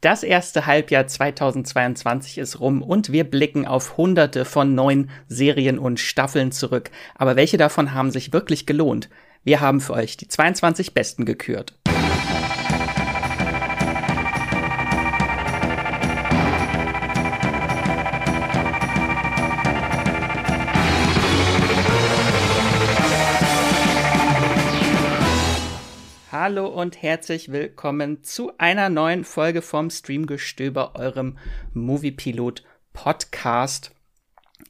Das erste Halbjahr 2022 ist rum und wir blicken auf hunderte von neuen Serien und Staffeln zurück. Aber welche davon haben sich wirklich gelohnt? Wir haben für euch die 22 besten gekürt. Hallo und herzlich willkommen zu einer neuen Folge vom Streamgestöber, eurem Moviepilot Podcast,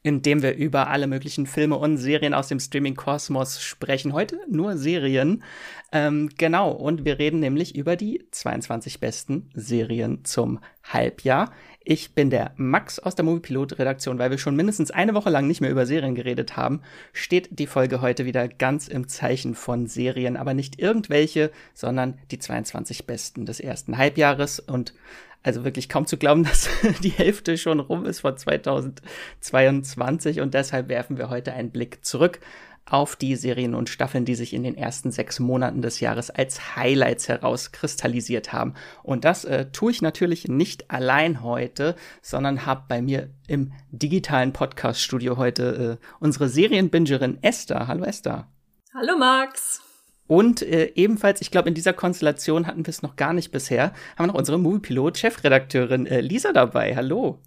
in dem wir über alle möglichen Filme und Serien aus dem Streaming-Kosmos sprechen. Heute nur Serien. Ähm, genau, und wir reden nämlich über die 22 besten Serien zum Halbjahr. Ich bin der Max aus der Moviepilot-Redaktion. Weil wir schon mindestens eine Woche lang nicht mehr über Serien geredet haben, steht die Folge heute wieder ganz im Zeichen von Serien, aber nicht irgendwelche, sondern die 22 besten des ersten Halbjahres. Und also wirklich kaum zu glauben, dass die Hälfte schon rum ist von 2022. Und deshalb werfen wir heute einen Blick zurück auf die Serien und Staffeln, die sich in den ersten sechs Monaten des Jahres als Highlights herauskristallisiert haben. Und das äh, tue ich natürlich nicht allein heute, sondern habe bei mir im digitalen Podcast-Studio heute äh, unsere Serienbingerin Esther. Hallo Esther. Hallo Max. Und äh, ebenfalls, ich glaube, in dieser Konstellation hatten wir es noch gar nicht bisher, haben wir noch unsere Moviepilot-Chefredakteurin äh, Lisa dabei. Hallo.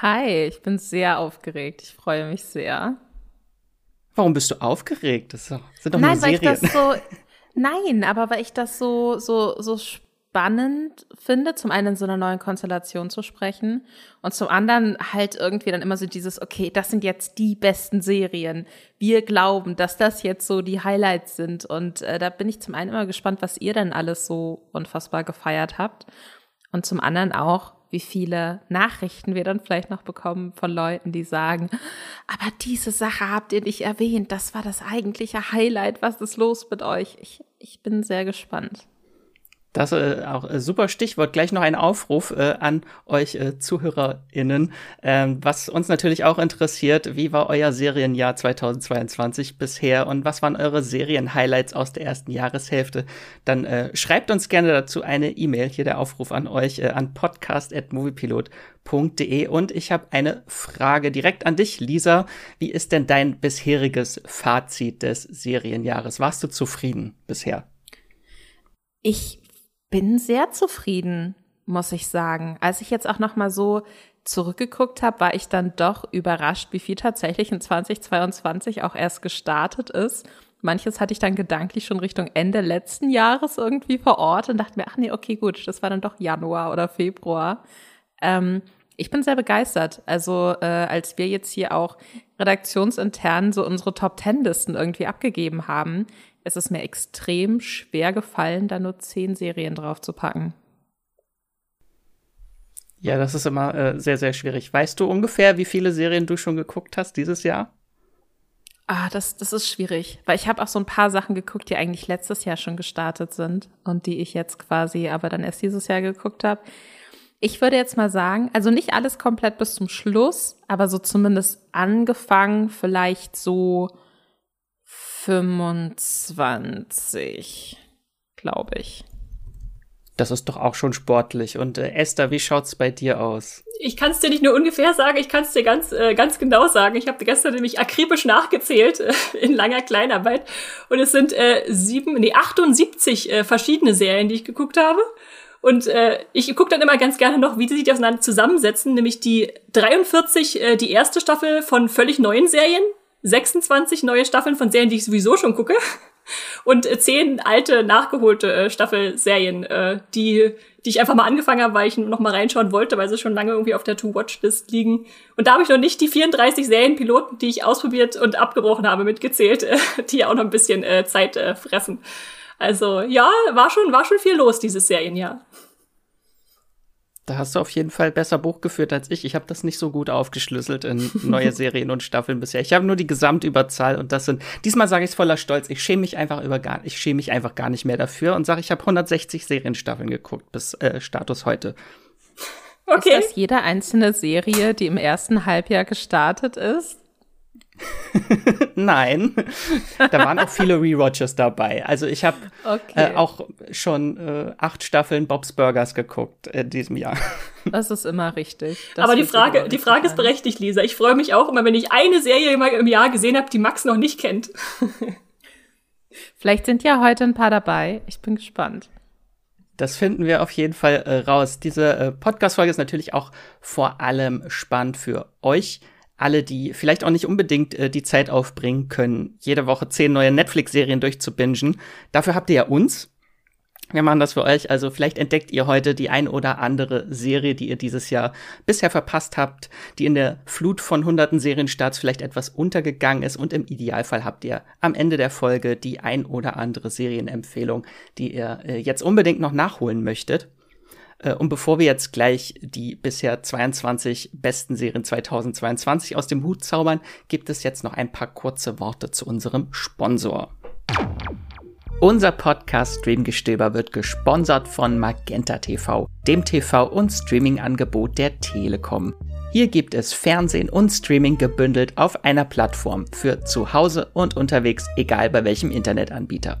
Hi, ich bin sehr aufgeregt. Ich freue mich sehr. Warum bist du aufgeregt? Das sind doch Nein, nur Serien. Weil ich das so, nein, aber weil ich das so, so, so spannend finde, zum einen in so einer neuen Konstellation zu sprechen und zum anderen halt irgendwie dann immer so dieses, okay, das sind jetzt die besten Serien. Wir glauben, dass das jetzt so die Highlights sind und äh, da bin ich zum einen immer gespannt, was ihr denn alles so unfassbar gefeiert habt und zum anderen auch, wie viele Nachrichten wir dann vielleicht noch bekommen von Leuten, die sagen, aber diese Sache habt ihr nicht erwähnt, das war das eigentliche Highlight, was ist los mit euch? Ich, ich bin sehr gespannt. Das äh, auch äh, super Stichwort. Gleich noch ein Aufruf äh, an euch äh, ZuhörerInnen. Ähm, was uns natürlich auch interessiert, wie war euer Serienjahr 2022 bisher und was waren eure Serien-Highlights aus der ersten Jahreshälfte? Dann äh, schreibt uns gerne dazu eine E-Mail. Hier der Aufruf an euch äh, an podcast.moviepilot.de. Und ich habe eine Frage direkt an dich, Lisa. Wie ist denn dein bisheriges Fazit des Serienjahres? Warst du zufrieden bisher? Ich bin sehr zufrieden, muss ich sagen. Als ich jetzt auch noch mal so zurückgeguckt habe, war ich dann doch überrascht, wie viel tatsächlich in 2022 auch erst gestartet ist. Manches hatte ich dann gedanklich schon Richtung Ende letzten Jahres irgendwie vor Ort und dachte mir, ach nee, okay, gut, das war dann doch Januar oder Februar. Ähm, ich bin sehr begeistert. Also äh, als wir jetzt hier auch redaktionsintern so unsere Top Ten Listen irgendwie abgegeben haben, es ist mir extrem schwer gefallen, da nur zehn Serien drauf zu packen. Ja, das ist immer äh, sehr, sehr schwierig. Weißt du ungefähr, wie viele Serien du schon geguckt hast dieses Jahr? Ah, das, das ist schwierig, weil ich habe auch so ein paar Sachen geguckt, die eigentlich letztes Jahr schon gestartet sind und die ich jetzt quasi aber dann erst dieses Jahr geguckt habe. Ich würde jetzt mal sagen, also nicht alles komplett bis zum Schluss, aber so zumindest angefangen, vielleicht so 25, glaube ich. Das ist doch auch schon sportlich. Und äh, Esther, wie schaut's bei dir aus? Ich kann es dir nicht nur ungefähr sagen, ich kann es dir ganz, äh, ganz genau sagen. Ich habe gestern nämlich akribisch nachgezählt äh, in langer Kleinarbeit. Und es sind äh, sieben, nee, 78 äh, verschiedene Serien, die ich geguckt habe. Und äh, ich gucke dann immer ganz gerne noch, wie die sich auseinander zusammensetzen, nämlich die 43, äh, die erste Staffel von völlig neuen Serien, 26 neue Staffeln von Serien, die ich sowieso schon gucke. Und äh, zehn alte, nachgeholte äh, Staffelserien, äh, die, die ich einfach mal angefangen habe, weil ich noch mal reinschauen wollte, weil sie schon lange irgendwie auf der To-Watch-List liegen. Und da habe ich noch nicht die 34 Serienpiloten, die ich ausprobiert und abgebrochen habe, mitgezählt, äh, die auch noch ein bisschen äh, Zeit äh, fressen. Also ja, war schon, war schon viel los dieses Serienjahr. Da hast du auf jeden Fall besser Buch geführt als ich. Ich habe das nicht so gut aufgeschlüsselt in neue Serien und Staffeln bisher. Ich habe nur die Gesamtüberzahl und das sind. Diesmal sage ich es voller Stolz. Ich schäme mich einfach über gar. Ich schäme mich einfach gar nicht mehr dafür und sage, ich habe 160 Serienstaffeln geguckt bis äh, Status heute. Okay. Ist das jede einzelne Serie, die im ersten Halbjahr gestartet ist? Nein, da waren auch viele Rewatches dabei. Also ich habe okay. äh, auch schon äh, acht Staffeln Bob's Burgers geguckt in diesem Jahr. Das ist immer richtig. Das Aber die Frage, die Frage ist berechtigt, Lisa. Ich freue mich auch immer, wenn ich eine Serie mal im Jahr gesehen habe, die Max noch nicht kennt. Vielleicht sind ja heute ein paar dabei. Ich bin gespannt. Das finden wir auf jeden Fall äh, raus. Diese äh, Podcast-Folge ist natürlich auch vor allem spannend für euch. Alle, die vielleicht auch nicht unbedingt äh, die Zeit aufbringen können, jede Woche zehn neue Netflix-Serien durchzubingen. Dafür habt ihr ja uns. Wir machen das für euch. Also vielleicht entdeckt ihr heute die ein oder andere Serie, die ihr dieses Jahr bisher verpasst habt, die in der Flut von hunderten Serienstarts vielleicht etwas untergegangen ist. Und im Idealfall habt ihr am Ende der Folge die ein oder andere Serienempfehlung, die ihr äh, jetzt unbedingt noch nachholen möchtet. Äh, und bevor wir jetzt gleich die bisher 22 besten Serien 2022 aus dem Hut zaubern, gibt es jetzt noch ein paar kurze Worte zu unserem Sponsor. Unser Podcast Streamgestöber wird gesponsert von Magenta TV, dem TV- und Streaming-Angebot der Telekom. Hier gibt es Fernsehen und Streaming gebündelt auf einer Plattform für zu Hause und unterwegs, egal bei welchem Internetanbieter.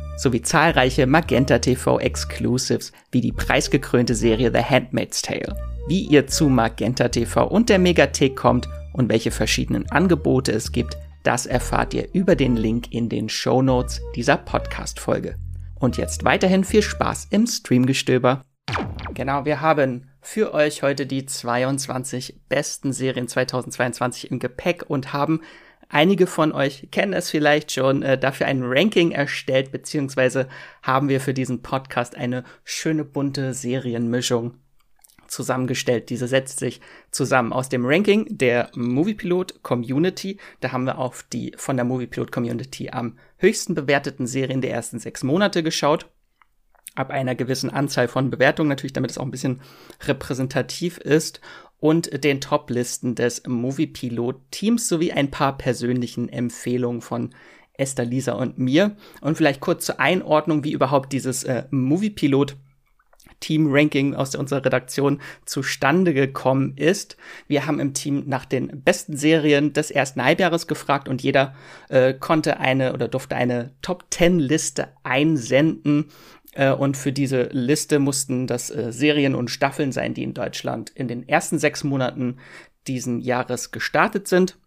sowie zahlreiche Magenta TV Exclusives wie die preisgekrönte Serie The Handmaid's Tale. Wie ihr zu Magenta TV und der Megathek kommt und welche verschiedenen Angebote es gibt, das erfahrt ihr über den Link in den Show Notes dieser Podcast-Folge. Und jetzt weiterhin viel Spaß im Streamgestöber. Genau, wir haben für euch heute die 22 besten Serien 2022 im Gepäck und haben einige von euch kennen es vielleicht schon, äh, dafür ein Ranking erstellt, beziehungsweise haben wir für diesen Podcast eine schöne bunte Serienmischung zusammengestellt. Diese setzt sich zusammen aus dem Ranking der Moviepilot Community. Da haben wir auf die von der Moviepilot Community am höchsten bewerteten Serien der ersten sechs Monate geschaut ab einer gewissen Anzahl von Bewertungen, natürlich, damit es auch ein bisschen repräsentativ ist, und den Top-Listen des Movie-Pilot-Teams sowie ein paar persönlichen Empfehlungen von Esther, Lisa und mir. Und vielleicht kurz zur Einordnung, wie überhaupt dieses äh, Movie-Pilot Team-Ranking aus unserer Redaktion zustande gekommen ist. Wir haben im Team nach den besten Serien des ersten Halbjahres gefragt und jeder äh, konnte eine oder durfte eine Top-10-Liste einsenden äh, und für diese Liste mussten das äh, Serien und Staffeln sein, die in Deutschland in den ersten sechs Monaten diesen Jahres gestartet sind.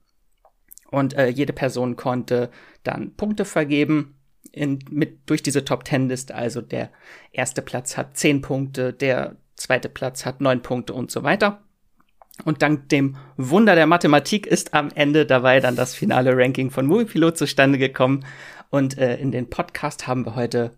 Und äh, jede Person konnte dann Punkte vergeben in, mit, durch diese Top Ten Liste. Also der erste Platz hat zehn Punkte, der zweite Platz hat neun Punkte und so weiter. Und dank dem Wunder der Mathematik ist am Ende dabei dann das finale Ranking von Moviepilot zustande gekommen. Und äh, in den Podcast haben wir heute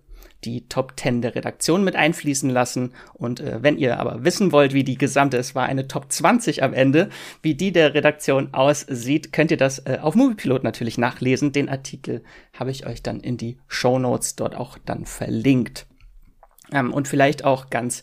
die Top 10 der Redaktion mit einfließen lassen. Und äh, wenn ihr aber wissen wollt, wie die gesamte, es war eine Top 20 am Ende, wie die der Redaktion aussieht, könnt ihr das äh, auf Moviepilot natürlich nachlesen. Den Artikel habe ich euch dann in die Show Notes dort auch dann verlinkt. Ähm, und vielleicht auch ganz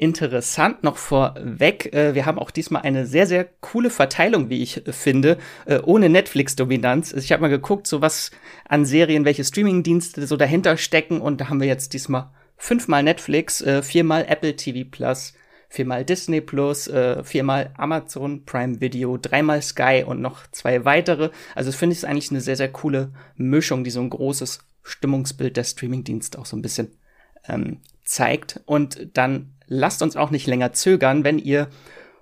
interessant noch vorweg. Äh, wir haben auch diesmal eine sehr, sehr coole Verteilung, wie ich äh, finde, äh, ohne Netflix-Dominanz. Also ich habe mal geguckt, so was an Serien, welche Streaming-Dienste so dahinter stecken. Und da haben wir jetzt diesmal fünfmal Netflix, viermal Apple TV Plus, viermal Disney Plus, viermal Amazon Prime Video, dreimal Sky und noch zwei weitere. Also finde ich eigentlich eine sehr, sehr coole Mischung, die so ein großes Stimmungsbild der Streaming-Dienste auch so ein bisschen ähm, zeigt. Und dann lasst uns auch nicht länger zögern. Wenn ihr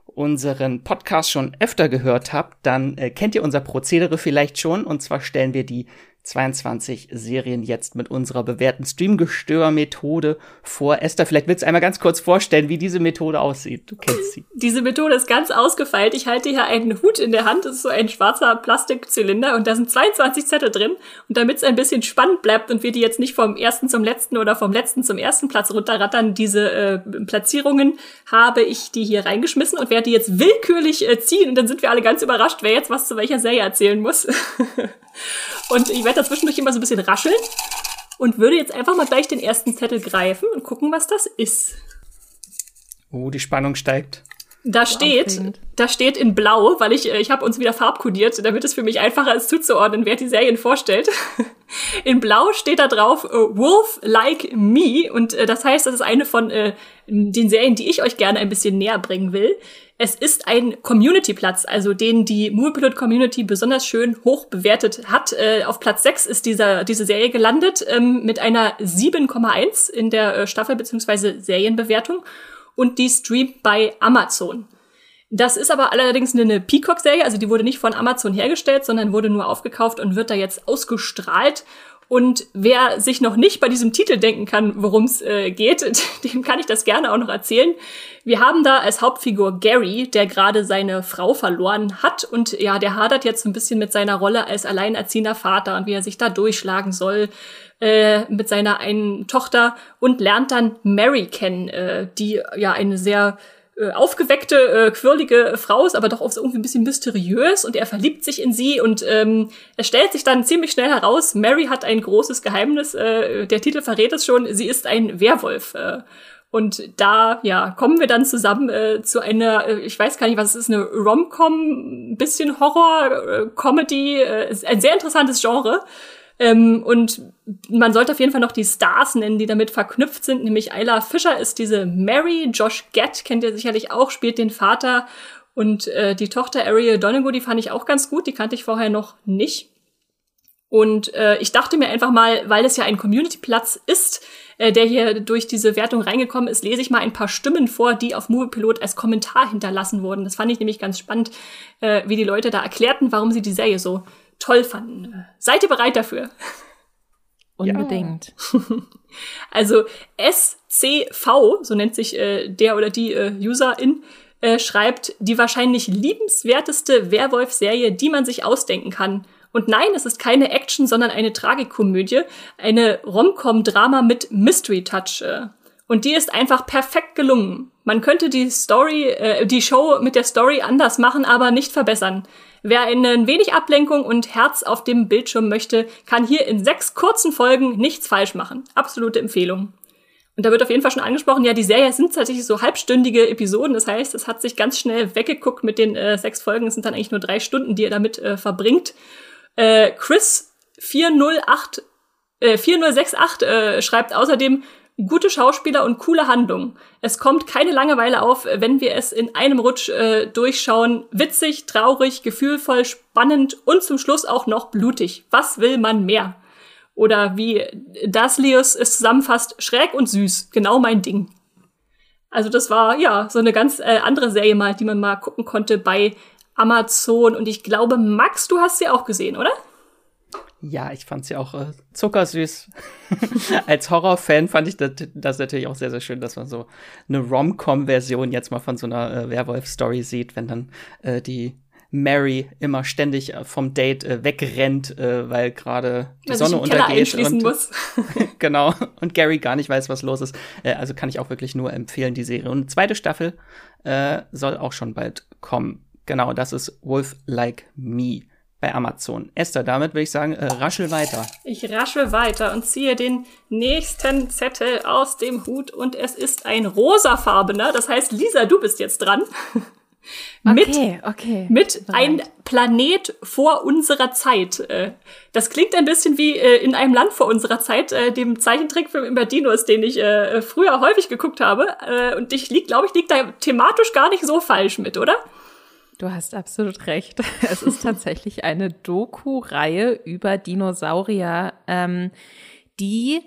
unseren Podcast schon öfter gehört habt, dann äh, kennt ihr unser Prozedere vielleicht schon. Und zwar stellen wir die 22 Serien jetzt mit unserer bewährten Streamgestör-Methode vor. Esther, vielleicht willst du einmal ganz kurz vorstellen, wie diese Methode aussieht. Du kennst sie. Diese Methode ist ganz ausgefeilt. Ich halte hier einen Hut in der Hand. Das ist so ein schwarzer Plastikzylinder und da sind 22 Zettel drin. Und damit es ein bisschen spannend bleibt und wir die jetzt nicht vom ersten zum letzten oder vom letzten zum ersten Platz runterrattern, diese äh, Platzierungen, habe ich die hier reingeschmissen und werde die jetzt willkürlich äh, ziehen. Und dann sind wir alle ganz überrascht, wer jetzt was zu welcher Serie erzählen muss. Und ich werde dazwischendurch immer so ein bisschen rascheln. und würde jetzt einfach mal gleich den ersten Zettel greifen und gucken, was das ist. Oh, die Spannung steigt. Da steht, da steht in Blau, weil ich, äh, ich habe uns wieder farbkodiert, damit es für mich einfacher ist zuzuordnen, wer die Serien vorstellt. in Blau steht da drauf uh, Wolf Like Me und äh, das heißt, das ist eine von äh, den Serien, die ich euch gerne ein bisschen näher bringen will. Es ist ein Community-Platz, also den die Moviepilot Community besonders schön hoch bewertet hat. Äh, auf Platz 6 ist dieser, diese Serie gelandet ähm, mit einer 7,1 in der äh, Staffel- bzw. Serienbewertung und die streamt bei Amazon. Das ist aber allerdings eine Peacock-Serie, also die wurde nicht von Amazon hergestellt, sondern wurde nur aufgekauft und wird da jetzt ausgestrahlt. Und wer sich noch nicht bei diesem Titel denken kann, worum es äh, geht, dem kann ich das gerne auch noch erzählen. Wir haben da als Hauptfigur Gary, der gerade seine Frau verloren hat und ja, der hadert jetzt ein bisschen mit seiner Rolle als alleinerziehender Vater und wie er sich da durchschlagen soll äh, mit seiner einen Tochter und lernt dann Mary kennen, äh, die ja eine sehr äh, aufgeweckte, äh, quirlige Frau ist, aber doch auch irgendwie ein bisschen mysteriös und er verliebt sich in sie und ähm, es stellt sich dann ziemlich schnell heraus, Mary hat ein großes Geheimnis, äh, der Titel verrät es schon, sie ist ein Werwolf. Äh, und da, ja, kommen wir dann zusammen äh, zu einer, äh, ich weiß gar nicht, was es ist, eine Rom-Com, bisschen Horror, äh, Comedy, äh, ein sehr interessantes Genre. Ähm, und man sollte auf jeden Fall noch die Stars nennen, die damit verknüpft sind, nämlich Ayla Fischer ist diese Mary, Josh Gett kennt ihr sicherlich auch, spielt den Vater und äh, die Tochter Ariel Donegal, die fand ich auch ganz gut, die kannte ich vorher noch nicht. Und äh, ich dachte mir einfach mal, weil es ja ein Community-Platz ist, äh, der hier durch diese Wertung reingekommen ist, lese ich mal ein paar Stimmen vor, die auf Moviepilot als Kommentar hinterlassen wurden. Das fand ich nämlich ganz spannend, äh, wie die Leute da erklärten, warum sie die Serie so toll fanden. Seid ihr bereit dafür? Unbedingt. Ja. Also SCV, so nennt sich äh, der oder die äh, Userin, äh, schreibt die wahrscheinlich liebenswerteste Werwolf-Serie, die man sich ausdenken kann. Und nein, es ist keine Action, sondern eine Tragikomödie, eine Rom-Com-Drama mit Mystery-Touch. Äh. Und die ist einfach perfekt gelungen. Man könnte die Story, äh, die Show mit der Story anders machen, aber nicht verbessern. Wer ein wenig Ablenkung und Herz auf dem Bildschirm möchte, kann hier in sechs kurzen Folgen nichts falsch machen. Absolute Empfehlung. Und da wird auf jeden Fall schon angesprochen, ja, die Serie sind tatsächlich so halbstündige Episoden. Das heißt, es hat sich ganz schnell weggeguckt mit den äh, sechs Folgen. Es sind dann eigentlich nur drei Stunden, die ihr damit äh, verbringt. Äh, Chris 408, äh, 4068 äh, schreibt außerdem, gute Schauspieler und coole Handlung. Es kommt keine Langeweile auf, wenn wir es in einem Rutsch äh, durchschauen. Witzig, traurig, gefühlvoll, spannend und zum Schluss auch noch blutig. Was will man mehr? Oder wie Daslius es zusammenfasst, schräg und süß. Genau mein Ding. Also das war ja so eine ganz äh, andere Serie mal, die man mal gucken konnte bei Amazon. Und ich glaube, Max, du hast sie auch gesehen, oder? Ja, ich fand sie auch äh, zuckersüß. Als Horrorfan fand ich das, das, natürlich auch sehr, sehr schön, dass man so eine Rom-Com-Version jetzt mal von so einer äh, Werwolf-Story sieht, wenn dann äh, die Mary immer ständig äh, vom Date äh, wegrennt, äh, weil gerade die weil Sonne untergeht. Und, muss. genau. Und Gary gar nicht weiß, was los ist. Äh, also kann ich auch wirklich nur empfehlen, die Serie. Und zweite Staffel äh, soll auch schon bald kommen. Genau, das ist Wolf Like Me bei Amazon. Esther, damit würde ich sagen, äh, raschel weiter. Ich raschel weiter und ziehe den nächsten Zettel aus dem Hut und es ist ein rosafarbener. Das heißt, Lisa, du bist jetzt dran. mit, okay, okay. Mit ein Planet vor unserer Zeit. Äh, das klingt ein bisschen wie äh, in einem Land vor unserer Zeit, äh, dem Zeichentrickfilm über Dinos, den ich früher häufig geguckt habe. Und ich lieg, glaube ich, liegt da thematisch gar nicht so falsch mit, oder? Du hast absolut recht. Es ist tatsächlich eine Doku-Reihe über Dinosaurier, ähm, die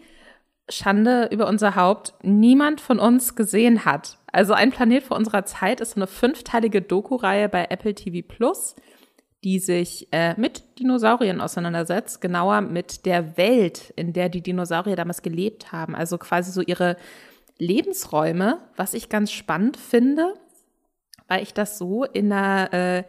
Schande über unser Haupt niemand von uns gesehen hat. Also ein Planet vor unserer Zeit ist eine fünfteilige Doku-Reihe bei Apple TV Plus, die sich äh, mit Dinosauriern auseinandersetzt, genauer mit der Welt, in der die Dinosaurier damals gelebt haben. Also quasi so ihre Lebensräume, was ich ganz spannend finde weil ich das so in einer äh,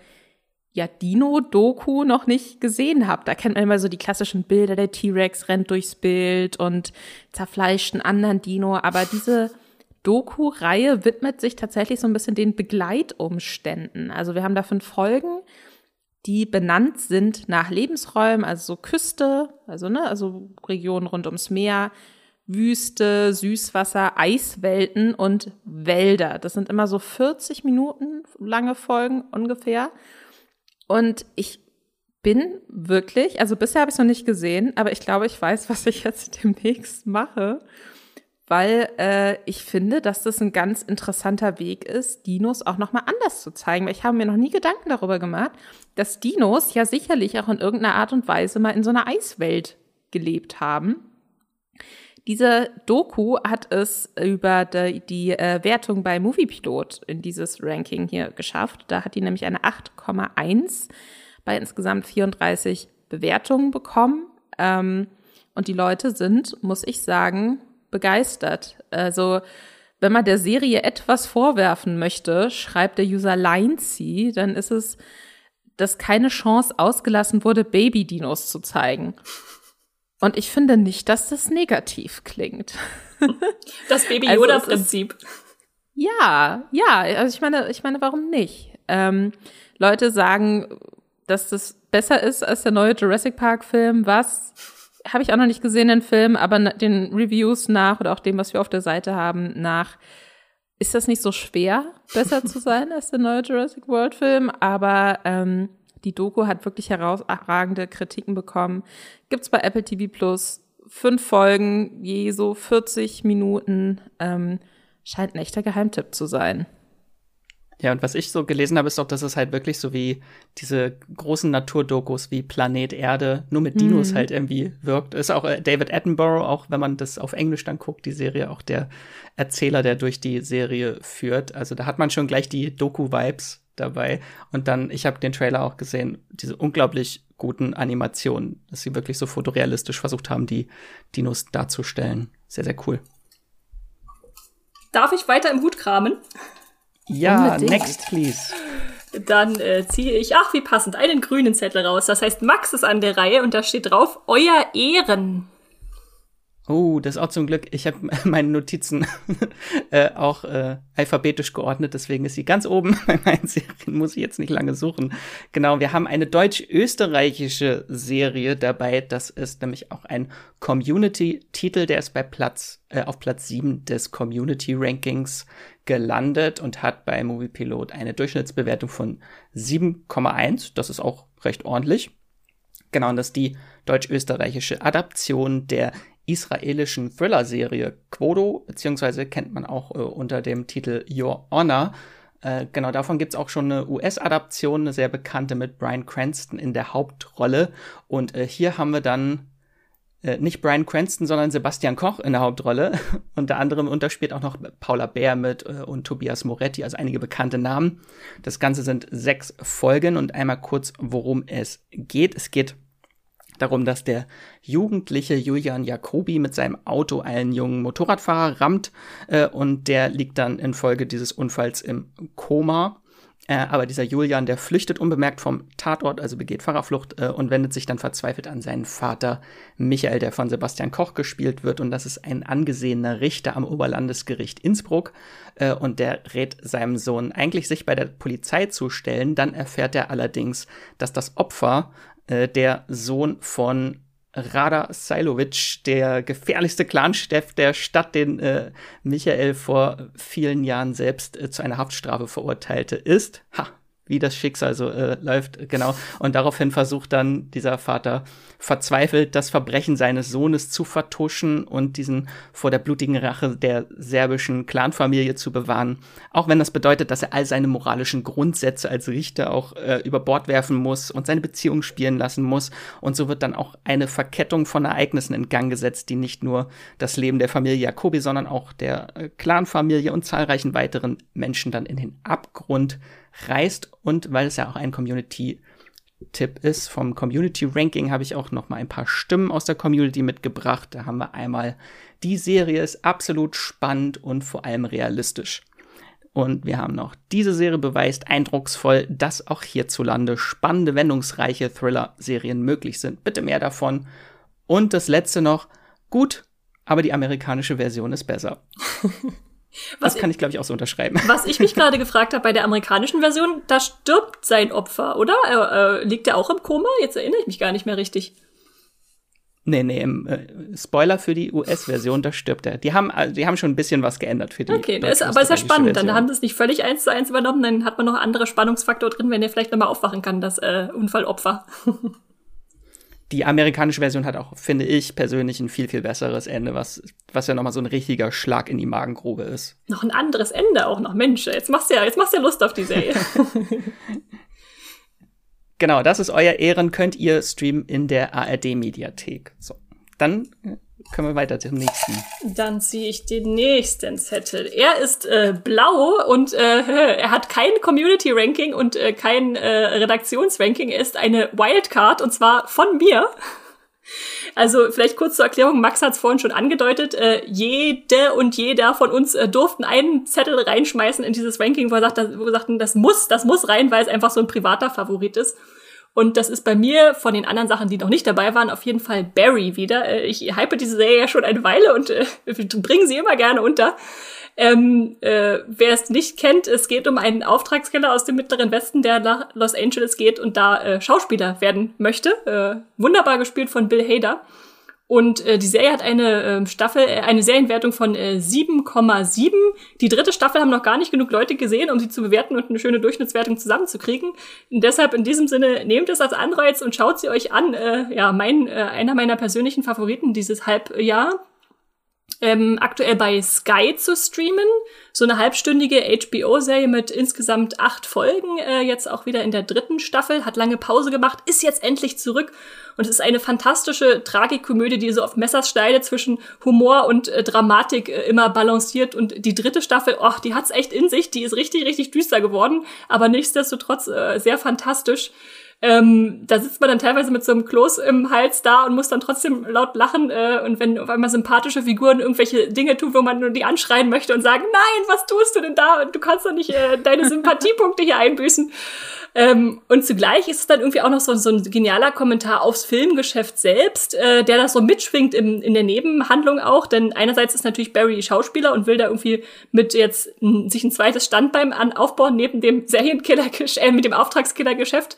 ja, Dino-Doku noch nicht gesehen habe. Da kennt man immer so die klassischen Bilder, der T-Rex rennt durchs Bild und zerfleischt einen anderen Dino. Aber diese Doku-Reihe widmet sich tatsächlich so ein bisschen den Begleitumständen. Also wir haben da fünf Folgen die benannt sind nach Lebensräumen, also so Küste, also ne, also Regionen rund ums Meer, Wüste, Süßwasser, Eiswelten und Wälder. Das sind immer so 40 Minuten lange Folgen ungefähr. Und ich bin wirklich, also bisher habe ich es noch nicht gesehen, aber ich glaube, ich weiß, was ich jetzt demnächst mache weil äh, ich finde, dass das ein ganz interessanter Weg ist, Dinos auch nochmal anders zu zeigen. Weil ich habe mir noch nie Gedanken darüber gemacht, dass Dinos ja sicherlich auch in irgendeiner Art und Weise mal in so einer Eiswelt gelebt haben. Diese Doku hat es über die, die äh, Wertung bei Moviepilot in dieses Ranking hier geschafft. Da hat die nämlich eine 8,1 bei insgesamt 34 Bewertungen bekommen. Ähm, und die Leute sind, muss ich sagen, begeistert. Also, wenn man der Serie etwas vorwerfen möchte, schreibt der User Lindsay, dann ist es, dass keine Chance ausgelassen wurde, Baby-Dinos zu zeigen. Und ich finde nicht, dass das negativ klingt. Das Baby-Yoda-Prinzip. Also ja, ja, also ich meine, ich meine, warum nicht? Ähm, Leute sagen, dass das besser ist als der neue Jurassic Park-Film, was habe ich auch noch nicht gesehen, den Film, aber den Reviews nach oder auch dem, was wir auf der Seite haben, nach, ist das nicht so schwer, besser zu sein als der neue Jurassic World Film, aber ähm, die Doku hat wirklich herausragende Kritiken bekommen. Gibt's bei Apple TV Plus fünf Folgen, je so 40 Minuten. Ähm, scheint ein echter Geheimtipp zu sein. Ja, und was ich so gelesen habe, ist doch, dass es halt wirklich so wie diese großen Naturdokus wie Planet Erde nur mit Dinos mhm. halt irgendwie wirkt. Ist auch äh, David Attenborough, auch wenn man das auf Englisch dann guckt, die Serie, auch der Erzähler, der durch die Serie führt. Also da hat man schon gleich die Doku-Vibes dabei. Und dann, ich habe den Trailer auch gesehen, diese unglaublich guten Animationen, dass sie wirklich so fotorealistisch versucht haben, die Dinos darzustellen. Sehr, sehr cool. Darf ich weiter im Hut kramen? Ja, Unbedingt. next please. Dann äh, ziehe ich, ach wie passend, einen grünen Zettel raus. Das heißt, Max ist an der Reihe und da steht drauf, Euer Ehren. Oh, das ist auch zum Glück. Ich habe meine Notizen äh, auch äh, alphabetisch geordnet, deswegen ist sie ganz oben bei meinen Serien, muss ich jetzt nicht lange suchen. Genau, wir haben eine deutsch-österreichische Serie dabei. Das ist nämlich auch ein Community-Titel, der ist bei Platz, äh, auf Platz 7 des Community-Rankings gelandet und hat bei Moviepilot eine Durchschnittsbewertung von 7,1. Das ist auch recht ordentlich. Genau, und das ist die deutsch-österreichische Adaption der israelischen Thriller-Serie Quodo, beziehungsweise kennt man auch äh, unter dem Titel Your Honor. Äh, genau, davon gibt's auch schon eine US-Adaption, eine sehr bekannte mit Brian Cranston in der Hauptrolle. Und äh, hier haben wir dann äh, nicht Brian Cranston, sondern Sebastian Koch in der Hauptrolle. Unter anderem unterspielt auch noch Paula Bär mit äh, und Tobias Moretti, also einige bekannte Namen. Das Ganze sind sechs Folgen und einmal kurz, worum es geht. Es geht darum, dass der jugendliche Julian Jacobi mit seinem Auto einen jungen Motorradfahrer rammt äh, und der liegt dann infolge dieses Unfalls im Koma. Äh, aber dieser Julian, der flüchtet unbemerkt vom Tatort, also begeht Fahrerflucht äh, und wendet sich dann verzweifelt an seinen Vater Michael, der von Sebastian Koch gespielt wird. Und das ist ein angesehener Richter am Oberlandesgericht Innsbruck. Äh, und der rät seinem Sohn eigentlich, sich bei der Polizei zu stellen. Dann erfährt er allerdings, dass das Opfer äh, der Sohn von Rada Sailovic, der gefährlichste Clanchef der Stadt, den äh, Michael vor vielen Jahren selbst äh, zu einer Haftstrafe verurteilte, ist. Ha, wie das Schicksal so äh, läuft, genau. Und daraufhin versucht dann dieser Vater verzweifelt, das Verbrechen seines Sohnes zu vertuschen und diesen vor der blutigen Rache der serbischen Clanfamilie zu bewahren. Auch wenn das bedeutet, dass er all seine moralischen Grundsätze als Richter auch äh, über Bord werfen muss und seine Beziehung spielen lassen muss. Und so wird dann auch eine Verkettung von Ereignissen in Gang gesetzt, die nicht nur das Leben der Familie Jacobi, sondern auch der äh, Clanfamilie und zahlreichen weiteren Menschen dann in den Abgrund reißt und weil es ja auch ein Community Tipp ist vom Community Ranking habe ich auch noch mal ein paar Stimmen aus der Community mitgebracht. Da haben wir einmal die Serie ist absolut spannend und vor allem realistisch. Und wir haben noch diese Serie beweist eindrucksvoll, dass auch hierzulande spannende, wendungsreiche Thriller-Serien möglich sind. Bitte mehr davon. Und das letzte noch, gut, aber die amerikanische Version ist besser. Was das kann ich, glaube ich, auch so unterschreiben. Was ich mich gerade gefragt habe bei der amerikanischen Version, da stirbt sein Opfer, oder? Äh, äh, liegt er auch im Koma? Jetzt erinnere ich mich gar nicht mehr richtig. Nee, nee, im, äh, Spoiler für die US-Version, da stirbt er. Die haben, also, die haben schon ein bisschen was geändert für die. Okay, ist, aber ist ja spannend. Version. Dann haben sie es nicht völlig eins zu eins übernommen, dann hat man noch andere Spannungsfaktor drin, wenn er vielleicht nochmal aufwachen kann, das äh, Unfallopfer. die amerikanische Version hat auch, finde ich persönlich, ein viel, viel besseres Ende, was, was ja nochmal so ein richtiger Schlag in die Magengrube ist. Noch ein anderes Ende auch noch. Mensch, jetzt machst du ja, jetzt machst du ja Lust auf die Serie. genau, das ist euer Ehren, könnt ihr streamen in der ARD-Mediathek. So, dann können wir weiter zum nächsten. Dann ziehe ich den nächsten Zettel. Er ist äh, blau und äh, er hat kein Community-Ranking und äh, kein äh, Redaktionsranking. Er ist eine Wildcard und zwar von mir. Also vielleicht kurz zur Erklärung, Max hat es vorhin schon angedeutet, äh, jede und jeder von uns äh, durften einen Zettel reinschmeißen in dieses Ranking, wo, er sagt, wo wir sagten, das muss, das muss rein, weil es einfach so ein privater Favorit ist. Und das ist bei mir von den anderen Sachen, die noch nicht dabei waren, auf jeden Fall Barry wieder. Äh, ich hype diese Serie ja schon eine Weile und äh, bringe sie immer gerne unter. Ähm, äh, wer es nicht kennt, es geht um einen Auftragskiller aus dem Mittleren Westen, der nach Los Angeles geht und da äh, Schauspieler werden möchte. Äh, wunderbar gespielt von Bill Hader. Und äh, die Serie hat eine äh, Staffel, äh, eine Serienwertung von äh, 7,7. Die dritte Staffel haben noch gar nicht genug Leute gesehen, um sie zu bewerten und eine schöne Durchschnittswertung zusammenzukriegen. Und deshalb in diesem Sinne nehmt es als Anreiz und schaut sie euch an. Äh, ja, mein äh, einer meiner persönlichen Favoriten dieses Halbjahr ähm, aktuell bei Sky zu streamen. So eine halbstündige HBO-Serie mit insgesamt acht Folgen, äh, jetzt auch wieder in der dritten Staffel, hat lange Pause gemacht, ist jetzt endlich zurück und es ist eine fantastische Tragikkomödie, die so auf Messersteine zwischen Humor und äh, Dramatik äh, immer balanciert und die dritte Staffel, oh, die hat's echt in sich, die ist richtig, richtig düster geworden, aber nichtsdestotrotz äh, sehr fantastisch. Ähm, da sitzt man dann teilweise mit so einem Kloß im Hals da und muss dann trotzdem laut lachen. Äh, und wenn auf einmal sympathische Figuren irgendwelche Dinge tun, wo man nur die anschreien möchte und sagen, nein, was tust du denn da? Und du kannst doch nicht äh, deine Sympathiepunkte hier einbüßen. Ähm, und zugleich ist es dann irgendwie auch noch so, so ein genialer Kommentar aufs Filmgeschäft selbst, äh, der das so mitschwingt im, in der Nebenhandlung auch. Denn einerseits ist natürlich Barry Schauspieler und will da irgendwie mit jetzt sich ein zweites Standbein an aufbauen, neben dem Serienkiller, äh, mit dem Auftragskillergeschäft.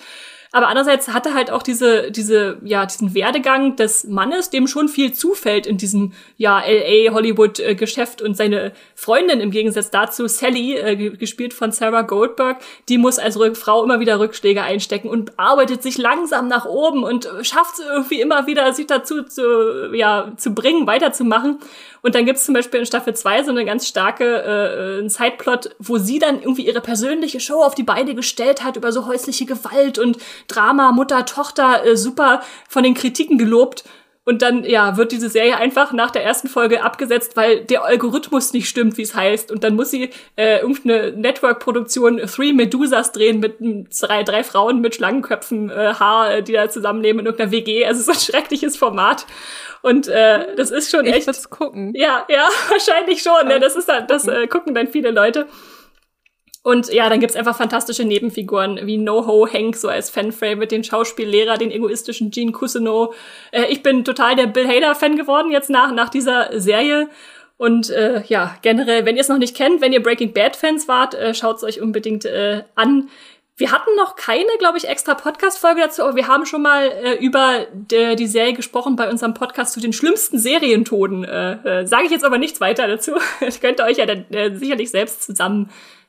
Aber andererseits hat er halt auch diese, diese, ja, diesen Werdegang des Mannes, dem schon viel zufällt in diesem, ja, LA Hollywood-Geschäft und seine Freundin im Gegensatz dazu, Sally, äh, gespielt von Sarah Goldberg, die muss als Frau immer wieder Rückschläge einstecken und arbeitet sich langsam nach oben und schafft es irgendwie immer wieder, sich dazu zu, ja, zu bringen, weiterzumachen. Und dann gibt's zum Beispiel in Staffel 2 so eine ganz starke äh, einen Sideplot, wo sie dann irgendwie ihre persönliche Show auf die Beine gestellt hat über so häusliche Gewalt und Drama, Mutter, Tochter, äh, super von den Kritiken gelobt. Und dann, ja, wird diese Serie einfach nach der ersten Folge abgesetzt, weil der Algorithmus nicht stimmt, wie es heißt. Und dann muss sie äh, irgendeine Network-Produktion Three Medusas drehen mit drei, drei Frauen mit Schlangenköpfen, äh, Haar, die da zusammenleben in irgendeiner WG. Also so ein schreckliches Format. Und äh, das ist schon echt. Ich gucken. Ja, ja, wahrscheinlich schon. Ne? Das ist dann, das äh, gucken dann viele Leute. Und ja, dann gibt's einfach fantastische Nebenfiguren wie No-Ho Hank, so als Fanfavorite, den Schauspiellehrer, den egoistischen Gene Cousineau. Äh, ich bin total der Bill Hader-Fan geworden jetzt nach, nach dieser Serie. Und äh, ja, generell, wenn ihr es noch nicht kennt, wenn ihr Breaking Bad-Fans wart, äh, schaut es euch unbedingt äh, an. Wir hatten noch keine, glaube ich, extra Podcast-Folge dazu, aber wir haben schon mal äh, über de, die Serie gesprochen bei unserem Podcast zu den schlimmsten Serientoden. Äh, äh, Sage ich jetzt aber nichts weiter dazu. das könnt ihr euch ja dann, äh, sicherlich selbst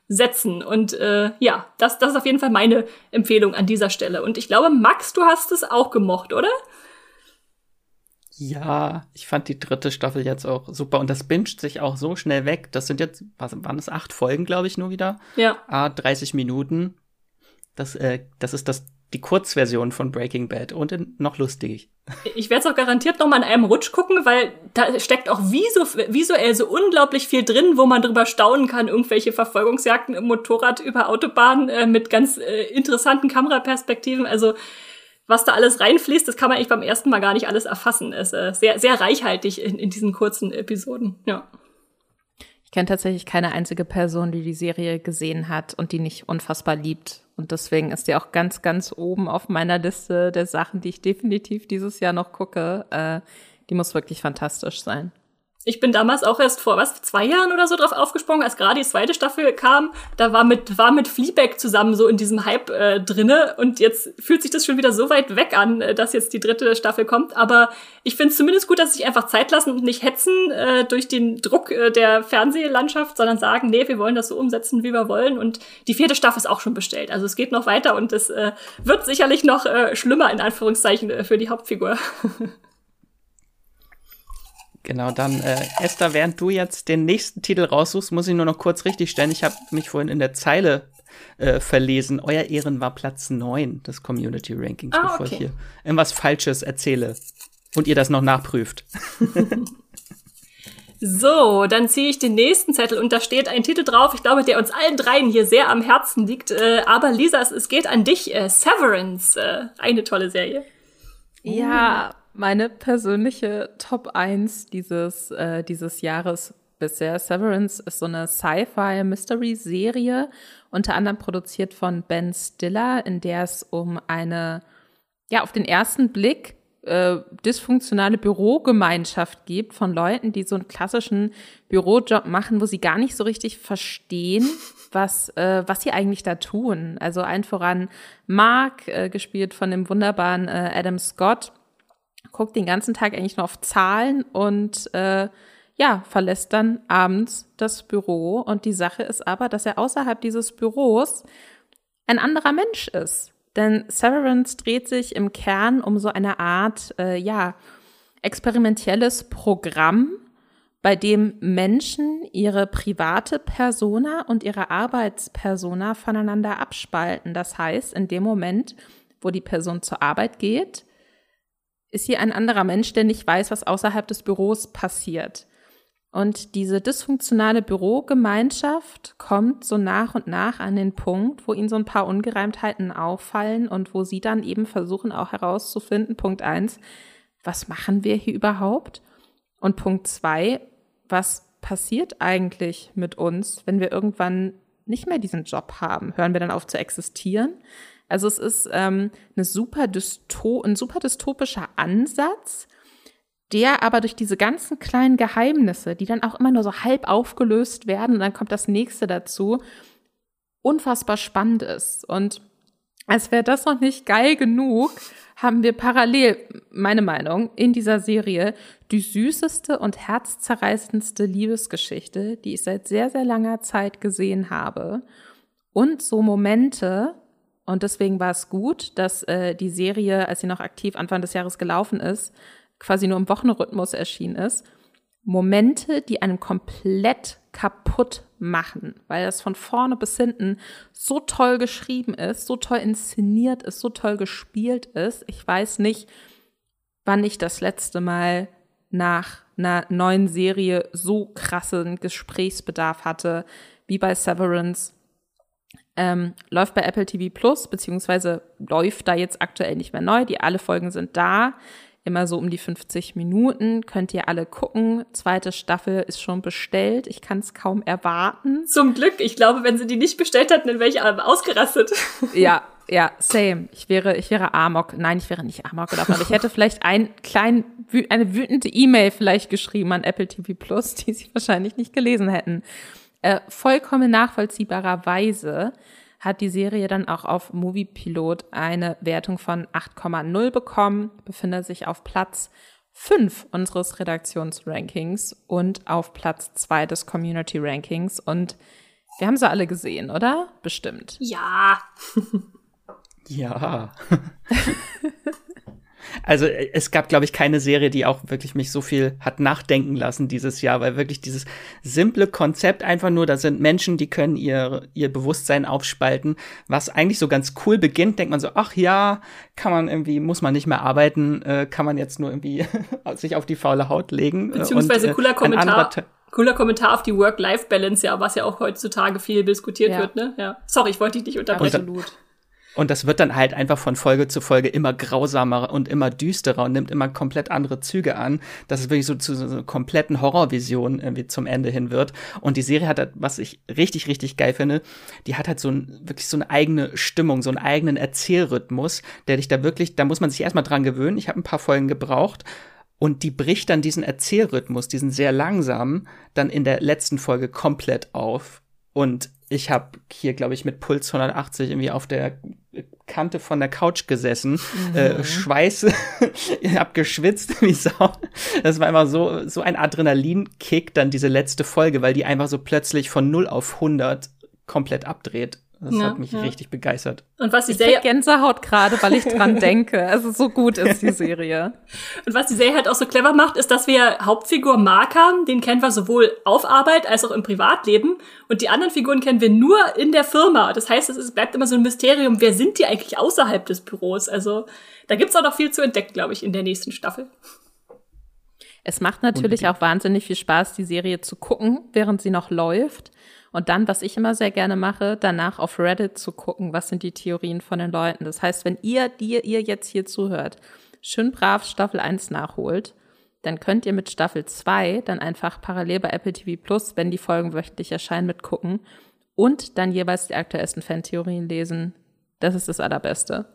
zusammensetzen. Und äh, ja, das, das ist auf jeden Fall meine Empfehlung an dieser Stelle. Und ich glaube, Max, du hast es auch gemocht, oder? Ja, ich fand die dritte Staffel jetzt auch super und das binscht sich auch so schnell weg. Das sind jetzt, was waren es, acht Folgen, glaube ich, nur wieder. Ja. Ah, 30 Minuten. Das, äh, das ist das, die Kurzversion von Breaking Bad und noch lustig. Ich werde es auch garantiert noch mal in einem Rutsch gucken, weil da steckt auch visuell so unglaublich viel drin, wo man drüber staunen kann. Irgendwelche Verfolgungsjagden im Motorrad über Autobahnen äh, mit ganz äh, interessanten Kameraperspektiven. Also was da alles reinfließt, das kann man eigentlich beim ersten Mal gar nicht alles erfassen. Es ist äh, sehr, sehr reichhaltig in, in diesen kurzen Episoden. Ja. Ich kenne tatsächlich keine einzige Person, die die Serie gesehen hat und die nicht unfassbar liebt. Und deswegen ist die auch ganz, ganz oben auf meiner Liste der Sachen, die ich definitiv dieses Jahr noch gucke. Äh, die muss wirklich fantastisch sein. Ich bin damals auch erst vor, was, zwei Jahren oder so drauf aufgesprungen, als gerade die zweite Staffel kam. Da war mit, war mit Fleabag zusammen so in diesem Hype äh, drinne. Und jetzt fühlt sich das schon wieder so weit weg an, äh, dass jetzt die dritte Staffel kommt. Aber ich finde es zumindest gut, dass sie sich einfach Zeit lassen und nicht hetzen äh, durch den Druck äh, der Fernsehlandschaft, sondern sagen, nee, wir wollen das so umsetzen, wie wir wollen. Und die vierte Staffel ist auch schon bestellt. Also es geht noch weiter und es äh, wird sicherlich noch äh, schlimmer, in Anführungszeichen, äh, für die Hauptfigur. Genau, dann äh, Esther, während du jetzt den nächsten Titel raussuchst, muss ich nur noch kurz richtig stellen. Ich habe mich vorhin in der Zeile äh, verlesen. Euer Ehren war Platz 9 des Community Rankings, ah, bevor ich hier irgendwas Falsches erzähle und ihr das noch nachprüft. So, dann ziehe ich den nächsten Zettel und da steht ein Titel drauf, ich glaube, der uns allen dreien hier sehr am Herzen liegt. Äh, aber Lisa, es, geht an dich. Äh, Severance, äh, eine tolle Serie. Ja, meine persönliche Top 1 dieses, äh, dieses Jahres bisher. Severance ist so eine Sci-Fi-Mystery-Serie, unter anderem produziert von Ben Stiller, in der es um eine, ja, auf den ersten Blick äh, dysfunktionale Bürogemeinschaft gibt von Leuten, die so einen klassischen Bürojob machen, wo sie gar nicht so richtig verstehen, was, äh, was sie eigentlich da tun. Also ein voran Mark, äh, gespielt von dem wunderbaren äh, Adam Scott, guckt den ganzen Tag eigentlich nur auf Zahlen und äh, ja, verlässt dann abends das Büro. Und die Sache ist aber, dass er außerhalb dieses Büros ein anderer Mensch ist. Denn Severance dreht sich im Kern um so eine Art, äh, ja, experimentelles Programm, bei dem Menschen ihre private Persona und ihre Arbeitspersona voneinander abspalten. Das heißt, in dem Moment, wo die Person zur Arbeit geht, ist hier ein anderer Mensch, der nicht weiß, was außerhalb des Büros passiert. Und diese dysfunktionale Bürogemeinschaft kommt so nach und nach an den Punkt, wo ihnen so ein paar Ungereimtheiten auffallen und wo sie dann eben versuchen auch herauszufinden, Punkt eins, was machen wir hier überhaupt? Und Punkt zwei, was passiert eigentlich mit uns, wenn wir irgendwann nicht mehr diesen Job haben? Hören wir dann auf zu existieren? Also es ist ähm, eine super Dysto ein super dystopischer Ansatz, der aber durch diese ganzen kleinen Geheimnisse, die dann auch immer nur so halb aufgelöst werden und dann kommt das nächste dazu, unfassbar spannend ist. Und als wäre das noch nicht geil genug, haben wir parallel, meine Meinung, in dieser Serie die süßeste und herzzerreißendste Liebesgeschichte, die ich seit sehr, sehr langer Zeit gesehen habe. Und so Momente, und deswegen war es gut, dass äh, die Serie, als sie noch aktiv Anfang des Jahres gelaufen ist, quasi nur im Wochenrhythmus erschienen ist. Momente, die einen komplett kaputt machen, weil das von vorne bis hinten so toll geschrieben ist, so toll inszeniert ist, so toll gespielt ist. Ich weiß nicht, wann ich das letzte Mal nach einer neuen Serie so krassen Gesprächsbedarf hatte wie bei Severance ähm, läuft bei Apple TV Plus, beziehungsweise läuft da jetzt aktuell nicht mehr neu. Die alle Folgen sind da. Immer so um die 50 Minuten. Könnt ihr alle gucken. Zweite Staffel ist schon bestellt. Ich kann es kaum erwarten. Zum Glück. Ich glaube, wenn sie die nicht bestellt hätten, dann wäre ich ausgerastet. Ja, ja, same. Ich wäre, ich wäre Amok. Nein, ich wäre nicht Amok gelaufen, aber ich hätte vielleicht ein klein, eine wütende E-Mail vielleicht geschrieben an Apple TV Plus, die sie wahrscheinlich nicht gelesen hätten. Äh, vollkommen nachvollziehbarerweise hat die Serie dann auch auf Moviepilot eine Wertung von 8,0 bekommen, befindet sich auf Platz 5 unseres Redaktionsrankings und auf Platz 2 des Community Rankings. Und wir haben sie alle gesehen, oder? Bestimmt. Ja. ja. Also äh, es gab, glaube ich, keine Serie, die auch wirklich mich so viel hat nachdenken lassen dieses Jahr, weil wirklich dieses simple Konzept einfach nur, da sind Menschen, die können ihr, ihr Bewusstsein aufspalten, was eigentlich so ganz cool beginnt, denkt man so, ach ja, kann man irgendwie, muss man nicht mehr arbeiten, äh, kann man jetzt nur irgendwie sich auf die faule Haut legen. Äh, Beziehungsweise und, äh, cooler Kommentar. Cooler Kommentar auf die Work-Life-Balance, ja, was ja auch heutzutage viel diskutiert ja. wird, ne? Ja. Sorry, ich wollte dich nicht unterbrechen. Absolut. Und das wird dann halt einfach von Folge zu Folge immer grausamer und immer düsterer und nimmt immer komplett andere Züge an, dass es wirklich so zu so einer kompletten Horrorvision irgendwie zum Ende hin wird. Und die Serie hat, halt, was ich richtig, richtig geil finde, die hat halt so ein, wirklich so eine eigene Stimmung, so einen eigenen Erzählrhythmus, der dich da wirklich, da muss man sich erstmal dran gewöhnen. Ich habe ein paar Folgen gebraucht. Und die bricht dann diesen Erzählrhythmus, diesen sehr langsamen, dann in der letzten Folge komplett auf. Und ich habe hier, glaube ich, mit Puls 180 irgendwie auf der Kante von der Couch gesessen, mhm. äh, Schweiß, ich hab geschwitzt wie Sau. Das war einfach so, so ein Adrenalinkick, dann diese letzte Folge, weil die einfach so plötzlich von 0 auf 100 komplett abdreht. Das ja, hat mich ja. richtig begeistert. Und was die Serie Gänsehaut gerade, weil ich dran denke. Also so gut ist die Serie. Und was die Serie halt auch so clever macht, ist, dass wir Hauptfigur Mark haben, den kennen wir sowohl auf Arbeit als auch im Privatleben. Und die anderen Figuren kennen wir nur in der Firma. Das heißt, es bleibt immer so ein Mysterium, wer sind die eigentlich außerhalb des Büros? Also da gibt's auch noch viel zu entdecken, glaube ich, in der nächsten Staffel. Es macht natürlich auch wahnsinnig viel Spaß, die Serie zu gucken, während sie noch läuft. Und dann, was ich immer sehr gerne mache, danach auf Reddit zu gucken, was sind die Theorien von den Leuten. Das heißt, wenn ihr, die ihr jetzt hier zuhört, schön brav Staffel 1 nachholt, dann könnt ihr mit Staffel 2 dann einfach parallel bei Apple TV Plus, wenn die Folgen wöchentlich erscheinen, mitgucken und dann jeweils die aktuellsten Fantheorien lesen. Das ist das Allerbeste.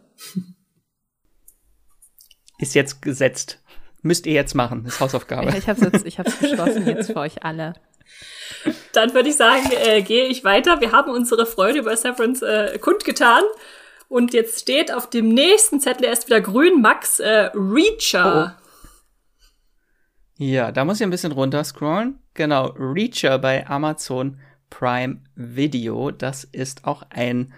Ist jetzt gesetzt. Müsst ihr jetzt machen. Das ist Hausaufgabe. Ich habe es jetzt, ich hab's beschlossen jetzt für euch alle. Dann würde ich sagen, äh, gehe ich weiter. Wir haben unsere Freude über Severance äh, kundgetan. Und jetzt steht auf dem nächsten Zettel erst wieder grün Max äh, Reacher. Oh. Ja, da muss ich ein bisschen runterscrollen. Genau, Reacher bei Amazon Prime Video. Das ist auch ein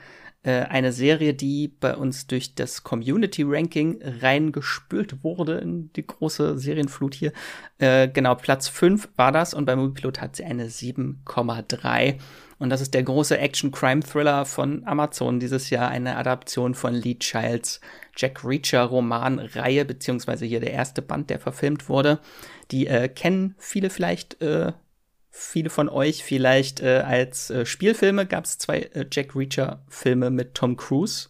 eine Serie, die bei uns durch das Community Ranking reingespült wurde in die große Serienflut hier. Äh, genau, Platz 5 war das und bei Moviepilot hat sie eine 7,3. Und das ist der große Action-Crime-Thriller von Amazon dieses Jahr, eine Adaption von Lee Childs Jack Reacher Romanreihe, beziehungsweise hier der erste Band, der verfilmt wurde. Die äh, kennen viele vielleicht äh, viele von euch vielleicht äh, als äh, Spielfilme gab es zwei äh, Jack Reacher-Filme mit Tom Cruise.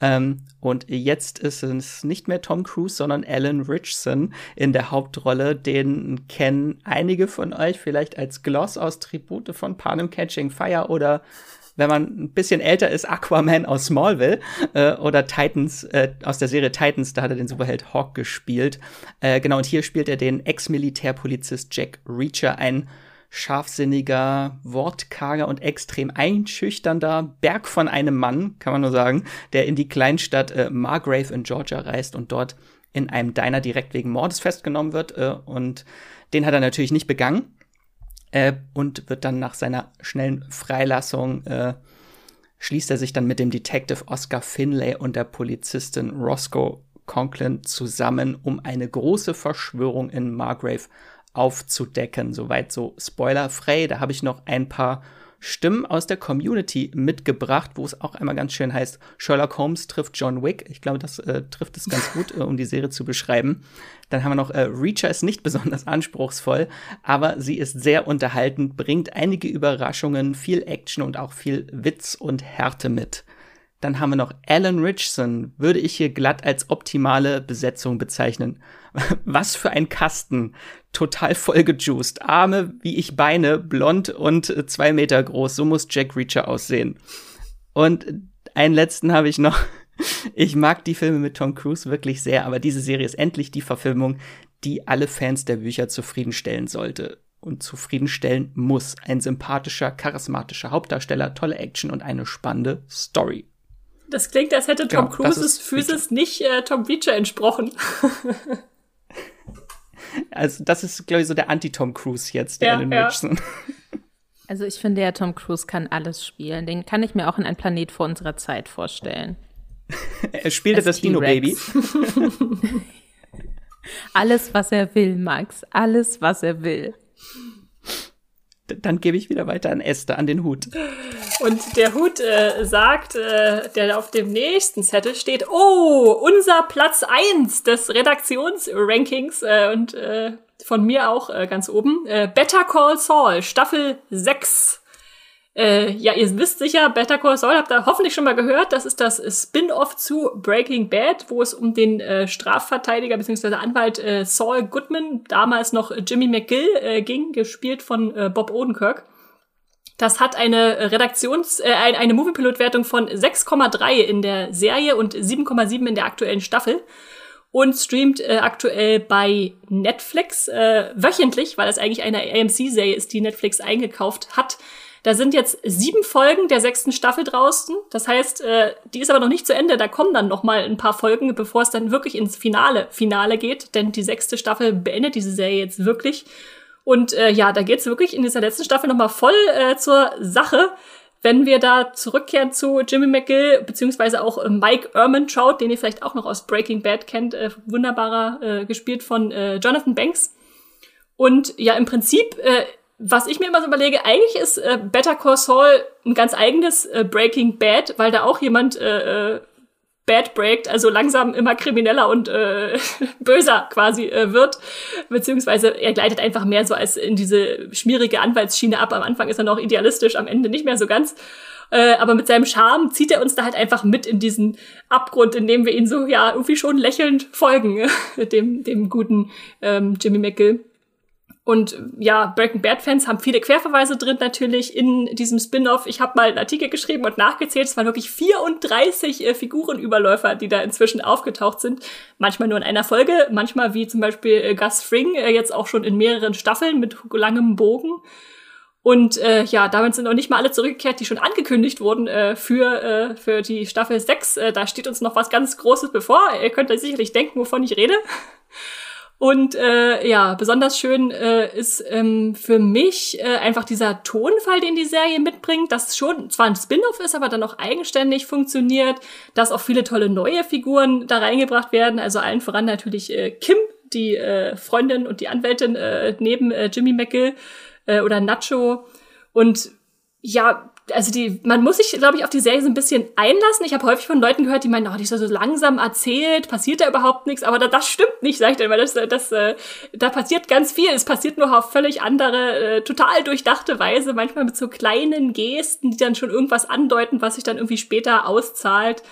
Ähm, und jetzt ist es nicht mehr Tom Cruise, sondern Alan Richson in der Hauptrolle. Den kennen einige von euch vielleicht als Gloss aus Tribute von Panem Catching Fire oder wenn man ein bisschen älter ist, Aquaman aus Smallville äh, oder Titans äh, aus der Serie Titans, da hat er den Superheld Hawk gespielt. Äh, genau, und hier spielt er den Ex-Militärpolizist Jack Reacher, ein scharfsinniger, wortkarger und extrem einschüchternder Berg von einem Mann, kann man nur sagen, der in die Kleinstadt äh, Margrave in Georgia reist und dort in einem Diner direkt wegen Mordes festgenommen wird. Äh, und den hat er natürlich nicht begangen äh, und wird dann nach seiner schnellen Freilassung äh, schließt er sich dann mit dem Detective Oscar Finlay und der Polizistin Roscoe Conklin zusammen, um eine große Verschwörung in Margrave aufzudecken. Soweit so spoilerfrei. Da habe ich noch ein paar Stimmen aus der Community mitgebracht, wo es auch einmal ganz schön heißt, Sherlock Holmes trifft John Wick. Ich glaube, das äh, trifft es ganz gut, äh, um die Serie zu beschreiben. Dann haben wir noch, äh, Reacher ist nicht besonders anspruchsvoll, aber sie ist sehr unterhaltend, bringt einige Überraschungen, viel Action und auch viel Witz und Härte mit. Dann haben wir noch Alan Richson, würde ich hier glatt als optimale Besetzung bezeichnen. Was für ein Kasten. Total vollgejuiced. Arme wie ich Beine, blond und äh, zwei Meter groß. So muss Jack Reacher aussehen. Und einen letzten habe ich noch. Ich mag die Filme mit Tom Cruise wirklich sehr, aber diese Serie ist endlich die Verfilmung, die alle Fans der Bücher zufriedenstellen sollte und zufriedenstellen muss. Ein sympathischer, charismatischer Hauptdarsteller, tolle Action und eine spannende Story. Das klingt, als hätte Tom genau, Cruises Physis nicht äh, Tom Reacher entsprochen. also, das ist, glaube ich, so der Anti-Tom Cruise jetzt, der ja, Alan ja. Richardson. Also, ich finde ja, Tom Cruise kann alles spielen. Den kann ich mir auch in ein Planet vor unserer Zeit vorstellen. er spielte das Dino-Baby. alles, was er will, Max. Alles, was er will dann gebe ich wieder weiter an Esther, an den Hut. Und der Hut äh, sagt, äh, der auf dem nächsten Zettel steht, oh, unser Platz eins des Redaktionsrankings äh, und äh, von mir auch äh, ganz oben. Äh, Better Call Saul, Staffel 6. Äh, ja, ihr wisst sicher, Better Call Saul habt ihr hoffentlich schon mal gehört. Das ist das Spin-off zu Breaking Bad, wo es um den äh, Strafverteidiger bzw. Anwalt äh, Saul Goodman, damals noch Jimmy McGill, äh, ging, gespielt von äh, Bob Odenkirk. Das hat eine Redaktions-, äh, eine Moviepilot-Wertung von 6,3 in der Serie und 7,7 in der aktuellen Staffel. und streamt äh, aktuell bei Netflix äh, wöchentlich, weil es eigentlich eine AMC-Serie ist, die Netflix eingekauft hat. Da sind jetzt sieben Folgen der sechsten Staffel draußen. Das heißt, äh, die ist aber noch nicht zu Ende. Da kommen dann noch mal ein paar Folgen, bevor es dann wirklich ins Finale Finale geht. Denn die sechste Staffel beendet diese Serie jetzt wirklich. Und äh, ja, da geht's wirklich in dieser letzten Staffel noch mal voll äh, zur Sache wenn wir da zurückkehren zu Jimmy McGill, beziehungsweise auch äh, Mike Ehrmantraut, den ihr vielleicht auch noch aus Breaking Bad kennt, äh, wunderbarer, äh, gespielt von äh, Jonathan Banks. Und ja, im Prinzip, äh, was ich mir immer so überlege, eigentlich ist äh, Better Call Saul ein ganz eigenes äh, Breaking Bad, weil da auch jemand äh, äh bad breakt, also langsam immer krimineller und äh, böser quasi äh, wird, beziehungsweise er gleitet einfach mehr so als in diese schmierige Anwaltsschiene ab. Am Anfang ist er noch idealistisch, am Ende nicht mehr so ganz. Äh, aber mit seinem Charme zieht er uns da halt einfach mit in diesen Abgrund, in dem wir ihn so ja irgendwie schon lächelnd folgen, dem dem guten ähm, Jimmy McGill. Und ja, Breaking Bad Fans haben viele Querverweise drin natürlich in diesem Spin-off. Ich habe mal einen Artikel geschrieben und nachgezählt. Es waren wirklich 34 äh, Figurenüberläufer, die da inzwischen aufgetaucht sind. Manchmal nur in einer Folge, manchmal wie zum Beispiel äh, Gus Fring, äh, jetzt auch schon in mehreren Staffeln mit langem Bogen. Und äh, ja, damit sind noch nicht mal alle zurückgekehrt, die schon angekündigt wurden äh, für, äh, für die Staffel 6. Äh, da steht uns noch was ganz Großes bevor. Ihr könnt euch sicherlich denken, wovon ich rede. Und äh, ja, besonders schön äh, ist ähm, für mich äh, einfach dieser Tonfall, den die Serie mitbringt, das schon zwar ein Spin-off ist, aber dann auch eigenständig funktioniert, dass auch viele tolle neue Figuren da reingebracht werden. Also allen voran natürlich äh, Kim, die äh, Freundin und die Anwältin äh, neben äh, Jimmy McGill äh, oder Nacho. Und ja, also die, man muss sich, glaube ich, auf die Serie so ein bisschen einlassen. Ich habe häufig von Leuten gehört, die meinen, oh, die ist so langsam erzählt, passiert da überhaupt nichts, aber da, das stimmt nicht, sag ich dann, weil das, das, äh, da passiert ganz viel. Es passiert nur auf völlig andere, äh, total durchdachte Weise, manchmal mit so kleinen Gesten, die dann schon irgendwas andeuten, was sich dann irgendwie später auszahlt.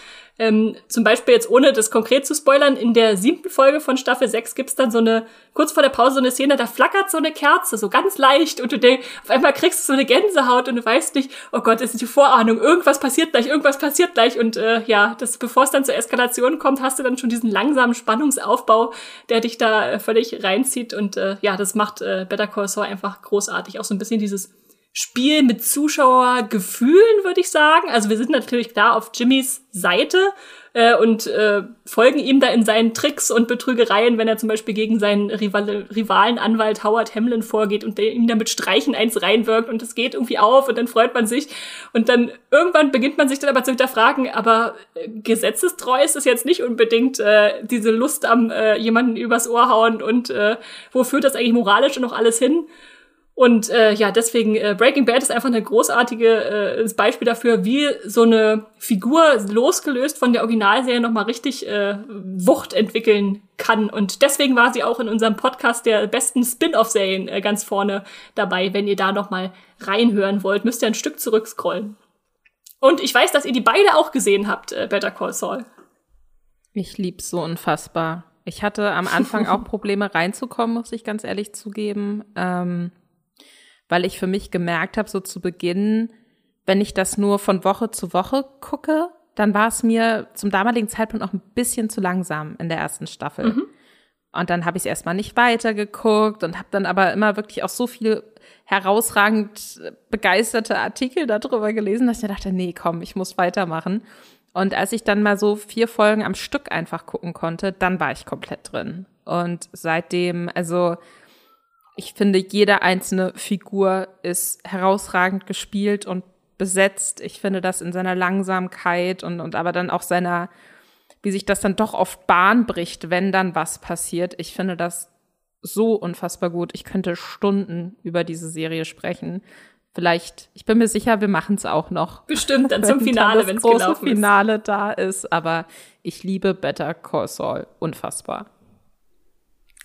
Ähm, zum Beispiel jetzt ohne das konkret zu spoilern, in der siebten Folge von Staffel 6 gibt's dann so eine, kurz vor der Pause so eine Szene, da flackert so eine Kerze, so ganz leicht und du denkst, auf einmal kriegst du so eine Gänsehaut und du weißt nicht, oh Gott, das ist die Vorahnung, irgendwas passiert gleich, irgendwas passiert gleich und äh, ja, das, bevor es dann zur Eskalation kommt, hast du dann schon diesen langsamen Spannungsaufbau, der dich da äh, völlig reinzieht und äh, ja, das macht äh, Better Call Saul einfach großartig, auch so ein bisschen dieses Spiel mit Zuschauergefühlen, würde ich sagen. Also wir sind natürlich da auf Jimmys Seite äh, und äh, folgen ihm da in seinen Tricks und Betrügereien, wenn er zum Beispiel gegen seinen Rival Rivalenanwalt Howard Hamlin vorgeht und ihm da mit Streichen eins reinwirkt und es geht irgendwie auf und dann freut man sich und dann irgendwann beginnt man sich dann aber zu hinterfragen, aber äh, gesetzestreu ist es jetzt nicht unbedingt äh, diese Lust am äh, jemanden übers Ohr hauen und äh, wo führt das eigentlich moralisch und noch alles hin? Und äh, ja, deswegen äh, Breaking Bad ist einfach eine großartige äh, Beispiel dafür, wie so eine Figur losgelöst von der Originalserie noch mal richtig äh, Wucht entwickeln kann. Und deswegen war sie auch in unserem Podcast der besten Spin-off-Serien äh, ganz vorne dabei. Wenn ihr da noch mal reinhören wollt, müsst ihr ein Stück zurückscrollen. Und ich weiß, dass ihr die beide auch gesehen habt, äh, Better Call Saul. Ich lieb's so unfassbar. Ich hatte am Anfang auch Probleme reinzukommen, muss ich ganz ehrlich zugeben. Ähm weil ich für mich gemerkt habe, so zu Beginn, wenn ich das nur von Woche zu Woche gucke, dann war es mir zum damaligen Zeitpunkt auch ein bisschen zu langsam in der ersten Staffel. Mhm. Und dann habe ich erstmal nicht weitergeguckt und habe dann aber immer wirklich auch so viele herausragend begeisterte Artikel darüber gelesen, dass ich dachte, nee, komm, ich muss weitermachen. Und als ich dann mal so vier Folgen am Stück einfach gucken konnte, dann war ich komplett drin. Und seitdem, also ich finde, jede einzelne Figur ist herausragend gespielt und besetzt. Ich finde das in seiner Langsamkeit und, und aber dann auch seiner, wie sich das dann doch oft Bahn bricht, wenn dann was passiert. Ich finde das so unfassbar gut. Ich könnte Stunden über diese Serie sprechen. Vielleicht, ich bin mir sicher, wir machen es auch noch. Bestimmt, dann zum Finale, wenn es gelaufen Finale da ist. Aber ich liebe Better Call Saul. Unfassbar.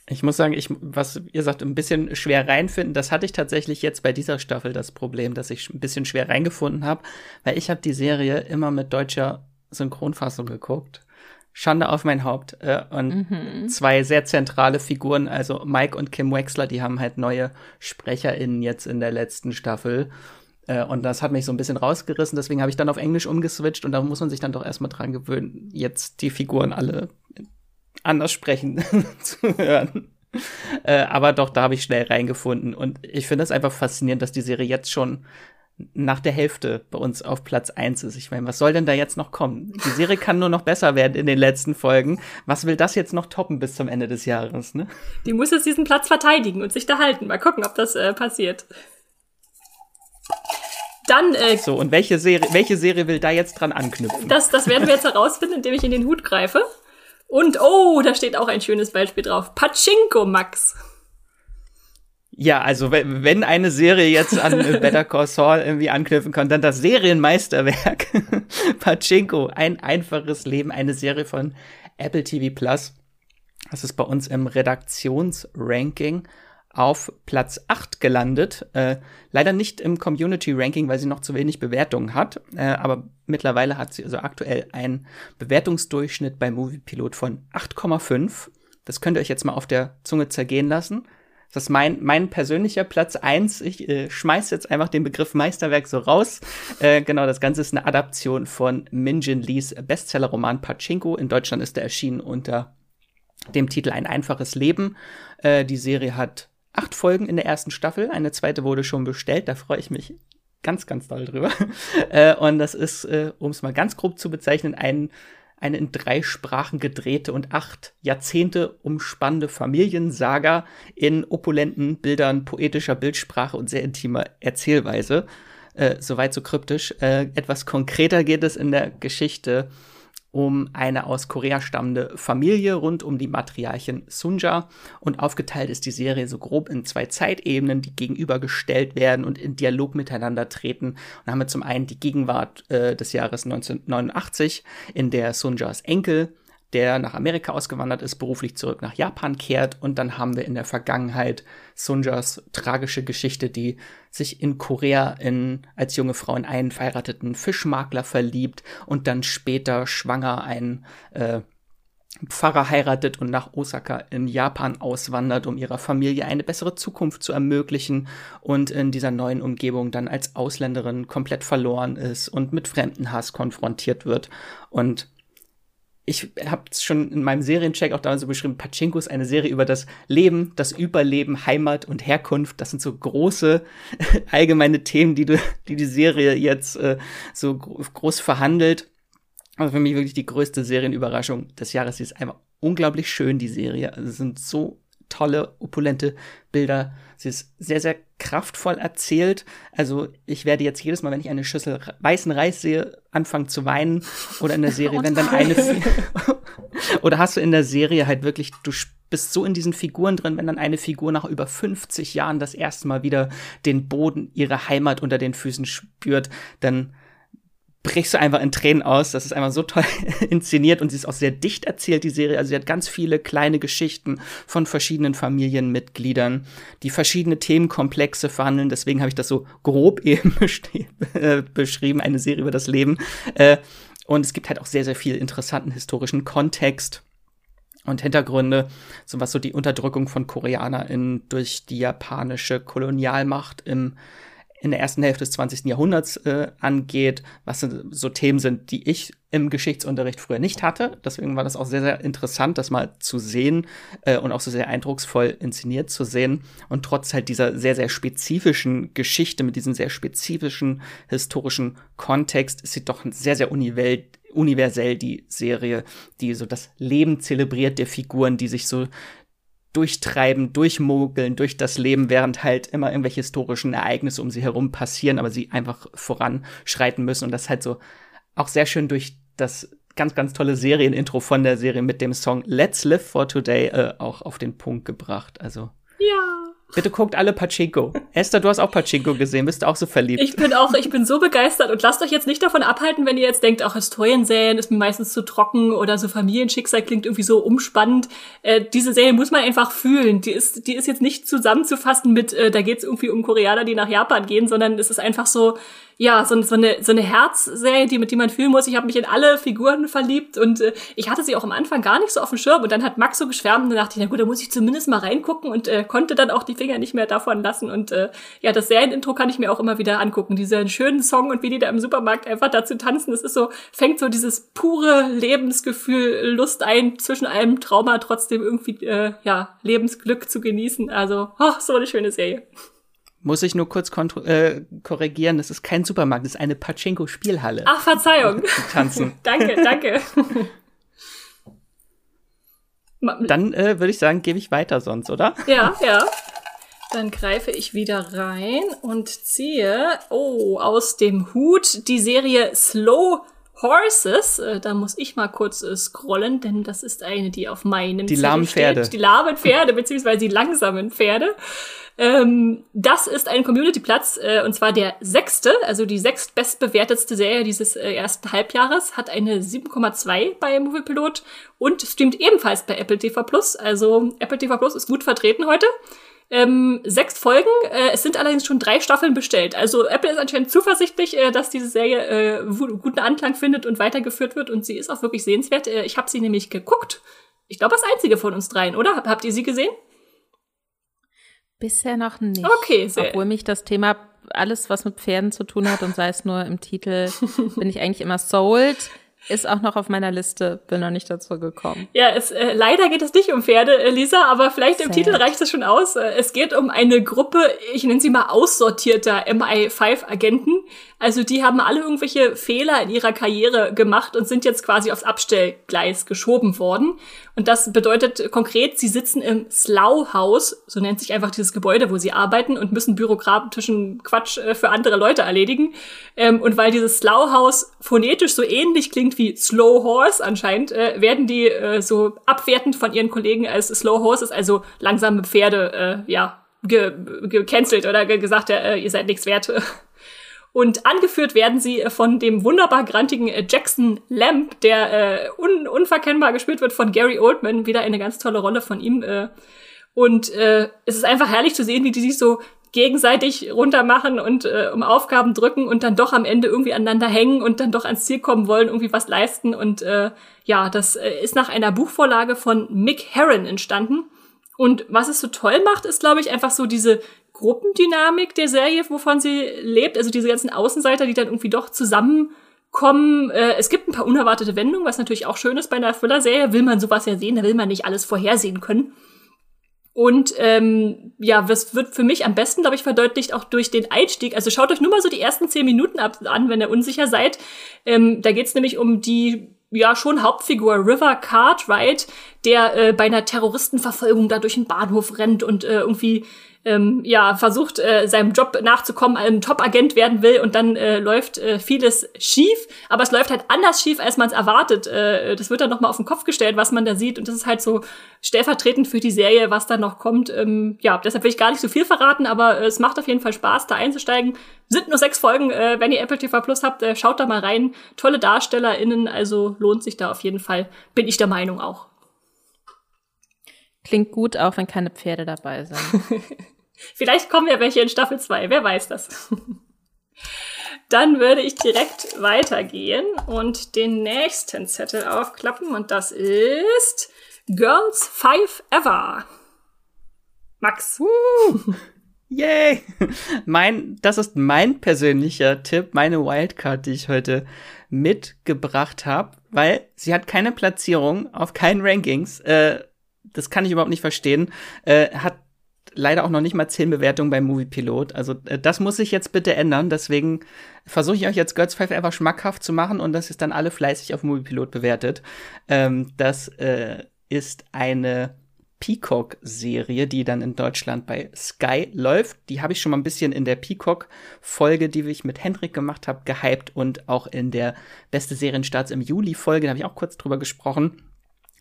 Ich muss sagen, ich, was ihr sagt, ein bisschen schwer reinfinden, das hatte ich tatsächlich jetzt bei dieser Staffel das Problem, dass ich ein bisschen schwer reingefunden habe, weil ich habe die Serie immer mit deutscher Synchronfassung geguckt. Schande auf mein Haupt. Äh, und mhm. zwei sehr zentrale Figuren, also Mike und Kim Wexler, die haben halt neue SprecherInnen jetzt in der letzten Staffel. Äh, und das hat mich so ein bisschen rausgerissen, deswegen habe ich dann auf Englisch umgeswitcht und da muss man sich dann doch erstmal dran gewöhnen, jetzt die Figuren alle anders sprechen zu hören. Äh, aber doch, da habe ich schnell reingefunden. Und ich finde es einfach faszinierend, dass die Serie jetzt schon nach der Hälfte bei uns auf Platz eins ist. Ich meine, was soll denn da jetzt noch kommen? Die Serie kann nur noch besser werden in den letzten Folgen. Was will das jetzt noch toppen bis zum Ende des Jahres, ne? Die muss jetzt diesen Platz verteidigen und sich da halten. Mal gucken, ob das äh, passiert. Dann, äh, So, und welche Serie, welche Serie will da jetzt dran anknüpfen? das, das werden wir jetzt herausfinden, indem ich in den Hut greife. Und, oh, da steht auch ein schönes Beispiel drauf. Pachinko Max. Ja, also wenn eine Serie jetzt an Better Call Saul irgendwie anknüpfen kann, dann das Serienmeisterwerk Pachinko, ein einfaches Leben, eine Serie von Apple TV Plus. Das ist bei uns im Redaktionsranking auf Platz 8 gelandet. Äh, leider nicht im Community Ranking, weil sie noch zu wenig Bewertungen hat. Äh, aber mittlerweile hat sie also aktuell einen Bewertungsdurchschnitt bei Moviepilot von 8,5. Das könnt ihr euch jetzt mal auf der Zunge zergehen lassen. Das ist mein, mein persönlicher Platz eins. Ich äh, schmeiß jetzt einfach den Begriff Meisterwerk so raus. Äh, genau, das Ganze ist eine Adaption von Min Jin Lees Bestsellerroman Pachinko. In Deutschland ist er erschienen unter dem Titel Ein einfaches Leben. Äh, die Serie hat acht Folgen in der ersten Staffel. Eine zweite wurde schon bestellt. Da freue ich mich ganz, ganz doll drüber. äh, und das ist, äh, um es mal ganz grob zu bezeichnen, ein eine in drei Sprachen gedrehte und acht Jahrzehnte umspannende Familiensaga in opulenten Bildern, poetischer Bildsprache und sehr intimer Erzählweise. Äh, Soweit so kryptisch. Äh, etwas konkreter geht es in der Geschichte um eine aus Korea stammende Familie rund um die Matriarchin Sunja und aufgeteilt ist die Serie so grob in zwei Zeitebenen, die gegenübergestellt werden und in Dialog miteinander treten. Und haben wir zum einen die Gegenwart äh, des Jahres 1989, in der Sunjas Enkel der nach Amerika ausgewandert ist, beruflich zurück nach Japan kehrt. Und dann haben wir in der Vergangenheit Sunjas tragische Geschichte, die sich in Korea in, als junge Frau in einen verheirateten Fischmakler verliebt und dann später schwanger einen äh, Pfarrer heiratet und nach Osaka in Japan auswandert, um ihrer Familie eine bessere Zukunft zu ermöglichen und in dieser neuen Umgebung dann als Ausländerin komplett verloren ist und mit Fremdenhass konfrontiert wird. Und ich habe es schon in meinem Seriencheck auch damals so beschrieben, Pachinko ist eine Serie über das Leben, das Überleben, Heimat und Herkunft. Das sind so große allgemeine Themen, die, du, die die Serie jetzt äh, so groß verhandelt. Also für mich wirklich die größte Serienüberraschung des Jahres. Sie ist einfach unglaublich schön, die Serie. Also es sind so tolle, opulente Bilder. Sie ist sehr, sehr kraftvoll erzählt. Also ich werde jetzt jedes Mal, wenn ich eine Schüssel weißen Reis sehe, anfangen zu weinen. Oder in der Serie, wenn dann eine... oder hast du in der Serie halt wirklich, du bist so in diesen Figuren drin, wenn dann eine Figur nach über 50 Jahren das erste Mal wieder den Boden ihrer Heimat unter den Füßen spürt, dann brichst du einfach in Tränen aus. Das ist einfach so toll inszeniert und sie ist auch sehr dicht erzählt, die Serie. Also sie hat ganz viele kleine Geschichten von verschiedenen Familienmitgliedern, die verschiedene Themenkomplexe verhandeln. Deswegen habe ich das so grob eben äh, beschrieben, eine Serie über das Leben. Äh, und es gibt halt auch sehr, sehr viel interessanten historischen Kontext und Hintergründe, so was so die Unterdrückung von KoreanerInnen durch die japanische Kolonialmacht im in der ersten Hälfte des 20. Jahrhunderts äh, angeht, was so Themen sind, die ich im Geschichtsunterricht früher nicht hatte. Deswegen war das auch sehr, sehr interessant, das mal zu sehen äh, und auch so sehr eindrucksvoll inszeniert zu sehen. Und trotz halt dieser sehr, sehr spezifischen Geschichte mit diesem sehr spezifischen historischen Kontext ist sie doch sehr, sehr universell die Serie, die so das Leben zelebriert der Figuren, die sich so durchtreiben, durchmogeln durch das Leben, während halt immer irgendwelche historischen Ereignisse um sie herum passieren, aber sie einfach voranschreiten müssen und das halt so auch sehr schön durch das ganz, ganz tolle Serienintro von der Serie mit dem Song Let's Live for Today äh, auch auf den Punkt gebracht. Also. Bitte guckt alle Pachinko. Esther, du hast auch Pachinko gesehen, bist du auch so verliebt? Ich bin auch, ich bin so begeistert und lasst euch jetzt nicht davon abhalten, wenn ihr jetzt denkt, auch Historienserien ist mir meistens zu trocken oder so Familienschicksal klingt irgendwie so umspannend. Äh, diese Serie muss man einfach fühlen. Die ist, die ist jetzt nicht zusammenzufassen mit, äh, da geht es irgendwie um Koreaner, die nach Japan gehen, sondern es ist einfach so, ja, so, so eine, so eine Herzserie, die, mit die man fühlen muss. Ich habe mich in alle Figuren verliebt und äh, ich hatte sie auch am Anfang gar nicht so auf dem Schirm. Und dann hat Max so geschwärmt und dann dachte ich, na gut, da muss ich zumindest mal reingucken und äh, konnte dann auch die Finger nicht mehr davon lassen. Und äh, ja, das Serienintro kann ich mir auch immer wieder angucken. Diesen schönen Song und wie die da im Supermarkt einfach dazu tanzen. Das ist so, fängt so dieses pure Lebensgefühl, Lust ein, zwischen allem Trauma trotzdem irgendwie, äh, ja, Lebensglück zu genießen. Also, oh, so eine schöne Serie. Muss ich nur kurz äh, korrigieren, das ist kein Supermarkt, das ist eine Pachinko-Spielhalle. Ach, Verzeihung. Tanzen. danke, danke. Dann äh, würde ich sagen, gebe ich weiter sonst, oder? Ja, ja. Dann greife ich wieder rein und ziehe, oh, aus dem Hut die Serie Slow Horses. Äh, da muss ich mal kurz äh, scrollen, denn das ist eine, die auf meinem Die lahmen Pferde. Die lahmen Pferde, beziehungsweise die langsamen Pferde. Ähm, das ist ein Community-Platz, äh, und zwar der sechste, also die sechstbestbewertetste Serie dieses äh, ersten Halbjahres, hat eine 7,2 bei Moviepilot und streamt ebenfalls bei Apple TV Plus. Also Apple TV Plus ist gut vertreten heute. Ähm, sechs Folgen, äh, es sind allerdings schon drei Staffeln bestellt. Also Apple ist anscheinend zuversichtlich, äh, dass diese Serie äh, guten Anklang findet und weitergeführt wird und sie ist auch wirklich sehenswert. Äh, ich habe sie nämlich geguckt. Ich glaube, als einzige von uns dreien, oder? Habt ihr sie gesehen? Bisher noch nicht. Okay, sehr. Obwohl mich das Thema alles, was mit Pferden zu tun hat und sei es nur im Titel, bin ich eigentlich immer sold. Ist auch noch auf meiner Liste, bin noch nicht dazu gekommen. Ja, es, äh, leider geht es nicht um Pferde, äh, Lisa, aber vielleicht im Sad. Titel reicht es schon aus. Äh, es geht um eine Gruppe, ich nenne sie mal aussortierter MI5-Agenten. Also die haben alle irgendwelche Fehler in ihrer Karriere gemacht und sind jetzt quasi aufs Abstellgleis geschoben worden. Und das bedeutet konkret, sie sitzen im Slough-Haus, so nennt sich einfach dieses Gebäude, wo sie arbeiten und müssen bürokratischen Quatsch äh, für andere Leute erledigen. Ähm, und weil dieses Slough-Haus phonetisch so ähnlich klingt wie Slow Horse anscheinend, äh, werden die äh, so abwertend von ihren Kollegen als Slow Horses, also langsame Pferde, ja, gecancelt ge oder gesagt, äh, ihr seid nichts wert. Und angeführt werden sie von dem wunderbar grantigen äh, Jackson Lamb, der äh, un unverkennbar gespielt wird von Gary Oldman. Wieder eine ganz tolle Rolle von ihm. Äh. Und äh, es ist einfach herrlich zu sehen, wie die sich so gegenseitig runtermachen und äh, um Aufgaben drücken und dann doch am Ende irgendwie aneinander hängen und dann doch ans Ziel kommen wollen, irgendwie was leisten. Und äh, ja, das äh, ist nach einer Buchvorlage von Mick Herron entstanden. Und was es so toll macht, ist, glaube ich, einfach so diese Gruppendynamik der Serie, wovon sie lebt. Also diese ganzen Außenseiter, die dann irgendwie doch zusammenkommen. Äh, es gibt ein paar unerwartete Wendungen, was natürlich auch schön ist bei einer Thriller-Serie. Will man sowas ja sehen, da will man nicht alles vorhersehen können. Und ähm, ja, das wird für mich am besten, glaube ich, verdeutlicht auch durch den Einstieg. Also schaut euch nur mal so die ersten zehn Minuten ab an, wenn ihr unsicher seid. Ähm, da geht's nämlich um die ja schon Hauptfigur River Cartwright, der äh, bei einer Terroristenverfolgung da durch den Bahnhof rennt und äh, irgendwie ähm, ja, versucht, äh, seinem Job nachzukommen, ein Top-Agent werden will und dann äh, läuft äh, vieles schief, aber es läuft halt anders schief, als man es erwartet. Äh, das wird dann nochmal auf den Kopf gestellt, was man da sieht und das ist halt so stellvertretend für die Serie, was da noch kommt. Ähm, ja, deshalb will ich gar nicht so viel verraten, aber äh, es macht auf jeden Fall Spaß, da einzusteigen. Sind nur sechs Folgen, äh, wenn ihr Apple TV Plus habt, äh, schaut da mal rein. Tolle DarstellerInnen, also lohnt sich da auf jeden Fall, bin ich der Meinung auch. Klingt gut, auch wenn keine Pferde dabei sind. Vielleicht kommen ja welche in Staffel 2, wer weiß das. Dann würde ich direkt weitergehen und den nächsten Zettel aufklappen und das ist Girls Five Ever. Max. Uh, yay! Mein, das ist mein persönlicher Tipp, meine Wildcard, die ich heute mitgebracht habe, weil sie hat keine Platzierung auf keinen Rankings. Äh, das kann ich überhaupt nicht verstehen. Äh, hat leider auch noch nicht mal zehn Bewertungen beim Movie Pilot. Also äh, das muss sich jetzt bitte ändern. Deswegen versuche ich euch jetzt Girls Five Ever schmackhaft zu machen und das ist dann alle fleißig auf Movie Pilot bewertet. Ähm, das äh, ist eine Peacock-Serie, die dann in Deutschland bei Sky läuft. Die habe ich schon mal ein bisschen in der Peacock-Folge, die ich mit Hendrik gemacht habe, gehypt und auch in der Beste Serienstarts im Juli-Folge, da habe ich auch kurz drüber gesprochen.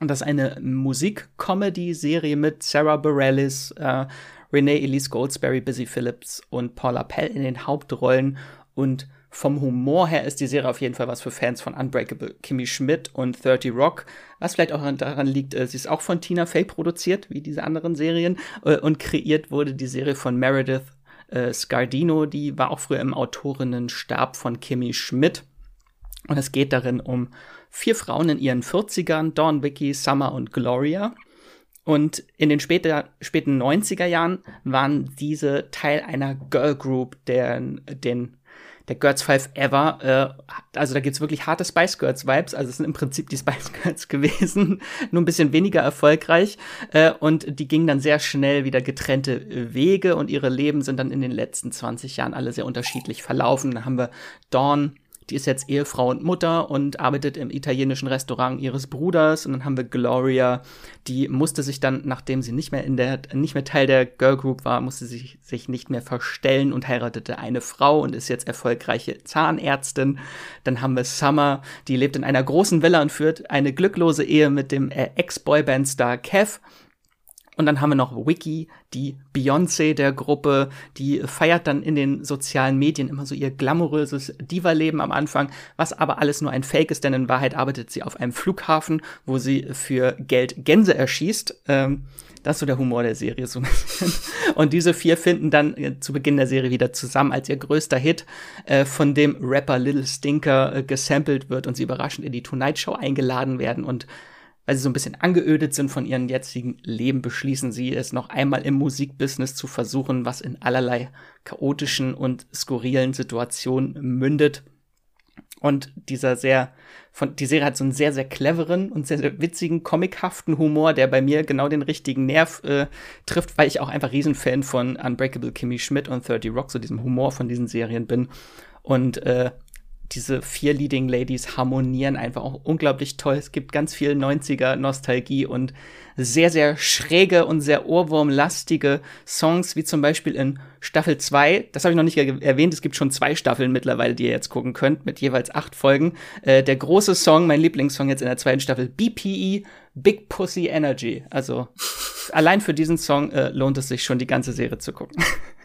Und das ist eine Musik-Comedy-Serie mit Sarah Bareilles, äh, Renee Elise Goldsberry, Busy Phillips und Paula Pell in den Hauptrollen. Und vom Humor her ist die Serie auf jeden Fall was für Fans von Unbreakable Kimmy Schmidt und 30 Rock. Was vielleicht auch daran liegt, äh, sie ist auch von Tina Fey produziert, wie diese anderen Serien. Äh, und kreiert wurde die Serie von Meredith äh, Scardino, die war auch früher im Autorinnenstab von Kimmy Schmidt. Und es geht darin um vier Frauen in ihren 40ern, Dawn, Vicky, Summer und Gloria. Und in den später, späten 90er Jahren waren diese Teil einer Girl Group, der den der Girls Five Ever. Äh, also da gibt's wirklich harte Spice Girls Vibes. Also es sind im Prinzip die Spice Girls gewesen, nur ein bisschen weniger erfolgreich. Äh, und die gingen dann sehr schnell wieder getrennte Wege und ihre Leben sind dann in den letzten 20 Jahren alle sehr unterschiedlich verlaufen. Dann haben wir Dawn, die ist jetzt Ehefrau und Mutter und arbeitet im italienischen Restaurant ihres Bruders. Und dann haben wir Gloria, die musste sich dann, nachdem sie nicht mehr in der, nicht mehr Teil der Girl Group war, musste sich, sich nicht mehr verstellen und heiratete eine Frau und ist jetzt erfolgreiche Zahnärztin. Dann haben wir Summer, die lebt in einer großen Villa und führt eine glücklose Ehe mit dem äh, Ex-Boyband-Star Kev. Und dann haben wir noch Wiki, die Beyoncé der Gruppe, die feiert dann in den sozialen Medien immer so ihr glamouröses Diva-Leben am Anfang, was aber alles nur ein Fake ist, denn in Wahrheit arbeitet sie auf einem Flughafen, wo sie für Geld Gänse erschießt. Ähm, das ist so der Humor der Serie so ein bisschen. Und diese vier finden dann äh, zu Beginn der Serie wieder zusammen, als ihr größter Hit äh, von dem Rapper Little Stinker äh, gesampelt wird und sie überraschend in die Tonight Show eingeladen werden und weil sie so ein bisschen angeödet sind von ihrem jetzigen Leben, beschließen sie es noch einmal im Musikbusiness zu versuchen, was in allerlei chaotischen und skurrilen Situationen mündet. Und dieser sehr, von, die Serie hat so einen sehr, sehr cleveren und sehr, sehr witzigen, comichaften Humor, der bei mir genau den richtigen Nerv äh, trifft, weil ich auch einfach Riesenfan von Unbreakable Kimmy Schmidt und 30 Rock, so diesem Humor von diesen Serien bin. Und äh, diese vier Leading Ladies harmonieren einfach auch unglaublich toll. Es gibt ganz viel 90er Nostalgie und sehr, sehr schräge und sehr ohrwurmlastige Songs, wie zum Beispiel in Staffel 2. Das habe ich noch nicht erwähnt. Es gibt schon zwei Staffeln mittlerweile, die ihr jetzt gucken könnt, mit jeweils acht Folgen. Äh, der große Song, mein Lieblingssong jetzt in der zweiten Staffel, BPE, Big Pussy Energy. Also allein für diesen Song äh, lohnt es sich schon, die ganze Serie zu gucken.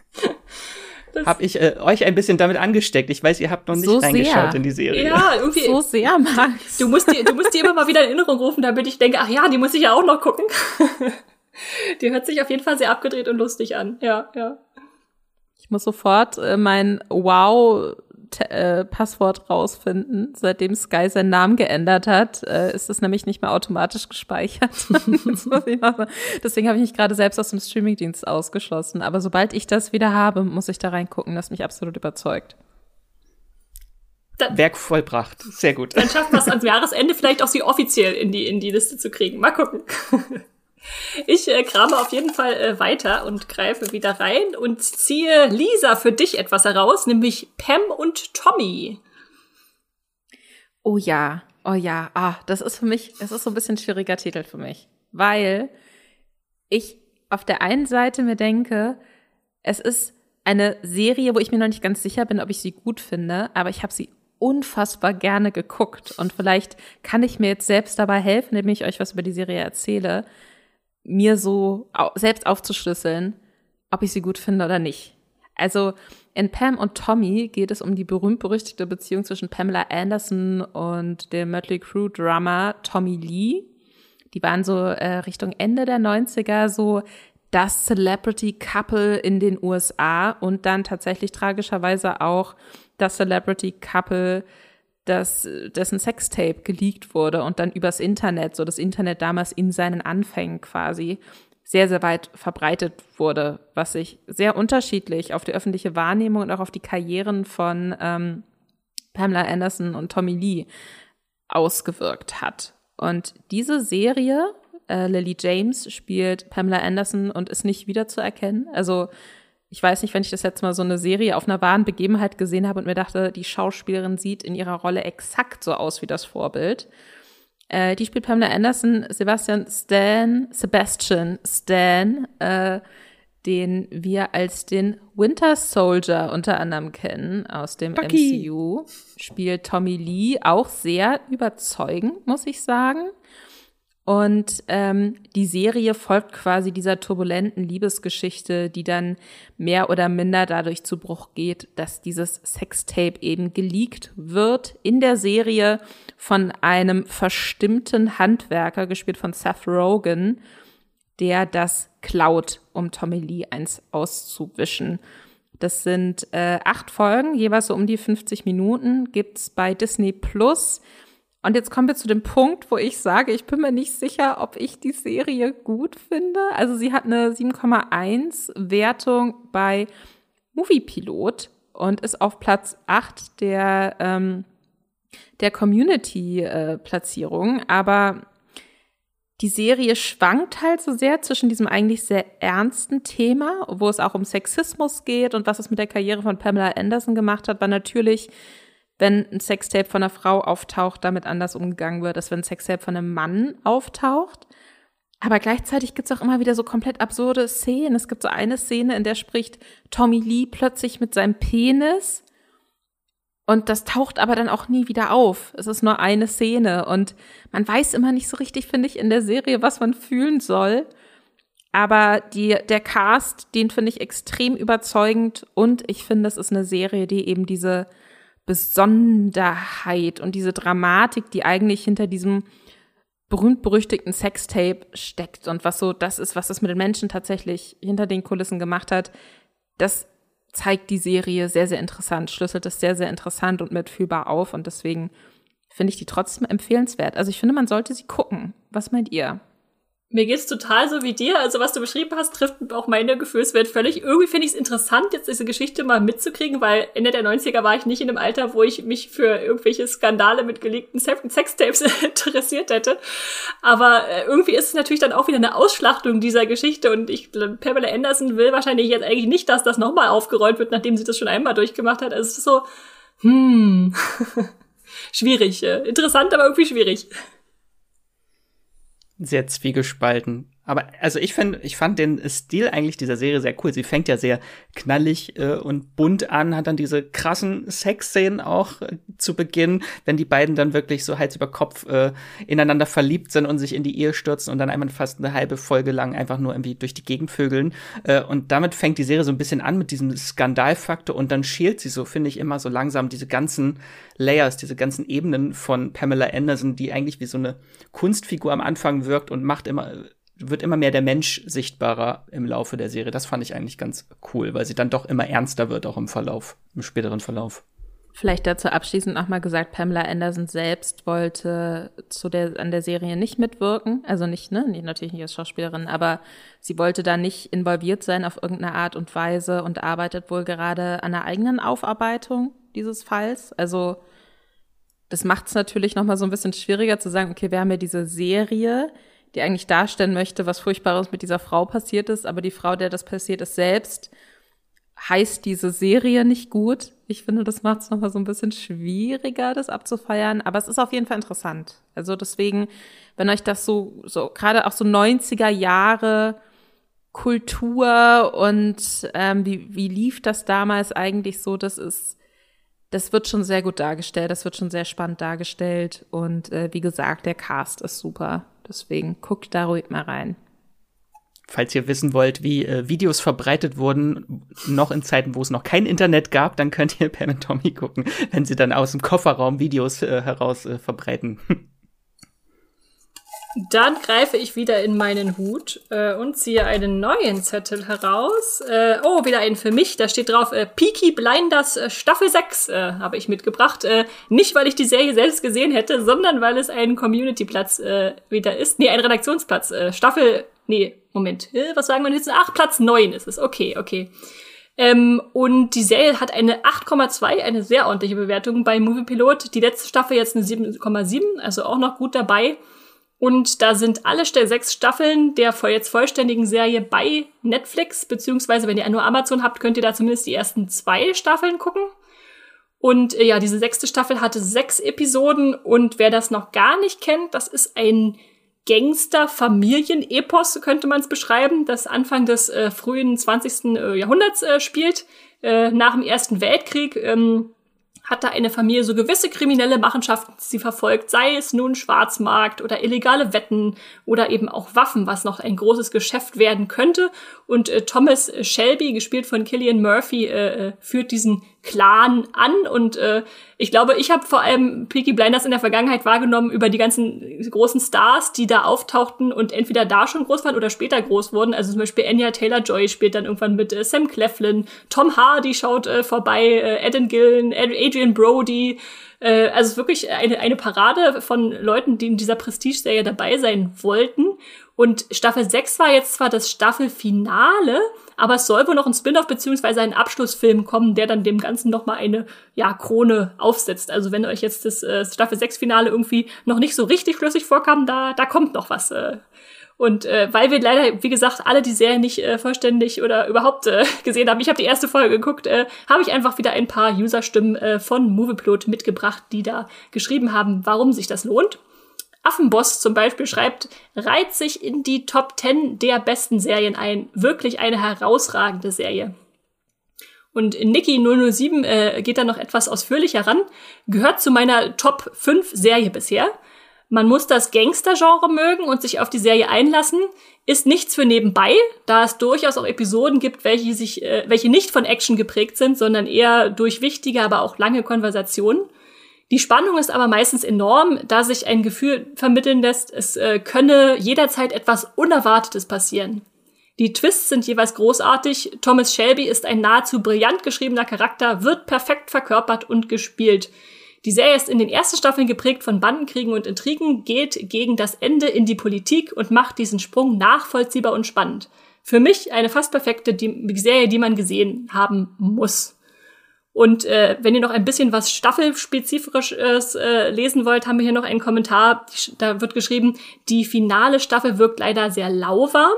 habe ich äh, euch ein bisschen damit angesteckt. Ich weiß, ihr habt noch nicht so reingeschaut in die Serie. Ja, irgendwie. So sehr, Max. Du musst die, du musst die immer mal wieder in Erinnerung rufen, damit ich denke, ach ja, die muss ich ja auch noch gucken. die hört sich auf jeden Fall sehr abgedreht und lustig an. Ja, ja. Ich muss sofort äh, mein Wow äh, Passwort rausfinden. Seitdem Sky seinen Namen geändert hat, äh, ist es nämlich nicht mehr automatisch gespeichert. Deswegen habe ich mich gerade selbst aus dem Streamingdienst ausgeschlossen. Aber sobald ich das wieder habe, muss ich da reingucken. Das mich absolut überzeugt. Dann, Werk vollbracht. Sehr gut. Dann schafft man es ans Jahresende vielleicht auch sie offiziell in die, in die Liste zu kriegen. Mal gucken. Ich äh, krame auf jeden Fall äh, weiter und greife wieder rein und ziehe Lisa für dich etwas heraus, nämlich Pam und Tommy. Oh ja, oh ja, ah, das ist für mich, es ist so ein bisschen ein schwieriger Titel für mich, weil ich auf der einen Seite mir denke, es ist eine Serie, wo ich mir noch nicht ganz sicher bin, ob ich sie gut finde, aber ich habe sie unfassbar gerne geguckt. Und vielleicht kann ich mir jetzt selbst dabei helfen, indem ich euch was über die Serie erzähle mir so selbst aufzuschlüsseln, ob ich sie gut finde oder nicht. Also in Pam und Tommy geht es um die berühmt-berüchtigte Beziehung zwischen Pamela Anderson und dem Mötley Crew Drummer Tommy Lee. Die waren so äh, Richtung Ende der 90er so das Celebrity Couple in den USA und dann tatsächlich tragischerweise auch das Celebrity Couple dass dessen Sextape geleakt wurde und dann übers Internet, so das Internet damals in seinen Anfängen quasi, sehr, sehr weit verbreitet wurde, was sich sehr unterschiedlich auf die öffentliche Wahrnehmung und auch auf die Karrieren von ähm, Pamela Anderson und Tommy Lee ausgewirkt hat. Und diese Serie, äh, Lily James spielt Pamela Anderson und ist nicht wiederzuerkennen. Also ich weiß nicht, wenn ich das jetzt mal so eine Serie auf einer wahren Begebenheit gesehen habe und mir dachte, die Schauspielerin sieht in ihrer Rolle exakt so aus wie das Vorbild. Äh, die spielt Pamela Anderson, Sebastian Stan, Sebastian Stan, äh, den wir als den Winter Soldier unter anderem kennen aus dem Bucky. MCU, spielt Tommy Lee auch sehr überzeugend, muss ich sagen. Und ähm, die Serie folgt quasi dieser turbulenten Liebesgeschichte, die dann mehr oder minder dadurch zu Bruch geht, dass dieses Sextape eben geleakt wird in der Serie von einem verstimmten Handwerker, gespielt von Seth Rogen, der das klaut, um Tommy Lee eins auszuwischen. Das sind äh, acht Folgen, jeweils so um die 50 Minuten, gibt's bei Disney Plus. Und jetzt kommen wir zu dem Punkt, wo ich sage, ich bin mir nicht sicher, ob ich die Serie gut finde. Also sie hat eine 7,1 Wertung bei Moviepilot und ist auf Platz 8 der, ähm, der Community-Platzierung. Aber die Serie schwankt halt so sehr zwischen diesem eigentlich sehr ernsten Thema, wo es auch um Sexismus geht und was es mit der Karriere von Pamela Anderson gemacht hat, weil natürlich wenn ein Sextape von einer Frau auftaucht, damit anders umgegangen wird, als wenn ein Sextape von einem Mann auftaucht. Aber gleichzeitig gibt's auch immer wieder so komplett absurde Szenen. Es gibt so eine Szene, in der spricht Tommy Lee plötzlich mit seinem Penis. Und das taucht aber dann auch nie wieder auf. Es ist nur eine Szene. Und man weiß immer nicht so richtig, finde ich, in der Serie, was man fühlen soll. Aber die, der Cast, den finde ich extrem überzeugend. Und ich finde, es ist eine Serie, die eben diese Besonderheit und diese Dramatik, die eigentlich hinter diesem berühmt-berüchtigten Sextape steckt und was so das ist, was es mit den Menschen tatsächlich hinter den Kulissen gemacht hat, das zeigt die Serie sehr, sehr interessant, schlüsselt es sehr, sehr interessant und mitfühlbar auf und deswegen finde ich die trotzdem empfehlenswert. Also ich finde, man sollte sie gucken. Was meint ihr? Mir geht's total so wie dir. Also was du beschrieben hast, trifft auch meine Gefühlswelt völlig. Irgendwie finde ich es interessant, jetzt diese Geschichte mal mitzukriegen, weil Ende der 90er war ich nicht in einem Alter, wo ich mich für irgendwelche Skandale mit geleakten Sextapes interessiert hätte. Aber äh, irgendwie ist es natürlich dann auch wieder eine Ausschlachtung dieser Geschichte und ich Pamela Anderson will wahrscheinlich jetzt eigentlich nicht, dass das nochmal aufgerollt wird, nachdem sie das schon einmal durchgemacht hat. Also es ist so, hm, schwierig. Äh, interessant, aber irgendwie schwierig sehr zwiegespalten. Aber also ich finde, ich fand den Stil eigentlich dieser Serie sehr cool. Sie fängt ja sehr knallig äh, und bunt an, hat dann diese krassen Sexszenen auch äh, zu Beginn, wenn die beiden dann wirklich so Hals über Kopf äh, ineinander verliebt sind und sich in die Ehe stürzen und dann einmal fast eine halbe Folge lang einfach nur irgendwie durch die Gegend vögeln. Äh, und damit fängt die Serie so ein bisschen an mit diesem Skandalfaktor und dann schält sie so, finde ich, immer so langsam diese ganzen Layers, diese ganzen Ebenen von Pamela Anderson, die eigentlich wie so eine Kunstfigur am Anfang wirkt und macht immer wird immer mehr der Mensch sichtbarer im Laufe der Serie. Das fand ich eigentlich ganz cool, weil sie dann doch immer ernster wird, auch im Verlauf, im späteren Verlauf. Vielleicht dazu abschließend nochmal gesagt, Pamela Anderson selbst wollte zu der, an der Serie nicht mitwirken. Also nicht, ne, natürlich nicht als Schauspielerin, aber sie wollte da nicht involviert sein auf irgendeine Art und Weise und arbeitet wohl gerade an einer eigenen Aufarbeitung dieses Falls. Also, das macht es natürlich nochmal so ein bisschen schwieriger zu sagen, okay, wir haben ja diese Serie, die eigentlich darstellen möchte, was Furchtbares mit dieser Frau passiert ist, aber die Frau, der das passiert ist, selbst heißt diese Serie nicht gut. Ich finde, das macht es nochmal so ein bisschen schwieriger, das abzufeiern, aber es ist auf jeden Fall interessant. Also deswegen, wenn euch das so, so gerade auch so 90er Jahre Kultur und ähm, wie, wie lief das damals eigentlich so, das ist, das wird schon sehr gut dargestellt, das wird schon sehr spannend dargestellt und äh, wie gesagt, der Cast ist super. Deswegen guckt da ruhig mal rein. Falls ihr wissen wollt, wie äh, Videos verbreitet wurden, noch in Zeiten, wo es noch kein Internet gab, dann könnt ihr Pam und Tommy gucken, wenn sie dann aus dem Kofferraum Videos äh, heraus äh, verbreiten. Dann greife ich wieder in meinen Hut äh, und ziehe einen neuen Zettel heraus. Äh, oh, wieder einen für mich. Da steht drauf, äh, Peaky Blinders äh, Staffel 6 äh, habe ich mitgebracht. Äh, nicht, weil ich die Serie selbst gesehen hätte, sondern weil es ein Community-Platz äh, wieder ist. Nee, ein Redaktionsplatz. Äh, Staffel, nee, Moment. Äh, was sagen wir jetzt? Ach, Platz 9 ist es. Okay, okay. Ähm, und die Serie hat eine 8,2, eine sehr ordentliche Bewertung bei Movie Pilot. Die letzte Staffel jetzt eine 7,7, also auch noch gut dabei. Und da sind alle sechs Staffeln der jetzt vollständigen Serie bei Netflix, beziehungsweise wenn ihr nur Amazon habt, könnt ihr da zumindest die ersten zwei Staffeln gucken. Und äh, ja, diese sechste Staffel hatte sechs Episoden und wer das noch gar nicht kennt, das ist ein Gangster-Familien-Epos, könnte man es beschreiben, das Anfang des äh, frühen 20. Äh, Jahrhunderts äh, spielt, äh, nach dem Ersten Weltkrieg. Ähm, hat da eine Familie so gewisse kriminelle Machenschaften, die sie verfolgt, sei es nun Schwarzmarkt oder illegale Wetten oder eben auch Waffen, was noch ein großes Geschäft werden könnte. Und äh, Thomas Shelby, gespielt von Killian Murphy, äh, äh führt diesen Clan an und äh, ich glaube, ich habe vor allem Peaky Blinders in der Vergangenheit wahrgenommen über die ganzen großen Stars, die da auftauchten und entweder da schon groß waren oder später groß wurden. Also zum Beispiel Anya Taylor-Joy spielt dann irgendwann mit äh, Sam Cleflin, Tom Hardy schaut äh, vorbei, äh, Adam Gillen, Adrian Brody. Äh, also es ist wirklich eine, eine Parade von Leuten, die in dieser Prestige-Serie dabei sein wollten. Und Staffel 6 war jetzt zwar das Staffelfinale, aber es soll wohl noch ein Spin-off beziehungsweise ein Abschlussfilm kommen, der dann dem Ganzen noch mal eine ja, Krone aufsetzt. Also wenn euch jetzt das äh, Staffel 6 Finale irgendwie noch nicht so richtig schlüssig vorkam, da, da kommt noch was. Äh. Und äh, weil wir leider, wie gesagt, alle die Serie nicht äh, vollständig oder überhaupt äh, gesehen haben, ich habe die erste Folge geguckt, äh, habe ich einfach wieder ein paar Userstimmen äh, von Movieplot mitgebracht, die da geschrieben haben, warum sich das lohnt. Affenboss zum Beispiel schreibt, reiht sich in die Top 10 der besten Serien ein. Wirklich eine herausragende Serie. Und Niki 007 äh, geht da noch etwas ausführlicher ran. Gehört zu meiner Top 5 Serie bisher. Man muss das Gangster-Genre mögen und sich auf die Serie einlassen. Ist nichts für nebenbei, da es durchaus auch Episoden gibt, welche sich, äh, welche nicht von Action geprägt sind, sondern eher durch wichtige, aber auch lange Konversationen. Die Spannung ist aber meistens enorm, da sich ein Gefühl vermitteln lässt, es äh, könne jederzeit etwas Unerwartetes passieren. Die Twists sind jeweils großartig. Thomas Shelby ist ein nahezu brillant geschriebener Charakter, wird perfekt verkörpert und gespielt. Die Serie ist in den ersten Staffeln geprägt von Bandenkriegen und Intrigen, geht gegen das Ende in die Politik und macht diesen Sprung nachvollziehbar und spannend. Für mich eine fast perfekte Serie, die man gesehen haben muss. Und äh, wenn ihr noch ein bisschen was Staffelspezifisches äh, lesen wollt, haben wir hier noch einen Kommentar. Da wird geschrieben, die finale Staffel wirkt leider sehr lauwarm.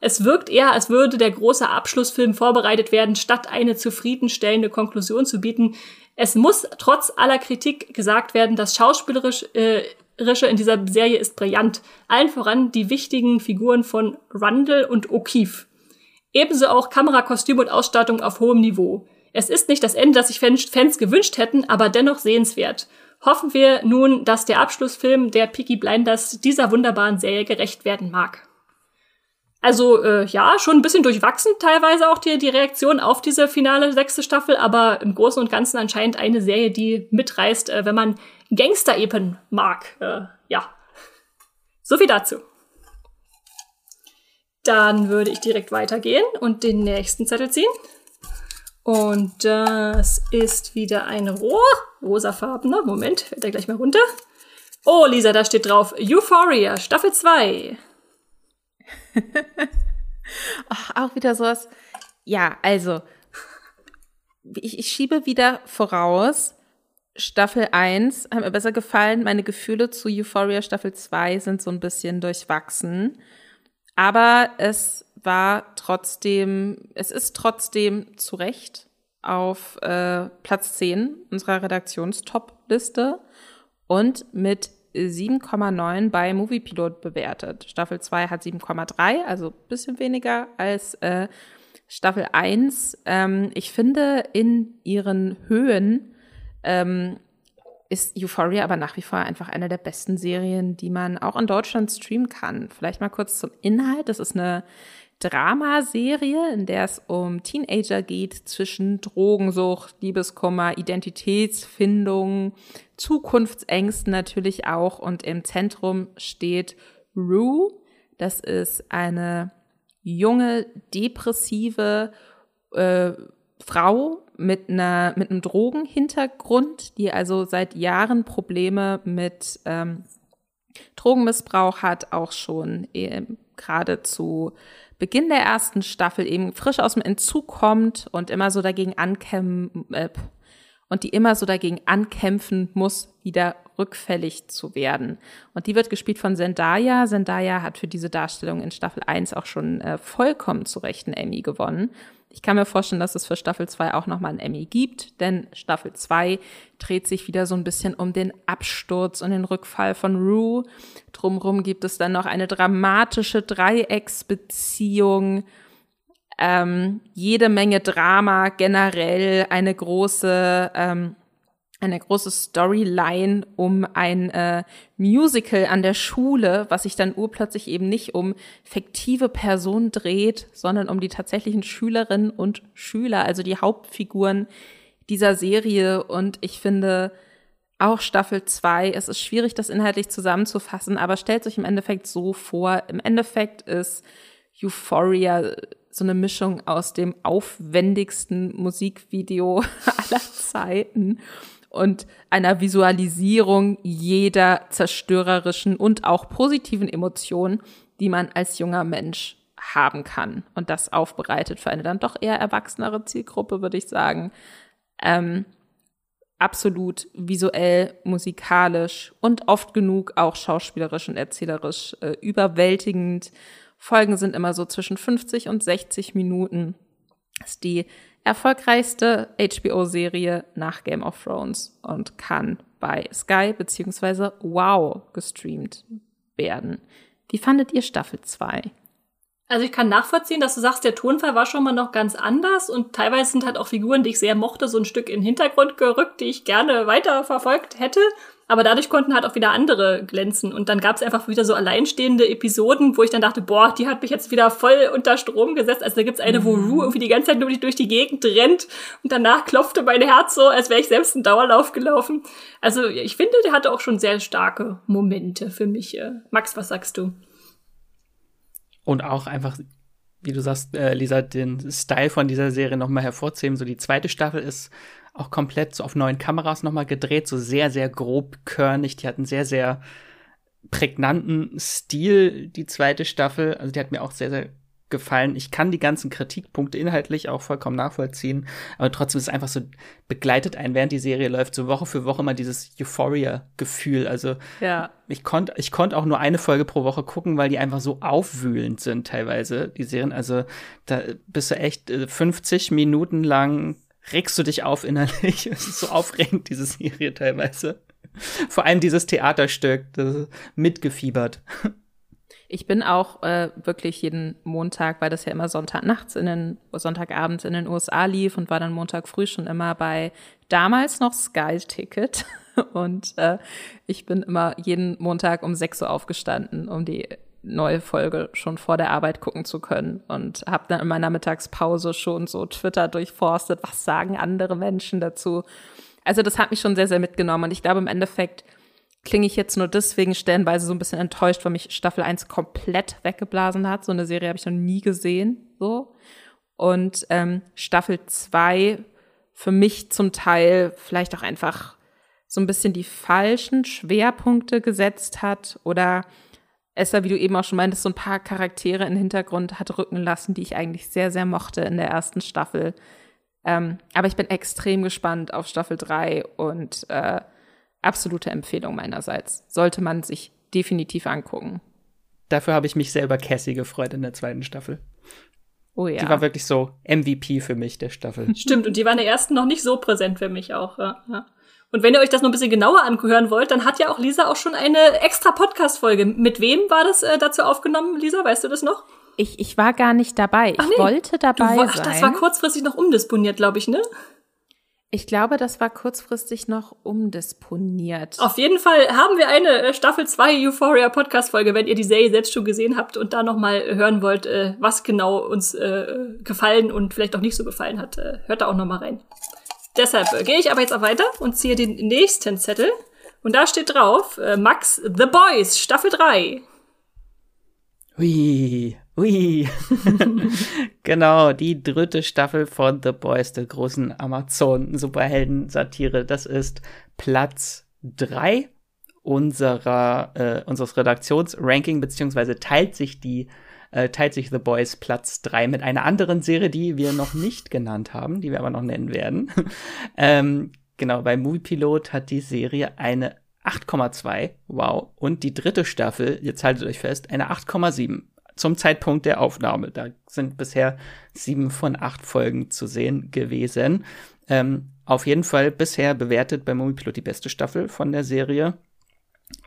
Es wirkt eher, als würde der große Abschlussfilm vorbereitet werden, statt eine zufriedenstellende Konklusion zu bieten. Es muss trotz aller Kritik gesagt werden, das Schauspielerisch äh, in dieser Serie ist brillant. Allen voran die wichtigen Figuren von Rundle und O'Keefe. Ebenso auch Kamera, Kostüm und Ausstattung auf hohem Niveau. Es ist nicht das Ende, das sich Fans gewünscht hätten, aber dennoch sehenswert. Hoffen wir nun, dass der Abschlussfilm der Peaky Blinders dieser wunderbaren Serie gerecht werden mag. Also äh, ja, schon ein bisschen durchwachsen teilweise auch die, die Reaktion auf diese finale sechste Staffel, aber im Großen und Ganzen anscheinend eine Serie, die mitreißt, äh, wenn man Gangster-Epen mag. Äh, ja. So viel dazu. Dann würde ich direkt weitergehen und den nächsten Zettel ziehen. Und das ist wieder ein Rohr, rosafarbener. Moment, fällt er gleich mal runter. Oh, Lisa, da steht drauf Euphoria, Staffel 2. Ach, auch wieder sowas. Ja, also, ich, ich schiebe wieder voraus. Staffel 1 hat mir besser gefallen. Meine Gefühle zu Euphoria Staffel 2 sind so ein bisschen durchwachsen. Aber es war trotzdem, es ist trotzdem zu Recht auf äh, Platz 10 unserer Redaktionstop-Liste und mit 7,9 bei Moviepilot bewertet. Staffel 2 hat 7,3, also bisschen weniger als äh, Staffel 1. Ähm, ich finde, in ihren Höhen ähm, ist Euphoria aber nach wie vor einfach eine der besten Serien, die man auch in Deutschland streamen kann. Vielleicht mal kurz zum Inhalt. Das ist eine Dramaserie, in der es um Teenager geht zwischen Drogensucht, Liebeskummer, Identitätsfindung, Zukunftsängsten natürlich auch. Und im Zentrum steht Rue. Das ist eine junge, depressive äh, Frau mit einer mit einem Drogenhintergrund, die also seit Jahren Probleme mit ähm, Drogenmissbrauch hat, auch schon äh, gerade zu Beginn der ersten Staffel eben frisch aus dem Entzug kommt und immer so dagegen ankämpfen äh, und die immer so dagegen ankämpfen muss, wieder rückfällig zu werden. Und die wird gespielt von Zendaya. Zendaya hat für diese Darstellung in Staffel 1 auch schon äh, vollkommen zu Recht einen Emmy gewonnen. Ich kann mir vorstellen, dass es für Staffel 2 auch nochmal einen Emmy gibt, denn Staffel 2 dreht sich wieder so ein bisschen um den Absturz und den Rückfall von Rue. Drumrum gibt es dann noch eine dramatische Dreiecksbeziehung, ähm, jede Menge Drama generell, eine große ähm, eine große Storyline um ein äh, Musical an der Schule, was sich dann urplötzlich eben nicht um fiktive Personen dreht, sondern um die tatsächlichen Schülerinnen und Schüler, also die Hauptfiguren, dieser Serie. Und ich finde auch Staffel 2, es ist schwierig, das inhaltlich zusammenzufassen, aber stellt euch im Endeffekt so vor, im Endeffekt ist Euphoria so eine Mischung aus dem aufwendigsten Musikvideo aller Zeiten und einer Visualisierung jeder zerstörerischen und auch positiven Emotion, die man als junger Mensch haben kann. Und das aufbereitet für eine dann doch eher erwachsenere Zielgruppe, würde ich sagen. Ähm, absolut visuell, musikalisch und oft genug auch schauspielerisch und erzählerisch äh, überwältigend. Folgen sind immer so zwischen 50 und 60 Minuten. Ist die erfolgreichste HBO-Serie nach Game of Thrones und kann bei Sky beziehungsweise Wow gestreamt werden. Wie fandet ihr Staffel 2? Also ich kann nachvollziehen, dass du sagst, der Tonfall war schon mal noch ganz anders und teilweise sind halt auch Figuren, die ich sehr mochte, so ein Stück in den Hintergrund gerückt, die ich gerne weiter verfolgt hätte. Aber dadurch konnten halt auch wieder andere glänzen. Und dann gab es einfach wieder so alleinstehende Episoden, wo ich dann dachte, boah, die hat mich jetzt wieder voll unter Strom gesetzt. Also da gibt's eine, wo mhm. Rue irgendwie die ganze Zeit nur durch die Gegend rennt und danach klopfte mein Herz so, als wäre ich selbst einen Dauerlauf gelaufen. Also ich finde, der hatte auch schon sehr starke Momente für mich. Äh, Max, was sagst du? Und auch einfach, wie du sagst, äh, Lisa, den Style von dieser Serie nochmal hervorzuheben. So die zweite Staffel ist auch komplett so auf neuen Kameras nochmal gedreht, so sehr, sehr grobkörnig. Die hatten sehr, sehr prägnanten Stil, die zweite Staffel. Also die hat mir auch sehr, sehr gefallen. Ich kann die ganzen Kritikpunkte inhaltlich auch vollkommen nachvollziehen, aber trotzdem ist es einfach so, begleitet einen, während die Serie läuft, so Woche für Woche mal dieses Euphoria-Gefühl. Also ja. ich konnte ich konnte auch nur eine Folge pro Woche gucken, weil die einfach so aufwühlend sind teilweise, die Serien. Also da bist du echt 50 äh, Minuten lang regst du dich auf innerlich. Es ist so aufregend, diese Serie teilweise. Vor allem dieses Theaterstück, das mitgefiebert. Ich bin auch äh, wirklich jeden Montag, weil das ja immer Sonntagnachts in den Sonntagabends in den USA lief und war dann Montag früh schon immer bei damals noch Sky Ticket. Und äh, ich bin immer jeden Montag um 6 Uhr aufgestanden, um die neue Folge schon vor der Arbeit gucken zu können und habe dann in meiner Mittagspause schon so Twitter durchforstet, was sagen andere Menschen dazu. Also das hat mich schon sehr, sehr mitgenommen und ich glaube im Endeffekt klinge ich jetzt nur deswegen stellenweise so ein bisschen enttäuscht, weil mich Staffel 1 komplett weggeblasen hat. So eine Serie habe ich noch nie gesehen. So. Und ähm, Staffel 2 für mich zum Teil vielleicht auch einfach so ein bisschen die falschen Schwerpunkte gesetzt hat oder Esther, wie du eben auch schon meintest, so ein paar Charaktere im Hintergrund hat rücken lassen, die ich eigentlich sehr, sehr mochte in der ersten Staffel. Ähm, aber ich bin extrem gespannt auf Staffel 3 und äh, absolute Empfehlung meinerseits. Sollte man sich definitiv angucken. Dafür habe ich mich sehr über Cassie gefreut in der zweiten Staffel. Oh ja. Die war wirklich so MVP für mich der Staffel. Stimmt, und die war in der ersten noch nicht so präsent für mich auch. Ja. Und wenn ihr euch das noch ein bisschen genauer anhören wollt, dann hat ja auch Lisa auch schon eine extra Podcast-Folge. Mit wem war das äh, dazu aufgenommen, Lisa? Weißt du das noch? Ich, ich war gar nicht dabei. Ach, nee. Ich wollte dabei du, ach, sein. Das war kurzfristig noch umdisponiert, glaube ich, ne? Ich glaube, das war kurzfristig noch umdisponiert. Auf jeden Fall haben wir eine äh, Staffel 2 Euphoria Podcast Folge, wenn ihr die Serie selbst schon gesehen habt und da noch mal hören wollt, äh, was genau uns äh, gefallen und vielleicht auch nicht so gefallen hat. hört da auch noch mal rein. Deshalb äh, gehe ich aber jetzt auch weiter und ziehe den nächsten Zettel. Und da steht drauf, äh, Max The Boys, Staffel 3. Hui, hui. genau, die dritte Staffel von The Boys, der großen Amazon-Superhelden-Satire. Das ist Platz 3 unserer, äh, unseres Redaktionsranking, beziehungsweise teilt sich die äh, teilt sich The Boys Platz 3 mit einer anderen Serie, die wir noch nicht genannt haben, die wir aber noch nennen werden. ähm, genau, bei Movie Pilot hat die Serie eine 8,2, wow. Und die dritte Staffel, jetzt haltet euch fest, eine 8,7 zum Zeitpunkt der Aufnahme. Da sind bisher sieben von acht Folgen zu sehen gewesen. Ähm, auf jeden Fall bisher bewertet bei Movie Pilot die beste Staffel von der Serie.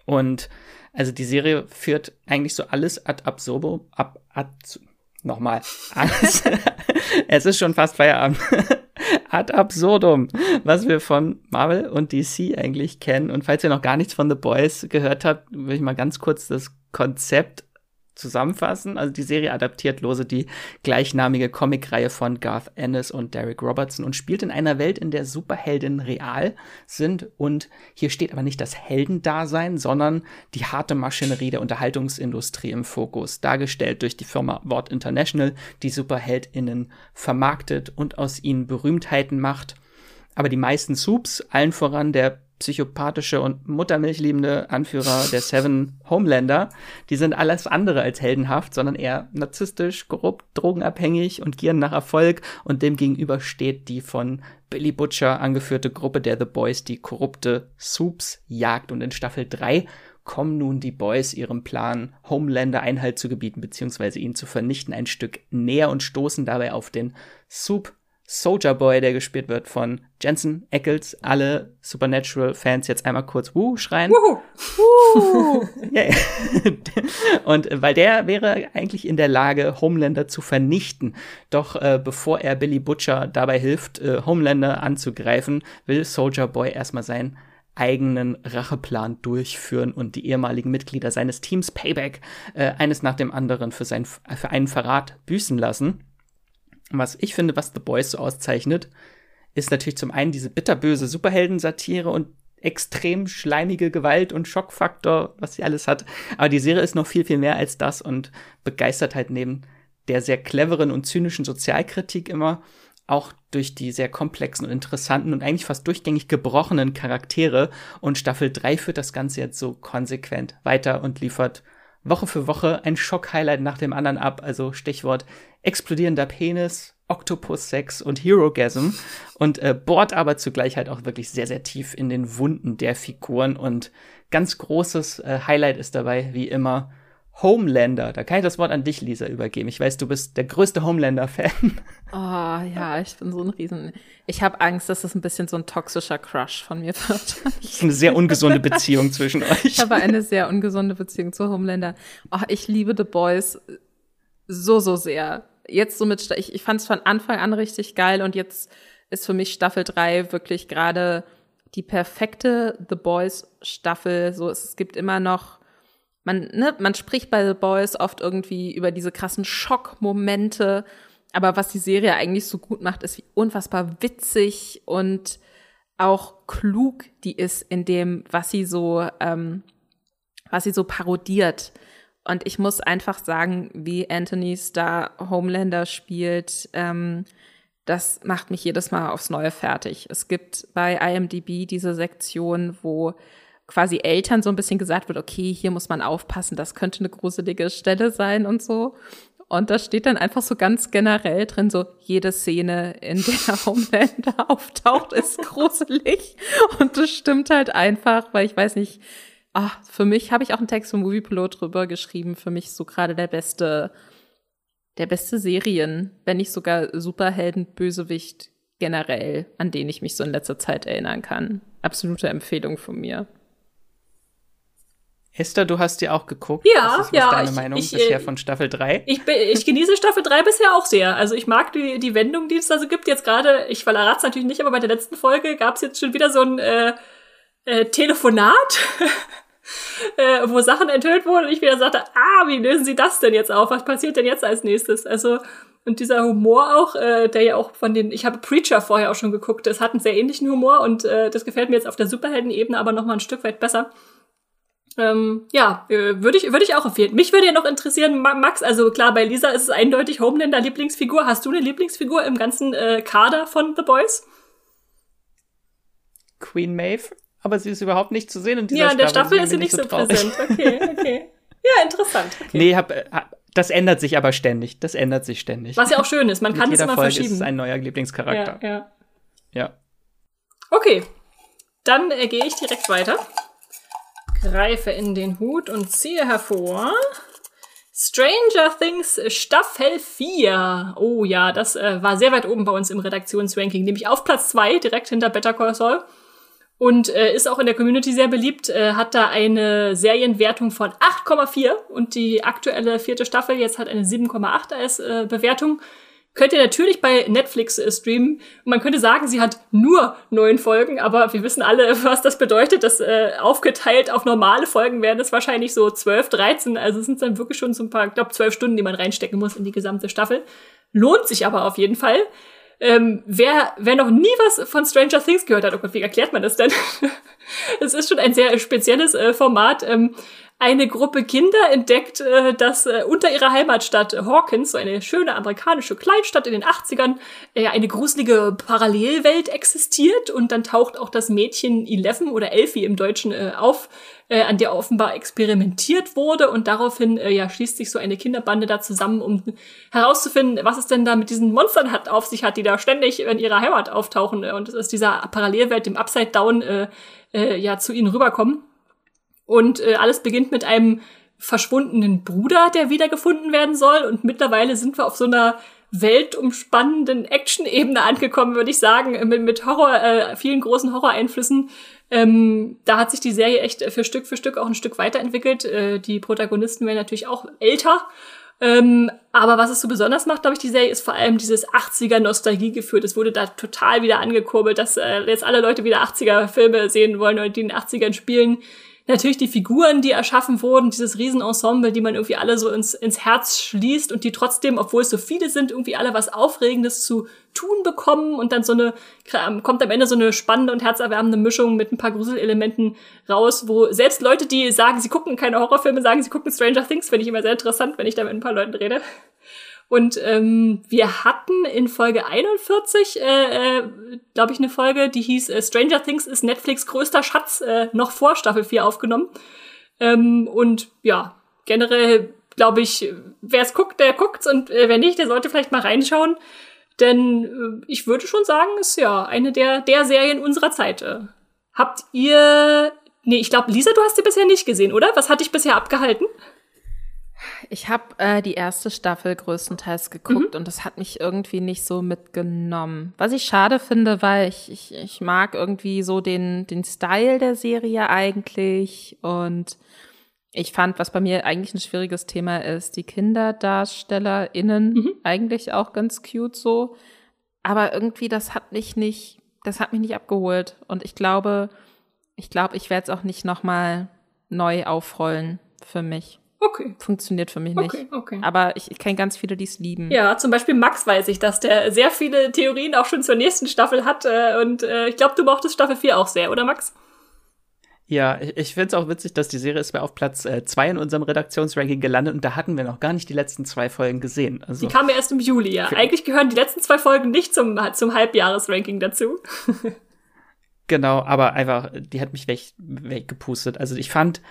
Und also die Serie führt eigentlich so alles ad absurdum, ab, ad, nochmal, alles, es ist schon fast Feierabend, ad absurdum, was wir von Marvel und DC eigentlich kennen. Und falls ihr noch gar nichts von The Boys gehört habt, will ich mal ganz kurz das Konzept zusammenfassen. Also die Serie adaptiert lose die gleichnamige Comicreihe von Garth Ennis und Derek Robertson und spielt in einer Welt, in der Superheldinnen real sind. Und hier steht aber nicht das Heldendasein, sondern die harte Maschinerie der Unterhaltungsindustrie im Fokus, dargestellt durch die Firma Wort International, die SuperheldInnen vermarktet und aus ihnen Berühmtheiten macht. Aber die meisten Soups, allen voran der psychopathische und muttermilchliebende Anführer der Seven Homelander, die sind alles andere als heldenhaft, sondern eher narzisstisch, korrupt, drogenabhängig und gieren nach Erfolg und dem gegenüber steht die von Billy Butcher angeführte Gruppe der The Boys, die korrupte Soups jagt und in Staffel 3 kommen nun die Boys ihrem Plan, Homelander Einhalt zu gebieten bzw. ihn zu vernichten, ein Stück näher und stoßen dabei auf den Soup Soldier Boy, der gespielt wird von Jensen Ackles. Alle Supernatural-Fans jetzt einmal kurz Wuh schreien. Wuhu. Wuhu. yeah. Und weil der wäre eigentlich in der Lage, Homelander zu vernichten. Doch äh, bevor er Billy Butcher dabei hilft, äh, Homelander anzugreifen, will Soldier Boy erstmal seinen eigenen Racheplan durchführen und die ehemaligen Mitglieder seines Teams Payback äh, eines nach dem anderen für, sein, für einen Verrat büßen lassen. Was ich finde, was The Boys so auszeichnet, ist natürlich zum einen diese bitterböse Superhelden-Satire und extrem schleimige Gewalt und Schockfaktor, was sie alles hat. Aber die Serie ist noch viel, viel mehr als das und begeistert halt neben der sehr cleveren und zynischen Sozialkritik immer auch durch die sehr komplexen und interessanten und eigentlich fast durchgängig gebrochenen Charaktere. Und Staffel 3 führt das Ganze jetzt so konsequent weiter und liefert Woche für Woche ein Schock-Highlight nach dem anderen ab. Also Stichwort explodierender Penis, Octopus-Sex und Herogasm und äh, bohrt aber zugleich halt auch wirklich sehr, sehr tief in den Wunden der Figuren und ganz großes äh, Highlight ist dabei, wie immer, Homelander. Da kann ich das Wort an dich, Lisa, übergeben. Ich weiß, du bist der größte Homelander-Fan. Oh ja, ich bin so ein Riesen. Ich habe Angst, dass es ein bisschen so ein toxischer Crush von mir wird. Das ist eine sehr ungesunde Beziehung zwischen euch. Ich habe eine sehr ungesunde Beziehung zu Homelander. Oh, ich liebe The Boys so, so sehr. Jetzt so mit, ich, ich fand es von Anfang an richtig geil und jetzt ist für mich Staffel 3 wirklich gerade die perfekte The Boys Staffel. So, es gibt immer noch, man, ne, man spricht bei The Boys oft irgendwie über diese krassen Schockmomente. Aber was die Serie eigentlich so gut macht, ist wie unfassbar witzig und auch klug die ist in dem, was sie so, ähm, was sie so parodiert. Und ich muss einfach sagen, wie Anthony Star Homelander spielt, ähm, das macht mich jedes Mal aufs Neue fertig. Es gibt bei IMDb diese Sektion, wo quasi Eltern so ein bisschen gesagt wird, okay, hier muss man aufpassen, das könnte eine gruselige Stelle sein und so. Und da steht dann einfach so ganz generell drin, so jede Szene, in der Homelander auftaucht, ist gruselig. Und das stimmt halt einfach, weil ich weiß nicht, ach, für mich habe ich auch einen Text vom Moviepilot drüber geschrieben. Für mich so gerade der beste, der beste Serien, wenn nicht sogar Superhelden, Bösewicht generell, an den ich mich so in letzter Zeit erinnern kann. Absolute Empfehlung von mir. Esther, du hast die auch geguckt. Ja, was ist, was ja. deine ich, Meinung ich, bisher von Staffel 3? Ich, ich genieße Staffel 3 bisher auch sehr. Also ich mag die, die Wendung, die es da so gibt. Jetzt gerade, ich verrate es natürlich nicht, aber bei der letzten Folge gab es jetzt schon wieder so ein äh, äh, Telefonat äh, wo Sachen enthüllt wurden und ich wieder sagte, ah, wie lösen Sie das denn jetzt auf? Was passiert denn jetzt als nächstes? Also und dieser Humor auch, äh, der ja auch von den, ich habe Preacher vorher auch schon geguckt, das hat einen sehr ähnlichen Humor und äh, das gefällt mir jetzt auf der Superhelden-Ebene aber noch mal ein Stück weit besser. Ähm, ja, äh, würde ich, würde ich auch empfehlen. Mich würde ja noch interessieren, Max, also klar, bei Lisa ist es eindeutig Homelander Lieblingsfigur. Hast du eine Lieblingsfigur im ganzen äh, Kader von The Boys? Queen Maeve aber sie ist überhaupt nicht zu sehen in dieser Ja, in der Staffel, Staffel ist sie nicht so, so präsent. Okay, okay. Ja, interessant. Okay. Nee, hab, das ändert sich aber ständig. Das ändert sich ständig. Was ja auch schön ist, man kann es immer Folge verschieben. ist ein neuer Lieblingscharakter. Ja, ja. ja. Okay, dann äh, gehe ich direkt weiter. Greife in den Hut und ziehe hervor. Stranger Things Staffel 4. Oh ja, das äh, war sehr weit oben bei uns im Redaktionsranking, nämlich auf Platz 2, direkt hinter Better Call Saul und äh, ist auch in der Community sehr beliebt, äh, hat da eine Serienwertung von 8,4 und die aktuelle vierte Staffel jetzt hat eine 7,8 als äh, Bewertung. Könnt ihr natürlich bei Netflix äh, streamen. Man könnte sagen, sie hat nur neun Folgen, aber wir wissen alle, was das bedeutet. Das äh, aufgeteilt auf normale Folgen werden es wahrscheinlich so zwölf, dreizehn. Also sind dann wirklich schon so ein paar, ich glaube, zwölf Stunden, die man reinstecken muss in die gesamte Staffel. Lohnt sich aber auf jeden Fall. Ähm, wer, wer noch nie was von Stranger Things gehört hat, oh Gott, wie erklärt man das denn? Es ist schon ein sehr spezielles äh, Format. Ähm, eine Gruppe Kinder entdeckt, äh, dass äh, unter ihrer Heimatstadt Hawkins, so eine schöne amerikanische Kleinstadt in den 80ern, äh, eine gruselige Parallelwelt existiert. Und dann taucht auch das Mädchen Eleven oder Elfie im Deutschen äh, auf, äh, an der offenbar experimentiert wurde. Und daraufhin äh, ja schließt sich so eine Kinderbande da zusammen, um herauszufinden, was es denn da mit diesen Monstern hat, auf sich hat, die da ständig in ihrer Heimat auftauchen. Und es ist dieser Parallelwelt, dem Upside Down, äh, äh, ja zu ihnen rüberkommen. Und äh, alles beginnt mit einem verschwundenen Bruder, der wiedergefunden werden soll. Und mittlerweile sind wir auf so einer weltumspannenden Action-Ebene angekommen, würde ich sagen, mit, mit Horror, äh, vielen großen Horror-Einflüssen. Ähm, da hat sich die Serie echt für Stück für Stück auch ein Stück weiterentwickelt. Äh, die Protagonisten werden natürlich auch älter. Ähm, aber was es so besonders macht, glaube ich, die Serie, ist vor allem dieses 80er-Nostalgie-Gefühl. Das wurde da total wieder angekurbelt, dass äh, jetzt alle Leute wieder 80er-Filme sehen wollen oder die in den 80ern spielen natürlich die Figuren, die erschaffen wurden, dieses Riesenensemble, die man irgendwie alle so ins, ins Herz schließt und die trotzdem, obwohl es so viele sind, irgendwie alle was Aufregendes zu tun bekommen und dann so eine, kommt am Ende so eine spannende und herzerwärmende Mischung mit ein paar Gruselelementen raus, wo selbst Leute, die sagen, sie gucken keine Horrorfilme, sagen, sie gucken Stranger Things, finde ich immer sehr interessant, wenn ich da mit ein paar Leuten rede. Und ähm, wir hatten in Folge 41, äh, äh, glaube ich, eine Folge, die hieß äh, Stranger Things ist Netflix größter Schatz, äh, noch vor Staffel 4 aufgenommen. Ähm, und ja, generell glaube ich, wer es guckt, der guckt's und äh, wer nicht, der sollte vielleicht mal reinschauen. Denn äh, ich würde schon sagen, ist ja eine der, der Serien unserer Zeit. Äh. Habt ihr. Nee, ich glaube, Lisa, du hast sie bisher nicht gesehen, oder? Was hat dich bisher abgehalten? Ich habe äh, die erste Staffel größtenteils geguckt mhm. und das hat mich irgendwie nicht so mitgenommen. Was ich schade finde, weil ich, ich, ich mag irgendwie so den, den Style der Serie eigentlich und ich fand, was bei mir eigentlich ein schwieriges Thema ist, die KinderdarstellerInnen mhm. eigentlich auch ganz cute so. Aber irgendwie, das hat mich nicht, das hat mich nicht abgeholt. Und ich glaube, ich glaube, ich werde es auch nicht nochmal neu aufrollen für mich. Okay. Funktioniert für mich nicht. Okay, okay. Aber ich, ich kenne ganz viele, die es lieben. Ja, zum Beispiel Max weiß ich, dass der sehr viele Theorien auch schon zur nächsten Staffel hat. Äh, und äh, ich glaube, du mochtest Staffel 4 auch sehr, oder Max? Ja, ich, ich finde es auch witzig, dass die Serie ist auf Platz 2 äh, in unserem Redaktionsranking gelandet und da hatten wir noch gar nicht die letzten zwei Folgen gesehen. Also, die kamen erst im Juli, ja. Eigentlich gehören die letzten zwei Folgen nicht zum, zum Halbjahresranking dazu. genau, aber einfach, die hat mich weg, weggepustet. Also ich fand,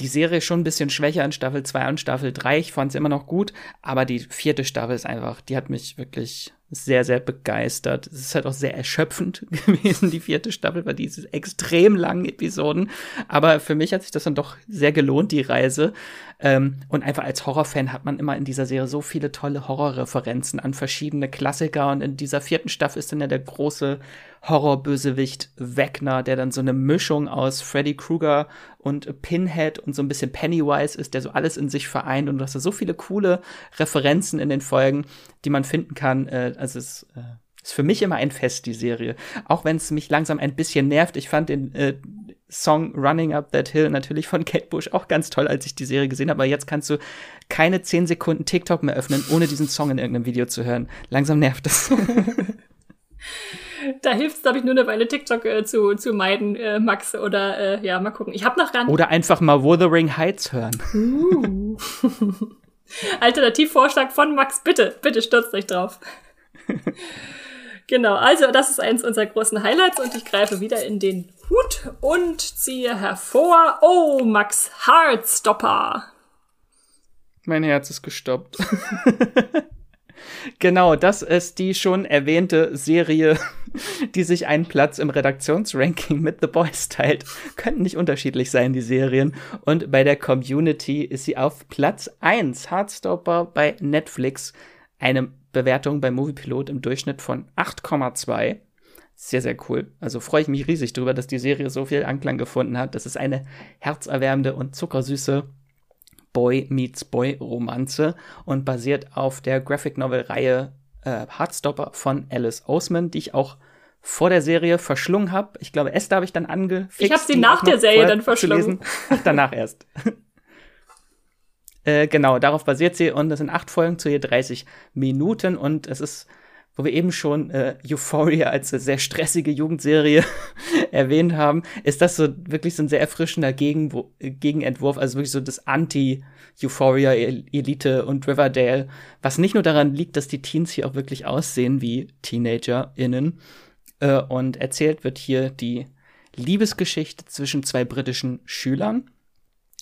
die Serie schon ein bisschen schwächer in Staffel 2 und Staffel 3. Ich fand es immer noch gut, aber die vierte Staffel ist einfach, die hat mich wirklich sehr, sehr begeistert. Es ist halt auch sehr erschöpfend gewesen, die vierte Staffel, weil diese extrem langen Episoden. Aber für mich hat sich das dann doch sehr gelohnt, die Reise. Ähm, und einfach als Horrorfan hat man immer in dieser Serie so viele tolle Horrorreferenzen an verschiedene Klassiker. Und in dieser vierten Staffel ist dann ja der große Horrorbösewicht Wegner, der dann so eine Mischung aus Freddy Krueger und Pinhead und so ein bisschen Pennywise ist, der so alles in sich vereint. Und du hast da so viele coole Referenzen in den Folgen, die man finden kann. Äh, also es äh, ist für mich immer ein Fest, die Serie. Auch wenn es mich langsam ein bisschen nervt. Ich fand den äh, Song Running Up That Hill natürlich von Kate Bush auch ganz toll, als ich die Serie gesehen habe. Aber jetzt kannst du keine 10 Sekunden TikTok mehr öffnen, ohne diesen Song in irgendeinem Video zu hören. Langsam nervt es. da hilft es, glaube ich, nur eine Weile TikTok äh, zu, zu meiden, äh, Max. Oder äh, ja, mal gucken. Ich habe noch gar nicht. Oder einfach mal Wuthering Heights hören. Uh. Alternativvorschlag von Max, bitte, bitte stürzt euch drauf. genau, also das ist eins unserer großen Highlights und ich greife wieder in den Hut und ziehe hervor. Oh, Max Heartstopper. Mein Herz ist gestoppt. Genau, das ist die schon erwähnte Serie, die sich einen Platz im Redaktionsranking mit The Boys teilt. Könnten nicht unterschiedlich sein, die Serien. Und bei der Community ist sie auf Platz 1. Heartstopper bei Netflix. Eine Bewertung bei Moviepilot im Durchschnitt von 8,2. Sehr, sehr cool. Also freue ich mich riesig darüber, dass die Serie so viel Anklang gefunden hat. Das ist eine herzerwärmende und zuckersüße Boy Meets Boy Romanze und basiert auf der Graphic Novel Reihe äh, Heartstopper von Alice Oseman, die ich auch vor der Serie verschlungen habe. Ich glaube, Esther habe ich dann angefixt. Ich habe sie nach der Serie dann verschlungen. Ach, danach erst. äh, genau, darauf basiert sie und das sind acht Folgen zu je 30 Minuten und es ist wo wir eben schon äh, Euphoria als sehr stressige Jugendserie erwähnt haben, ist das so wirklich so ein sehr erfrischender Gegenwo Gegenentwurf, also wirklich so das Anti-Euphoria Elite und Riverdale, was nicht nur daran liegt, dass die Teens hier auch wirklich aussehen wie TeenagerInnen, äh, und erzählt wird hier die Liebesgeschichte zwischen zwei britischen Schülern.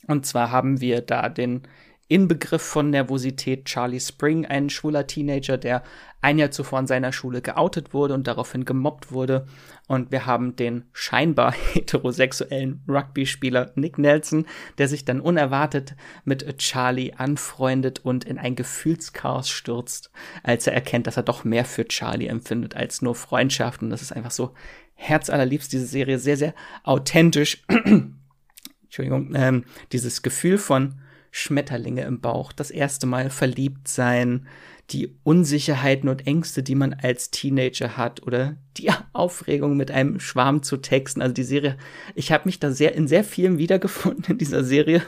Und zwar haben wir da den Inbegriff von Nervosität Charlie Spring, ein schwuler Teenager, der ein Jahr zuvor in seiner Schule geoutet wurde und daraufhin gemobbt wurde. Und wir haben den scheinbar heterosexuellen Rugby-Spieler Nick Nelson, der sich dann unerwartet mit Charlie anfreundet und in ein Gefühlschaos stürzt, als er erkennt, dass er doch mehr für Charlie empfindet als nur Freundschaft. Und das ist einfach so herzallerliebst, diese Serie, sehr, sehr authentisch. Entschuldigung, ähm, dieses Gefühl von Schmetterlinge im Bauch, das erste Mal verliebt sein, die Unsicherheiten und Ängste, die man als Teenager hat oder die Aufregung mit einem Schwarm zu texten. Also die Serie, ich habe mich da sehr in sehr vielen wiedergefunden in dieser Serie.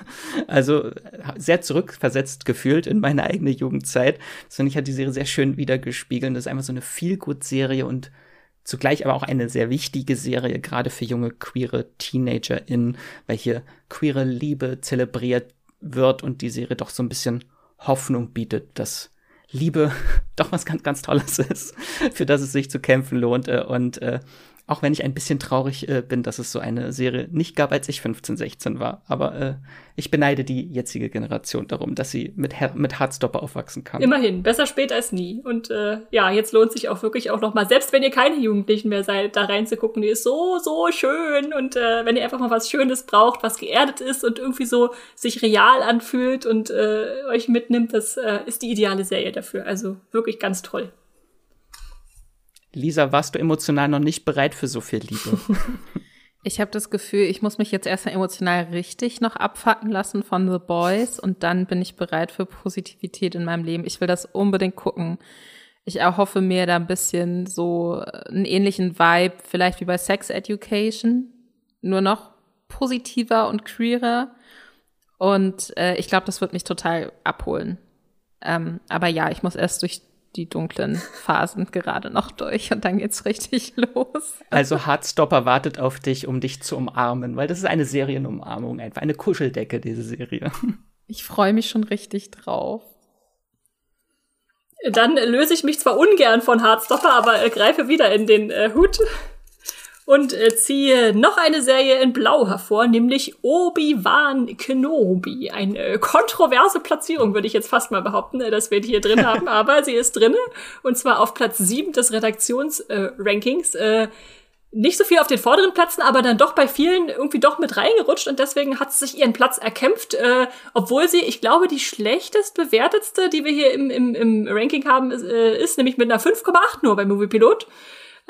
Also sehr zurückversetzt gefühlt in meine eigene Jugendzeit. Finde ich hat die Serie sehr schön wiedergespiegelt. Das ist einfach so eine Feel-Good-Serie und zugleich aber auch eine sehr wichtige Serie, gerade für junge queere TeenagerInnen, weil hier queere Liebe zelebriert wird und die Serie doch so ein bisschen Hoffnung bietet, dass Liebe doch was ganz, ganz Tolles ist, für das es sich zu kämpfen lohnt. Äh, und äh, auch wenn ich ein bisschen traurig äh, bin, dass es so eine Serie nicht gab, als ich 15, 16 war. Aber äh, ich beneide die jetzige Generation darum, dass sie mit, Her mit Hardstopper aufwachsen kann. Immerhin, besser spät als nie. Und äh, ja, jetzt lohnt sich auch wirklich auch noch mal, selbst wenn ihr keine Jugendlichen mehr seid, da reinzugucken. Die ist so, so schön. Und äh, wenn ihr einfach mal was Schönes braucht, was geerdet ist und irgendwie so sich real anfühlt und äh, euch mitnimmt, das äh, ist die ideale Serie dafür. Also wirklich ganz toll. Lisa, warst du emotional noch nicht bereit für so viel Liebe? Ich habe das Gefühl, ich muss mich jetzt erstmal emotional richtig noch abfacken lassen von The Boys und dann bin ich bereit für Positivität in meinem Leben. Ich will das unbedingt gucken. Ich erhoffe mir da ein bisschen so einen ähnlichen Vibe, vielleicht wie bei Sex Education, nur noch positiver und queerer. Und äh, ich glaube, das wird mich total abholen. Ähm, aber ja, ich muss erst durch die dunklen Phasen gerade noch durch und dann geht's richtig los. Also Hardstopper wartet auf dich, um dich zu umarmen, weil das ist eine Serienumarmung, einfach eine Kuscheldecke, diese Serie. Ich freue mich schon richtig drauf. Dann löse ich mich zwar ungern von Hardstopper, aber äh, greife wieder in den äh, Hut und äh, ziehe noch eine Serie in Blau hervor, nämlich Obi-Wan Kenobi. Eine äh, kontroverse Platzierung, würde ich jetzt fast mal behaupten, äh, dass wir die hier drin haben, aber sie ist drin und zwar auf Platz 7 des Redaktionsrankings. Äh, nicht so viel auf den vorderen Plätzen, aber dann doch bei vielen irgendwie doch mit reingerutscht und deswegen hat sie sich ihren Platz erkämpft, äh, obwohl sie, ich glaube, die schlechtest bewertetste, die wir hier im, im, im Ranking haben, ist, äh, ist nämlich mit einer 5,8 nur bei Movie Pilot.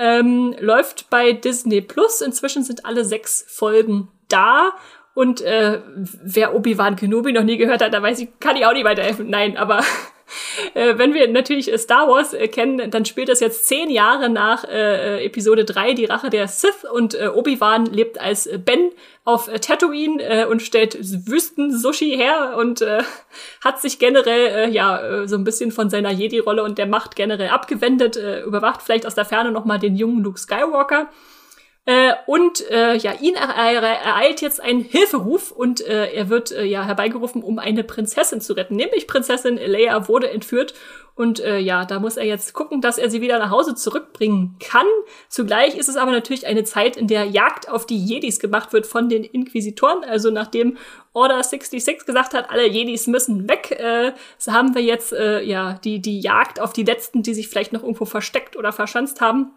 Ähm, läuft bei Disney Plus. Inzwischen sind alle sechs Folgen da. Und äh, wer Obi-Wan Kenobi noch nie gehört hat, da weiß ich, kann ich auch nicht weiterhelfen. Nein, aber äh, wenn wir natürlich Star Wars äh, kennen, dann spielt das jetzt zehn Jahre nach äh, Episode 3, die Rache der Sith. Und äh, Obi-Wan lebt als Ben auf äh, Tatooine äh, und stellt Wüsten-Sushi her und äh, hat sich generell äh, ja äh, so ein bisschen von seiner Jedi-Rolle und der Macht generell abgewendet, äh, überwacht vielleicht aus der Ferne noch mal den jungen Luke Skywalker. Äh, und äh, ja, ihn ereilt jetzt ein Hilferuf und äh, er wird äh, ja herbeigerufen, um eine Prinzessin zu retten. Nämlich Prinzessin Leia wurde entführt und äh, ja, da muss er jetzt gucken, dass er sie wieder nach Hause zurückbringen kann. Zugleich ist es aber natürlich eine Zeit, in der Jagd auf die Jedis gemacht wird von den Inquisitoren. Also nachdem Order 66 gesagt hat, alle Jedis müssen weg, äh, so haben wir jetzt äh, ja die die Jagd auf die letzten, die sich vielleicht noch irgendwo versteckt oder verschanzt haben.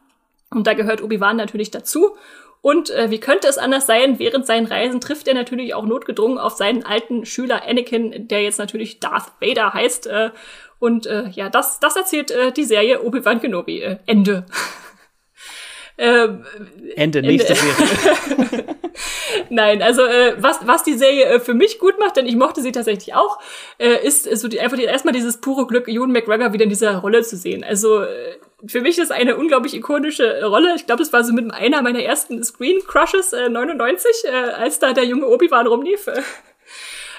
Und da gehört Obi-Wan natürlich dazu. Und äh, wie könnte es anders sein? Während seinen Reisen trifft er natürlich auch notgedrungen auf seinen alten Schüler Anakin, der jetzt natürlich Darth Vader heißt. Äh, und äh, ja, das, das erzählt äh, die Serie Obi-Wan Kenobi. Äh, Ende. Ähm, Ende, nächste Serie. Nein, also äh, was, was die Serie äh, für mich gut macht, denn ich mochte sie tatsächlich auch, äh, ist so die, einfach die, erstmal dieses pure Glück, Ewan McGregor wieder in dieser Rolle zu sehen. Also äh, für mich ist eine unglaublich ikonische Rolle. Ich glaube, es war so mit einer meiner ersten Screen Crushes äh, 99, äh, als da der junge Obi-Wan rumlief.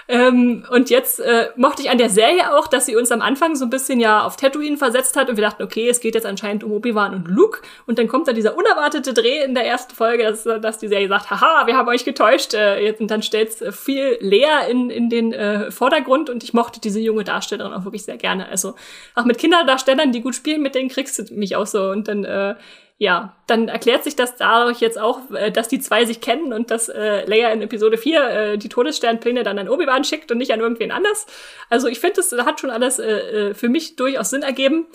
Ähm, und jetzt äh, mochte ich an der Serie auch, dass sie uns am Anfang so ein bisschen ja auf Tatooine versetzt hat und wir dachten, okay, es geht jetzt anscheinend um Obi-Wan und Luke. Und dann kommt da dieser unerwartete Dreh in der ersten Folge, dass, dass die Serie sagt, haha, wir haben euch getäuscht. Äh, und dann stellt es viel leer in, in den äh, Vordergrund und ich mochte diese junge Darstellerin auch wirklich sehr gerne. Also auch mit Kinderdarstellern, die gut spielen, mit denen kriegst du mich auch so. Und dann äh, ja, dann erklärt sich das dadurch jetzt auch, äh, dass die zwei sich kennen und dass äh, Leia in Episode 4 äh, die Todessternpläne dann an Obi-Wan schickt und nicht an irgendwen anders. Also ich finde, das hat schon alles äh, äh für mich durchaus Sinn ergeben.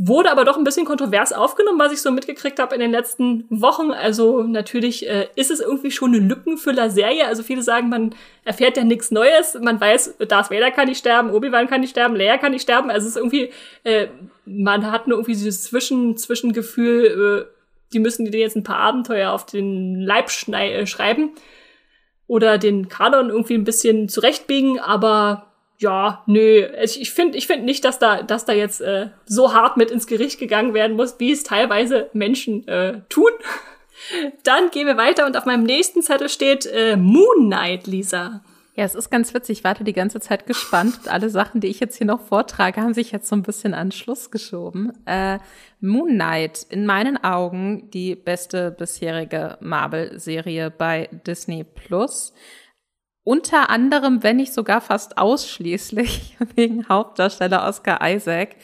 Wurde aber doch ein bisschen kontrovers aufgenommen, was ich so mitgekriegt habe in den letzten Wochen. Also natürlich äh, ist es irgendwie schon eine Lückenfüller-Serie. Also viele sagen, man erfährt ja nichts Neues. Man weiß, Darth Vader kann nicht sterben, Obi-Wan kann nicht sterben, Leia kann nicht sterben. Also es ist irgendwie, äh, man hat nur irgendwie dieses Zwischen Zwischengefühl, äh, die müssen dir jetzt ein paar Abenteuer auf den Leib äh, schreiben oder den Kanon irgendwie ein bisschen zurechtbiegen, aber ja, nö, ich finde ich finde nicht, dass da, dass da jetzt äh, so hart mit ins Gericht gegangen werden muss, wie es teilweise Menschen äh, tun. Dann gehen wir weiter und auf meinem nächsten Zettel steht äh, Moon Knight, Lisa. Ja, es ist ganz witzig. Ich warte die ganze Zeit gespannt. Und alle Sachen, die ich jetzt hier noch vortrage, haben sich jetzt so ein bisschen an Schluss geschoben. Äh, Moon Knight, in meinen Augen die beste bisherige Marvel-Serie bei Disney Plus. Unter anderem, wenn nicht sogar fast ausschließlich, wegen Hauptdarsteller Oscar Isaac,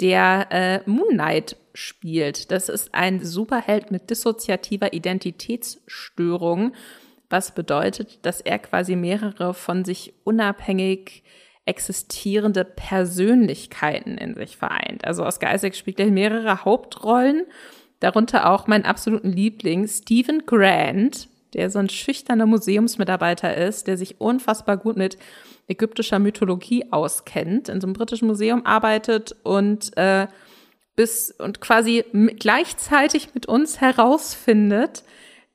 der äh, Moon Knight spielt. Das ist ein Superheld mit dissoziativer Identitätsstörung, was bedeutet, dass er quasi mehrere von sich unabhängig existierende Persönlichkeiten in sich vereint. Also Oscar Isaac spielt ja mehrere Hauptrollen, darunter auch meinen absoluten Liebling Stephen Grant, der so ein schüchterner Museumsmitarbeiter ist, der sich unfassbar gut mit ägyptischer Mythologie auskennt, in so einem britischen Museum arbeitet und äh, bis und quasi gleichzeitig mit uns herausfindet,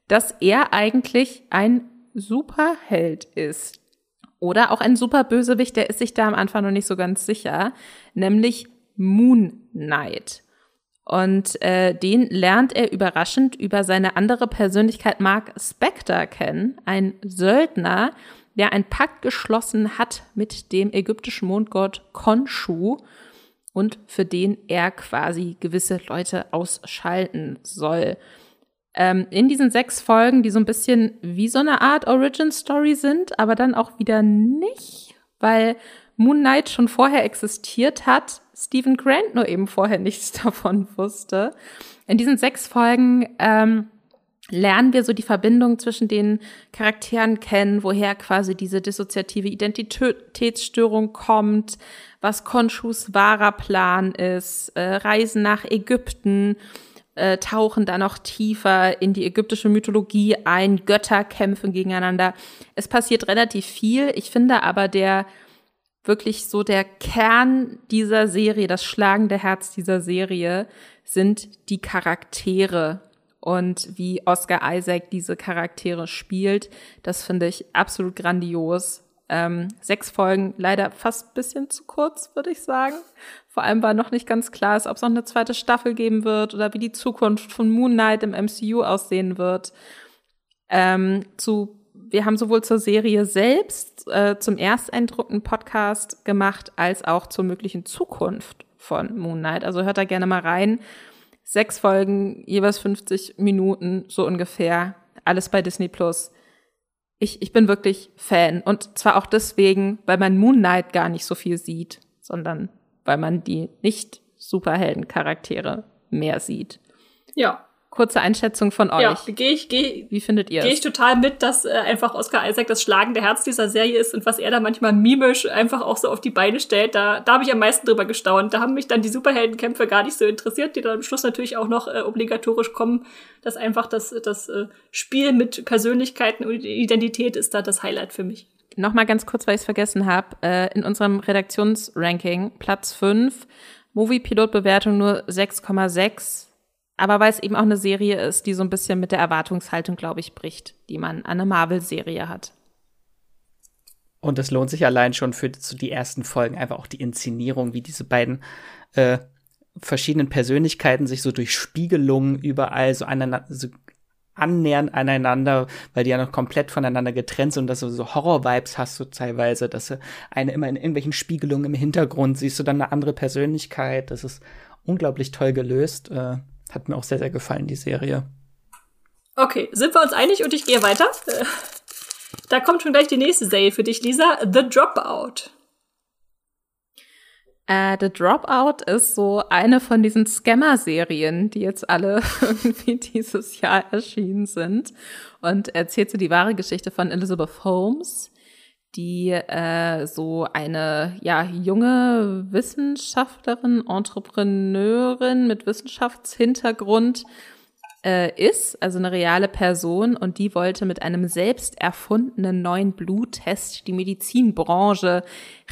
dass er eigentlich ein Superheld ist. Oder auch ein Superbösewicht, der ist sich da am Anfang noch nicht so ganz sicher, nämlich Moon Knight. Und äh, den lernt er überraschend über seine andere Persönlichkeit Mark Spector kennen, ein Söldner, der einen Pakt geschlossen hat mit dem ägyptischen Mondgott Khonshu und für den er quasi gewisse Leute ausschalten soll. Ähm, in diesen sechs Folgen, die so ein bisschen wie so eine Art Origin Story sind, aber dann auch wieder nicht, weil Moon Knight schon vorher existiert hat, Stephen Grant nur eben vorher nichts davon wusste. In diesen sechs Folgen ähm, lernen wir so die Verbindung zwischen den Charakteren kennen, woher quasi diese dissoziative Identitätsstörung kommt, was Konschus wahrer Plan ist, äh, Reisen nach Ägypten, äh, tauchen da noch tiefer in die ägyptische Mythologie ein, Götter kämpfen gegeneinander. Es passiert relativ viel. Ich finde aber der wirklich so der Kern dieser Serie, das schlagende Herz dieser Serie sind die Charaktere und wie Oscar Isaac diese Charaktere spielt. Das finde ich absolut grandios. Ähm, sechs Folgen, leider fast bisschen zu kurz, würde ich sagen. Vor allem war noch nicht ganz klar ist, ob es noch eine zweite Staffel geben wird oder wie die Zukunft von Moon Knight im MCU aussehen wird. Ähm, zu wir haben sowohl zur Serie selbst äh, zum Ersteindruck einen Podcast gemacht, als auch zur möglichen Zukunft von Moon Knight. Also hört da gerne mal rein. Sechs Folgen, jeweils 50 Minuten, so ungefähr. Alles bei Disney Plus. Ich, ich bin wirklich Fan. Und zwar auch deswegen, weil man Moon Knight gar nicht so viel sieht, sondern weil man die nicht Superhelden-Charaktere mehr sieht. Ja, kurze Einschätzung von euch. Ja, gehe ich, geh, Wie findet ihr Gehe ich total mit, dass äh, einfach Oscar Isaac das schlagende Herz dieser Serie ist und was er da manchmal mimisch einfach auch so auf die Beine stellt. Da, da habe ich am meisten drüber gestaunt. Da haben mich dann die Superheldenkämpfe gar nicht so interessiert, die dann am Schluss natürlich auch noch äh, obligatorisch kommen. Dass einfach das, das äh, Spiel mit Persönlichkeiten und Identität ist da das Highlight für mich. Nochmal ganz kurz, weil ich es vergessen habe. Äh, in unserem Redaktionsranking Platz 5, Movie-Pilot-Bewertung nur 6,6 aber weil es eben auch eine Serie ist, die so ein bisschen mit der Erwartungshaltung, glaube ich, bricht, die man an eine Marvel-Serie hat. Und es lohnt sich allein schon für die ersten Folgen einfach auch die Inszenierung, wie diese beiden äh, verschiedenen Persönlichkeiten sich so durch Spiegelungen überall so, aneinander, so annähern aneinander, weil die ja noch komplett voneinander getrennt sind und dass du so Horror-Vibes hast du teilweise, dass du eine immer in irgendwelchen Spiegelungen im Hintergrund siehst du dann eine andere Persönlichkeit. Das ist unglaublich toll gelöst. Äh, hat mir auch sehr, sehr gefallen, die Serie. Okay, sind wir uns einig und ich gehe weiter. Äh, da kommt schon gleich die nächste Serie für dich, Lisa. The Dropout. Äh, The Dropout ist so eine von diesen Scammer-Serien, die jetzt alle irgendwie dieses Jahr erschienen sind und erzählt so die wahre Geschichte von Elizabeth Holmes, die äh, so eine ja junge Wissenschaftlerin, Entrepreneurin mit Wissenschaftshintergrund äh, ist, also eine reale Person, und die wollte mit einem selbst erfundenen neuen Bluttest die Medizinbranche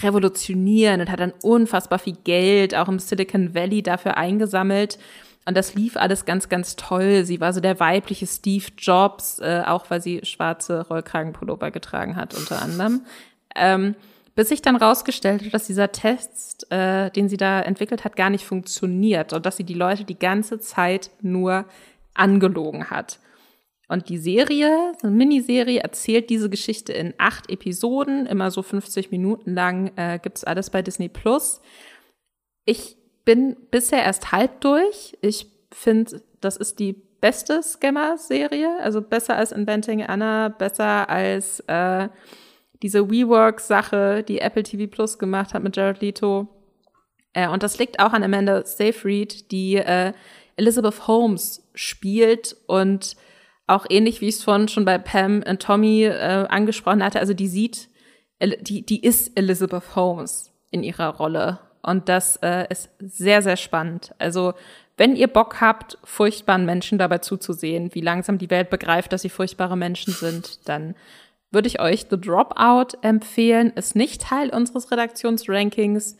revolutionieren und hat dann unfassbar viel Geld auch im Silicon Valley dafür eingesammelt. Und das lief alles ganz, ganz toll. Sie war so der weibliche Steve Jobs, äh, auch weil sie schwarze Rollkragenpullover getragen hat, unter anderem. Ähm, bis sich dann rausgestellt hat, dass dieser Test, äh, den sie da entwickelt hat, gar nicht funktioniert und dass sie die Leute die ganze Zeit nur angelogen hat. Und die Serie, eine Miniserie, erzählt diese Geschichte in acht Episoden, immer so 50 Minuten lang, äh, gibt's alles bei Disney Plus. Ich bin bisher erst halb durch. Ich finde, das ist die beste Scammer-Serie, also besser als Inventing Anna, besser als äh, diese WeWork-Sache, die Apple TV Plus gemacht hat mit Jared Leto. Äh, und das liegt auch an Amanda Seyfried, die äh, Elizabeth Holmes spielt und auch ähnlich wie ich es vorhin schon bei Pam und Tommy äh, angesprochen hatte, also die sieht, die, die ist Elizabeth Holmes in ihrer Rolle. Und das äh, ist sehr, sehr spannend. Also, wenn ihr Bock habt, furchtbaren Menschen dabei zuzusehen, wie langsam die Welt begreift, dass sie furchtbare Menschen sind, dann würde ich euch The Dropout empfehlen. Ist nicht Teil unseres Redaktionsrankings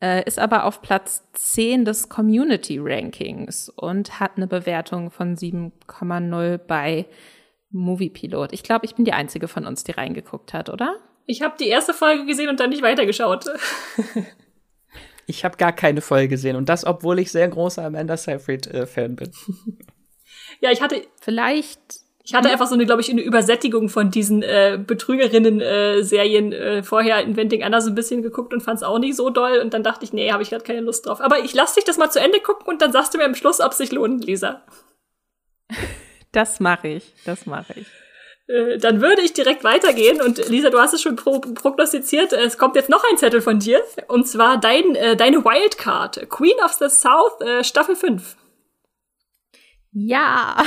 äh, ist aber auf Platz 10 des Community Rankings und hat eine Bewertung von 7,0 bei Moviepilot. Ich glaube, ich bin die einzige von uns, die reingeguckt hat, oder? Ich habe die erste Folge gesehen und dann nicht weitergeschaut. ich habe gar keine Folge gesehen und das, obwohl ich sehr großer Amanda Seyfried-Fan äh, bin. ja, ich hatte vielleicht ich hatte einfach so eine, glaube ich, eine Übersättigung von diesen äh, Betrügerinnen-Serien äh, vorher Inventing Anna so ein bisschen geguckt und fand es auch nicht so doll. Und dann dachte ich, nee, habe ich gerade keine Lust drauf. Aber ich lass dich das mal zu Ende gucken und dann sagst du mir am Schluss, ob es sich lohnt, Lisa. Das mache ich, das mache ich. Äh, dann würde ich direkt weitergehen und Lisa, du hast es schon pro prognostiziert. Es kommt jetzt noch ein Zettel von dir und zwar dein, äh, deine Wildcard, Queen of the South, äh, Staffel 5. Ja.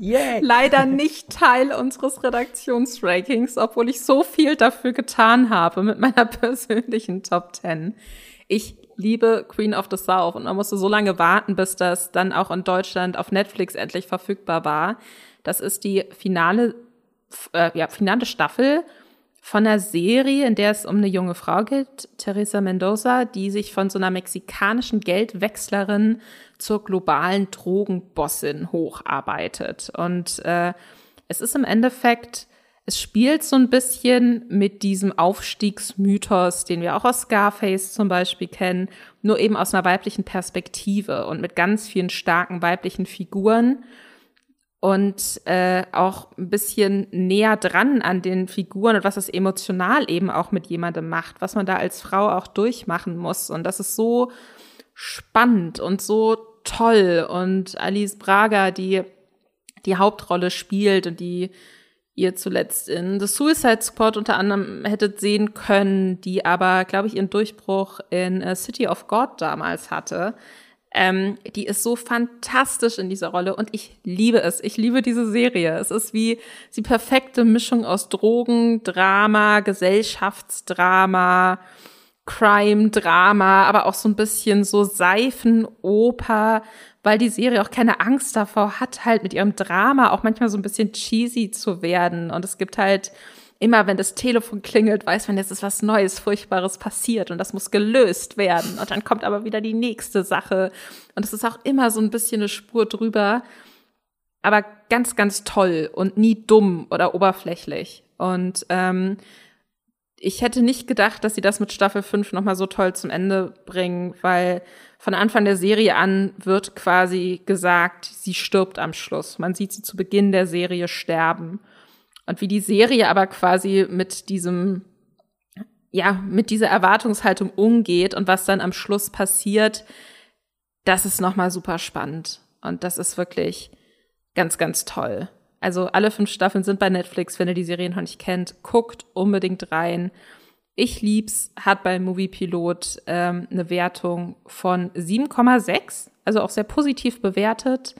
Yeah. Leider nicht Teil unseres Redaktionsrankings, obwohl ich so viel dafür getan habe mit meiner persönlichen Top 10. Ich liebe Queen of the South und man musste so lange warten, bis das dann auch in Deutschland auf Netflix endlich verfügbar war. Das ist die finale, äh, ja, finale Staffel von einer Serie, in der es um eine junge Frau geht, Teresa Mendoza, die sich von so einer mexikanischen Geldwechslerin zur globalen Drogenbossin hocharbeitet. Und äh, es ist im Endeffekt, es spielt so ein bisschen mit diesem Aufstiegsmythos, den wir auch aus Scarface zum Beispiel kennen, nur eben aus einer weiblichen Perspektive und mit ganz vielen starken weiblichen Figuren und äh, auch ein bisschen näher dran an den Figuren und was es emotional eben auch mit jemandem macht, was man da als Frau auch durchmachen muss. Und das ist so spannend und so toll. Und Alice Braga, die die Hauptrolle spielt und die ihr zuletzt in The Suicide Squad unter anderem hättet sehen können, die aber, glaube ich, ihren Durchbruch in uh, City of God damals hatte. Ähm, die ist so fantastisch in dieser Rolle und ich liebe es. Ich liebe diese Serie. Es ist wie die perfekte Mischung aus Drogen, Drama, Gesellschaftsdrama, Crime-Drama, aber auch so ein bisschen so Seifenoper, weil die Serie auch keine Angst davor hat, halt mit ihrem Drama auch manchmal so ein bisschen cheesy zu werden. Und es gibt halt immer wenn das Telefon klingelt, weiß man, jetzt ist was Neues, Furchtbares passiert und das muss gelöst werden. Und dann kommt aber wieder die nächste Sache. Und es ist auch immer so ein bisschen eine Spur drüber. Aber ganz, ganz toll und nie dumm oder oberflächlich. Und ähm, ich hätte nicht gedacht, dass sie das mit Staffel 5 nochmal so toll zum Ende bringen, weil von Anfang der Serie an wird quasi gesagt, sie stirbt am Schluss. Man sieht sie zu Beginn der Serie sterben. Und wie die Serie aber quasi mit diesem, ja, mit dieser Erwartungshaltung umgeht und was dann am Schluss passiert, das ist nochmal super spannend. Und das ist wirklich ganz, ganz toll. Also alle fünf Staffeln sind bei Netflix, wenn ihr die Serien noch nicht kennt. Guckt unbedingt rein. Ich lieb's, hat bei Movie Pilot ähm, eine Wertung von 7,6, also auch sehr positiv bewertet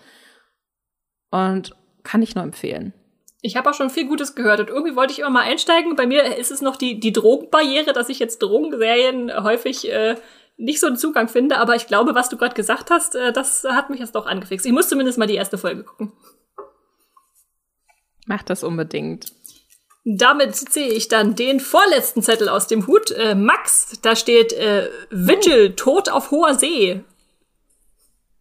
und kann ich nur empfehlen. Ich habe auch schon viel Gutes gehört und irgendwie wollte ich immer mal einsteigen. Bei mir ist es noch die, die Drogenbarriere, dass ich jetzt Drogenserien häufig äh, nicht so einen Zugang finde. Aber ich glaube, was du gerade gesagt hast, äh, das hat mich jetzt doch angefixt. Ich muss zumindest mal die erste Folge gucken. Mach das unbedingt. Damit ziehe ich dann den vorletzten Zettel aus dem Hut. Äh, Max, da steht äh, Vigil, Tod auf hoher See.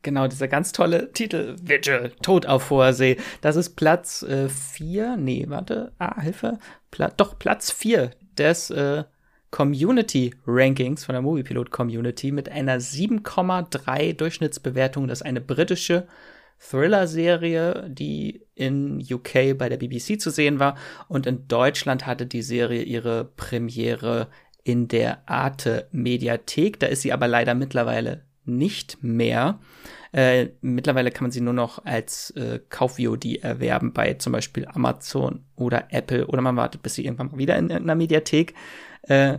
Genau, dieser ganz tolle Titel, Vigil, Tod auf hoher See. Das ist Platz 4, äh, nee, warte, ah, Hilfe, Pla doch Platz 4 des äh, Community Rankings von der Moviepilot Community mit einer 7,3 Durchschnittsbewertung. Das ist eine britische Thriller-Serie, die in UK bei der BBC zu sehen war. Und in Deutschland hatte die Serie ihre Premiere in der Arte Mediathek. Da ist sie aber leider mittlerweile nicht mehr. Äh, mittlerweile kann man sie nur noch als äh, Kauf-VOD erwerben bei zum Beispiel Amazon oder Apple oder man wartet, bis sie irgendwann mal wieder in, in einer Mediathek äh,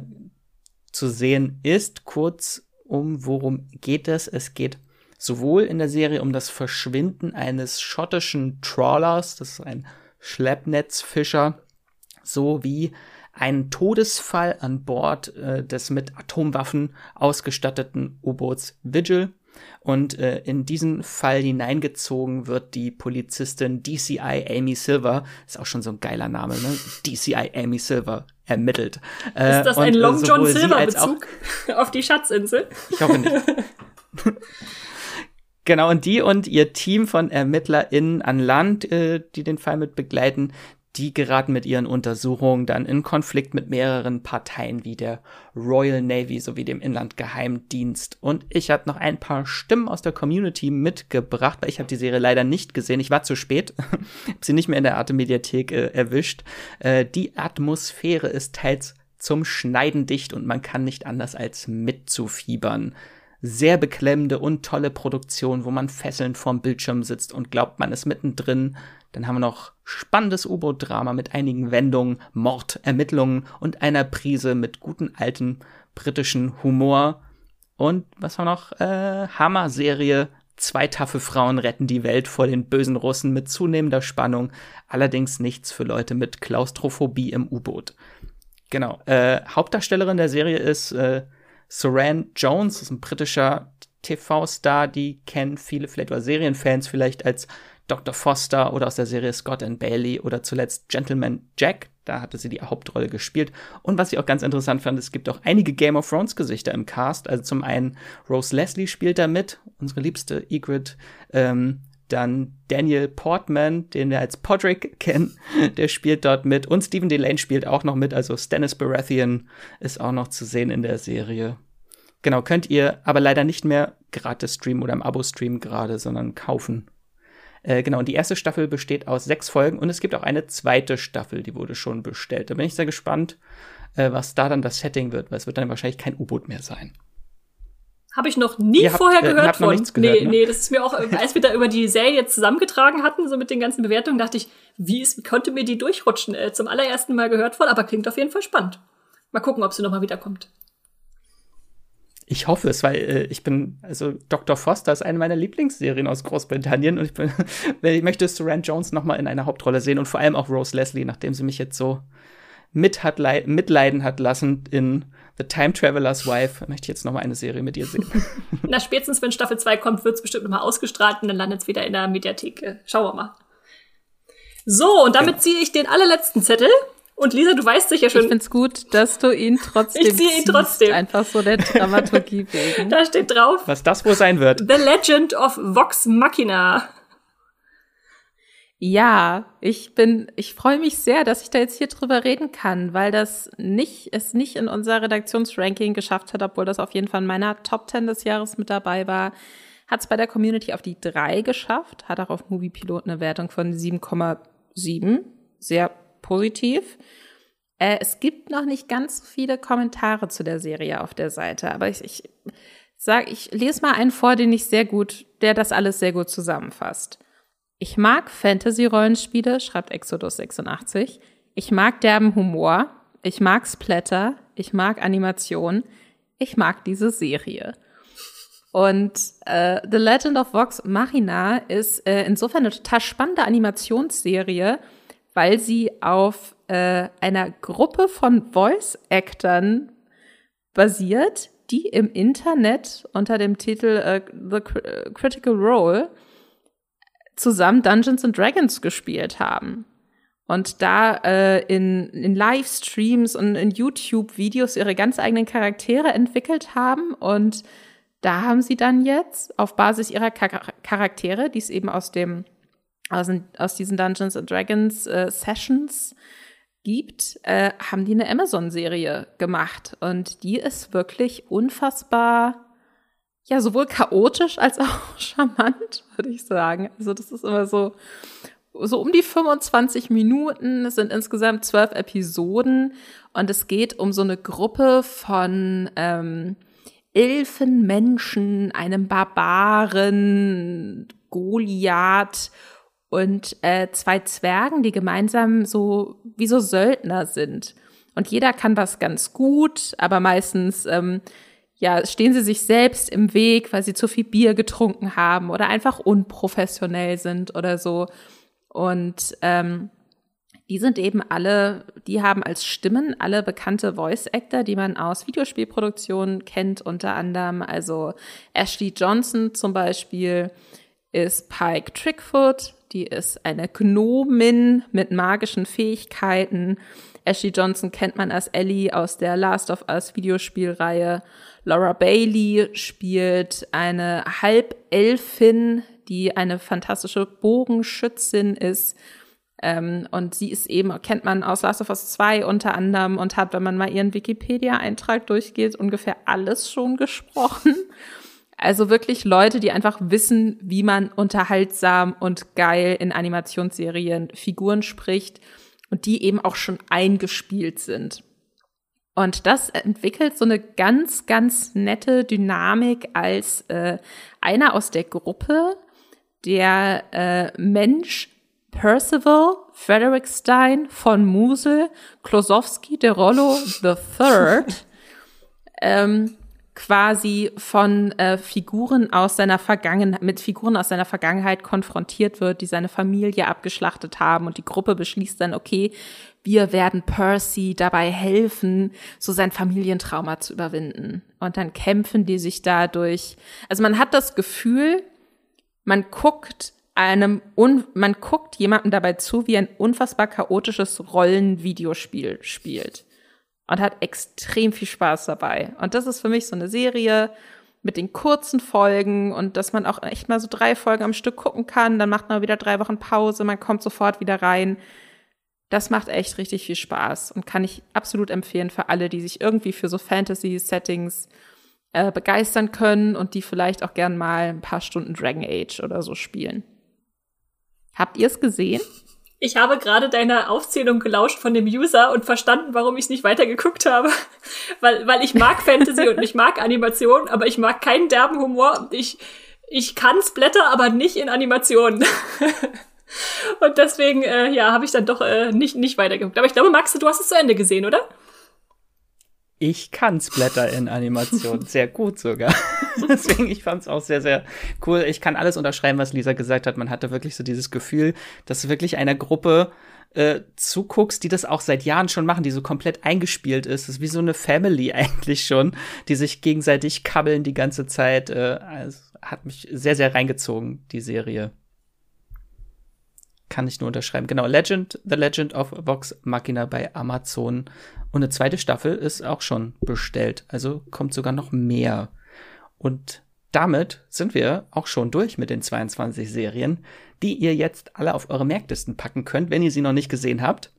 zu sehen ist. Kurz um worum geht es? Es geht sowohl in der Serie um das Verschwinden eines schottischen Trawlers, das ist ein Schleppnetzfischer, sowie einen Todesfall an Bord äh, des mit Atomwaffen ausgestatteten U-Boots Vigil. Und äh, in diesen Fall hineingezogen wird die Polizistin DCI Amy Silver, ist auch schon so ein geiler Name, ne? DCI Amy Silver ermittelt. Äh, ist das ein Long John Silver Bezug auf die Schatzinsel? Ich hoffe nicht. Genau, und die und ihr Team von ErmittlerInnen an Land, äh, die den Fall mit begleiten, die geraten mit ihren Untersuchungen dann in Konflikt mit mehreren Parteien wie der Royal Navy sowie dem Inlandgeheimdienst. Und ich habe noch ein paar Stimmen aus der Community mitgebracht, weil ich habe die Serie leider nicht gesehen. Ich war zu spät, habe sie nicht mehr in der Arte Mediathek äh, erwischt. Äh, die Atmosphäre ist teils zum Schneiden dicht und man kann nicht anders als mitzufiebern sehr beklemmende und tolle Produktion, wo man fesselnd vorm Bildschirm sitzt und glaubt, man ist mittendrin. Dann haben wir noch spannendes U-Boot-Drama mit einigen Wendungen, Mord, Ermittlungen und einer Prise mit guten alten britischen Humor. Und was war noch? Äh, Hammer-Serie. Zwei taffe Frauen retten die Welt vor den bösen Russen mit zunehmender Spannung. Allerdings nichts für Leute mit Klaustrophobie im U-Boot. Genau. Äh, Hauptdarstellerin der Serie ist äh, Saran Jones ist ein britischer TV-Star, die kennen viele vielleicht oder Serienfans vielleicht als Dr. Foster oder aus der Serie Scott and Bailey oder zuletzt Gentleman Jack. Da hatte sie die Hauptrolle gespielt. Und was ich auch ganz interessant fand, es gibt auch einige Game of Thrones Gesichter im Cast. Also zum einen Rose Leslie spielt da mit, unsere liebste Egret. Ähm, dann Daniel Portman, den wir als Podrick kennen, der spielt dort mit. Und Stephen Delane spielt auch noch mit. Also Stannis Baratheon ist auch noch zu sehen in der Serie. Genau, könnt ihr aber leider nicht mehr gratis streamen oder im Abo-Stream gerade, sondern kaufen. Äh, genau, und die erste Staffel besteht aus sechs Folgen und es gibt auch eine zweite Staffel, die wurde schon bestellt. Da bin ich sehr gespannt, äh, was da dann das Setting wird, weil es wird dann wahrscheinlich kein U-Boot mehr sein. Habe ich noch nie habt, vorher äh, gehört von. Gehört, nee, ne? nee, das ist mir auch, als wir da über die Serie jetzt zusammengetragen hatten, so mit den ganzen Bewertungen, dachte ich, wie ist, konnte mir die durchrutschen? Äh, zum allerersten Mal gehört von, aber klingt auf jeden Fall spannend. Mal gucken, ob sie nochmal wiederkommt. Ich hoffe es, weil äh, ich bin, also Dr. Foster ist eine meiner Lieblingsserien aus Großbritannien und ich, bin, ich möchte Saran Jones nochmal in einer Hauptrolle sehen und vor allem auch Rose Leslie, nachdem sie mich jetzt so mit hat mitleiden hat lassen in The Time Traveler's Wife. Möchte ich jetzt noch mal eine Serie mit ihr sehen. Na, spätestens wenn Staffel 2 kommt, wird es bestimmt noch mal ausgestrahlt und dann landet es wieder in der Mediathek. Schauen wir mal. So, und damit ja. ziehe ich den allerletzten Zettel. Und Lisa, du weißt sicher schon. Ich find's gut, dass du ihn trotzdem. Ich ziehe ihn trotzdem. Einfach so der Dramaturgie wegen. Da steht drauf. Was das wohl sein wird. The Legend of Vox Machina. Ja, ich bin, ich freue mich sehr, dass ich da jetzt hier drüber reden kann, weil das nicht, es nicht in unser Redaktionsranking geschafft hat, obwohl das auf jeden Fall in meiner Top 10 des Jahres mit dabei war. Hat es bei der Community auf die 3 geschafft, hat auch auf Movie Pilot eine Wertung von 7,7. Sehr positiv. Äh, es gibt noch nicht ganz so viele Kommentare zu der Serie auf der Seite, aber ich, ich sag, ich lese mal einen vor, den ich sehr gut, der das alles sehr gut zusammenfasst. Ich mag Fantasy-Rollenspiele, schreibt Exodus 86. Ich mag derben Humor. Ich mag Splatter. Ich mag Animation. Ich mag diese Serie. Und äh, The Legend of Vox Machina ist äh, insofern eine total spannende Animationsserie, weil sie auf äh, einer Gruppe von Voice-Actern basiert, die im Internet unter dem Titel äh, The Critical Role zusammen Dungeons and Dragons gespielt haben. Und da äh, in, in Livestreams und in YouTube-Videos ihre ganz eigenen Charaktere entwickelt haben. Und da haben sie dann jetzt auf Basis ihrer Char Charaktere, die es eben aus dem aus, aus diesen Dungeons and Dragons äh, Sessions gibt, äh, haben die eine Amazon-Serie gemacht. Und die ist wirklich unfassbar ja, sowohl chaotisch als auch charmant, würde ich sagen. Also das ist immer so, so um die 25 Minuten. Es sind insgesamt zwölf Episoden und es geht um so eine Gruppe von ähm, Elfenmenschen, einem Barbaren, Goliath und äh, zwei Zwergen, die gemeinsam so wie so Söldner sind. Und jeder kann was ganz gut, aber meistens ähm, ja, stehen sie sich selbst im Weg, weil sie zu viel Bier getrunken haben oder einfach unprofessionell sind oder so. Und ähm, die sind eben alle, die haben als Stimmen alle bekannte Voice Actor, die man aus Videospielproduktionen kennt, unter anderem. Also Ashley Johnson zum Beispiel ist Pike Trickfoot, die ist eine Gnomin mit magischen Fähigkeiten. Ashley Johnson kennt man als Ellie aus der Last of Us Videospielreihe. Laura Bailey spielt eine Halbelfin, die eine fantastische Bogenschützin ist. Ähm, und sie ist eben, kennt man aus Last of Us 2 unter anderem und hat, wenn man mal ihren Wikipedia-Eintrag durchgeht, ungefähr alles schon gesprochen. Also wirklich Leute, die einfach wissen, wie man unterhaltsam und geil in Animationsserien Figuren spricht und die eben auch schon eingespielt sind. Und das entwickelt so eine ganz, ganz nette Dynamik, als äh, einer aus der Gruppe, der äh, Mensch Percival Frederick Stein von Musel Klosowski de Rollo III ähm, quasi von äh, Figuren aus seiner Vergangenheit, mit Figuren aus seiner Vergangenheit konfrontiert wird, die seine Familie abgeschlachtet haben und die Gruppe beschließt dann, okay, wir werden Percy dabei helfen, so sein Familientrauma zu überwinden. Und dann kämpfen die sich dadurch. Also man hat das Gefühl, man guckt einem, un man guckt jemandem dabei zu, wie ein unfassbar chaotisches Rollenvideospiel spielt. Und hat extrem viel Spaß dabei. Und das ist für mich so eine Serie mit den kurzen Folgen und dass man auch echt mal so drei Folgen am Stück gucken kann. Dann macht man wieder drei Wochen Pause, man kommt sofort wieder rein das macht echt richtig viel Spaß und kann ich absolut empfehlen für alle, die sich irgendwie für so Fantasy-Settings äh, begeistern können und die vielleicht auch gern mal ein paar Stunden Dragon Age oder so spielen. Habt ihr es gesehen? Ich habe gerade deiner Aufzählung gelauscht von dem User und verstanden, warum ich es nicht weitergeguckt habe. weil, weil ich mag Fantasy und ich mag Animation, aber ich mag keinen derben Humor und ich, ich kann Splatter, aber nicht in Animationen. Und deswegen, äh, ja, habe ich dann doch äh, nicht, nicht weitergeguckt. Aber ich glaube, Max, du hast es zu Ende gesehen, oder? Ich kann Splatter in Animation sehr gut sogar. Deswegen, ich fand es auch sehr, sehr cool. Ich kann alles unterschreiben, was Lisa gesagt hat. Man hatte wirklich so dieses Gefühl, dass du wirklich einer Gruppe äh, zuguckst, die das auch seit Jahren schon machen, die so komplett eingespielt ist. Das ist wie so eine Family eigentlich schon, die sich gegenseitig kabbeln die ganze Zeit. Äh, also hat mich sehr, sehr reingezogen, die Serie. Kann ich nur unterschreiben. Genau, Legend, The Legend of Vox Machina bei Amazon. Und eine zweite Staffel ist auch schon bestellt. Also kommt sogar noch mehr. Und damit sind wir auch schon durch mit den 22 Serien, die ihr jetzt alle auf eure Merklisten packen könnt, wenn ihr sie noch nicht gesehen habt.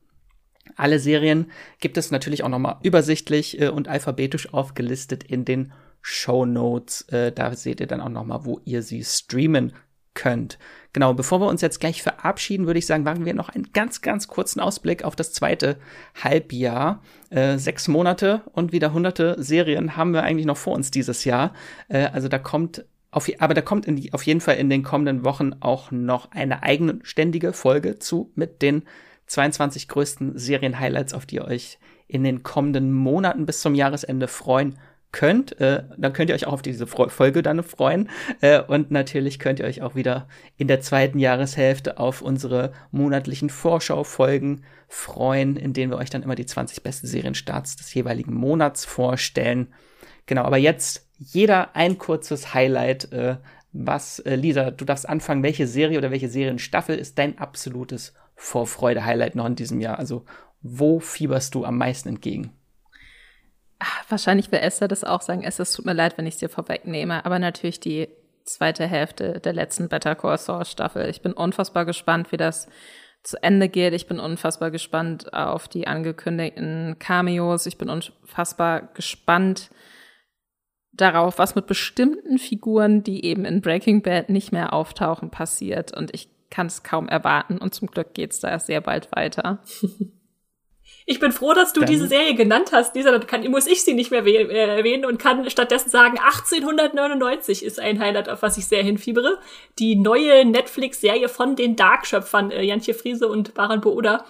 Alle Serien gibt es natürlich auch nochmal übersichtlich äh, und alphabetisch aufgelistet in den Show Notes. Äh, da seht ihr dann auch nochmal, wo ihr sie streamen könnt. Genau, bevor wir uns jetzt gleich verabschieden, würde ich sagen, machen wir noch einen ganz, ganz kurzen Ausblick auf das zweite Halbjahr. Äh, sechs Monate und wieder hunderte Serien haben wir eigentlich noch vor uns dieses Jahr. Äh, also da kommt auf, aber da kommt die, auf jeden Fall in den kommenden Wochen auch noch eine eigenständige Folge zu mit den 22 größten Serien-Highlights, auf die ihr euch in den kommenden Monaten bis zum Jahresende freuen könnt, äh, dann könnt ihr euch auch auf diese Folge dann freuen. Äh, und natürlich könnt ihr euch auch wieder in der zweiten Jahreshälfte auf unsere monatlichen Vorschaufolgen freuen, in denen wir euch dann immer die 20 besten Serienstarts des jeweiligen Monats vorstellen. Genau, aber jetzt jeder ein kurzes Highlight. Äh, was, äh, Lisa, du darfst anfangen. Welche Serie oder welche Serienstaffel ist dein absolutes Vorfreude-Highlight noch in diesem Jahr? Also, wo fieberst du am meisten entgegen? Wahrscheinlich will Esther das auch sagen. Esther, es tut mir leid, wenn ich es dir vorwegnehme, aber natürlich die zweite Hälfte der letzten Better Call Saul Staffel. Ich bin unfassbar gespannt, wie das zu Ende geht. Ich bin unfassbar gespannt auf die angekündigten Cameos. Ich bin unfassbar gespannt darauf, was mit bestimmten Figuren, die eben in Breaking Bad nicht mehr auftauchen, passiert. Und ich kann es kaum erwarten. Und zum Glück geht es da sehr bald weiter. Ich bin froh, dass du Dann. diese Serie genannt hast. Dieser, dann kann, muss ich sie nicht mehr äh, erwähnen und kann stattdessen sagen, 1899 ist ein Highlight, auf was ich sehr hinfiebere. Die neue Netflix-Serie von den Dark-Schöpfern, äh, Jantje Friese und Baran Booda,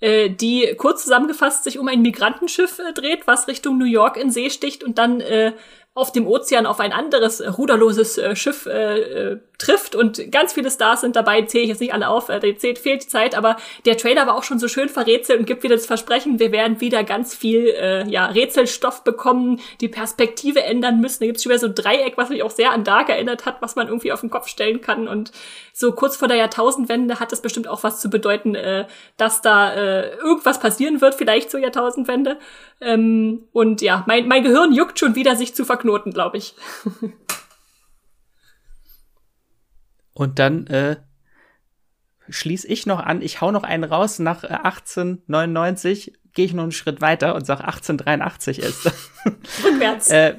äh, die kurz zusammengefasst sich um ein Migrantenschiff äh, dreht, was Richtung New York in See sticht und dann äh, auf dem Ozean auf ein anderes äh, ruderloses äh, Schiff äh, äh, trifft und ganz viele Stars sind dabei, zähle ich jetzt nicht alle auf, äh, zählt, fehlt die Zeit, aber der Trailer war auch schon so schön verrätselt und gibt wieder das Versprechen, wir werden wieder ganz viel äh, ja, Rätselstoff bekommen, die Perspektive ändern müssen. Da gibt's schon wieder so ein Dreieck, was mich auch sehr an Dark erinnert hat, was man irgendwie auf den Kopf stellen kann und so kurz vor der Jahrtausendwende hat das bestimmt auch was zu bedeuten, äh, dass da äh, irgendwas passieren wird, vielleicht zur Jahrtausendwende. Ähm, und ja, mein, mein Gehirn juckt schon wieder, sich zu verknoten, glaube ich. und dann äh, schließe ich noch an, ich hau noch einen raus nach äh, 1899, gehe ich noch einen Schritt weiter und sag 1883 ist. Rückwärts. äh,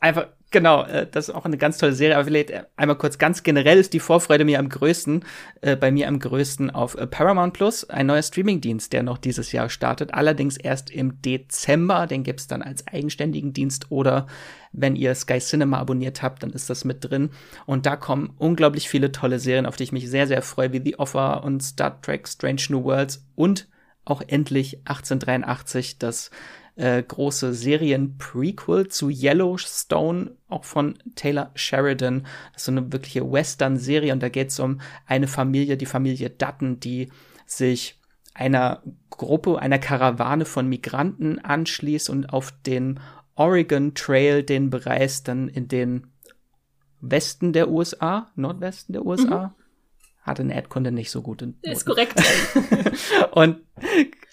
einfach Genau, äh, das ist auch eine ganz tolle Serie. Aber vielleicht einmal kurz ganz generell ist die Vorfreude mir am größten, äh, bei mir am größten auf äh, Paramount Plus, ein neuer Streamingdienst, der noch dieses Jahr startet. Allerdings erst im Dezember. Den gibt's dann als eigenständigen Dienst oder wenn ihr Sky Cinema abonniert habt, dann ist das mit drin. Und da kommen unglaublich viele tolle Serien, auf die ich mich sehr, sehr freue, wie The Offer und Star Trek Strange New Worlds und auch endlich 1883, das äh, große Serien-Prequel zu Yellowstone, auch von Taylor Sheridan. Das ist so eine wirkliche Western-Serie und da geht es um eine Familie, die Familie Dutton, die sich einer Gruppe, einer Karawane von Migranten anschließt und auf den Oregon Trail den bereist, dann in den Westen der USA, Nordwesten der USA. Mhm. Hatte in Erdkunde nicht so gut. Ist korrekt. und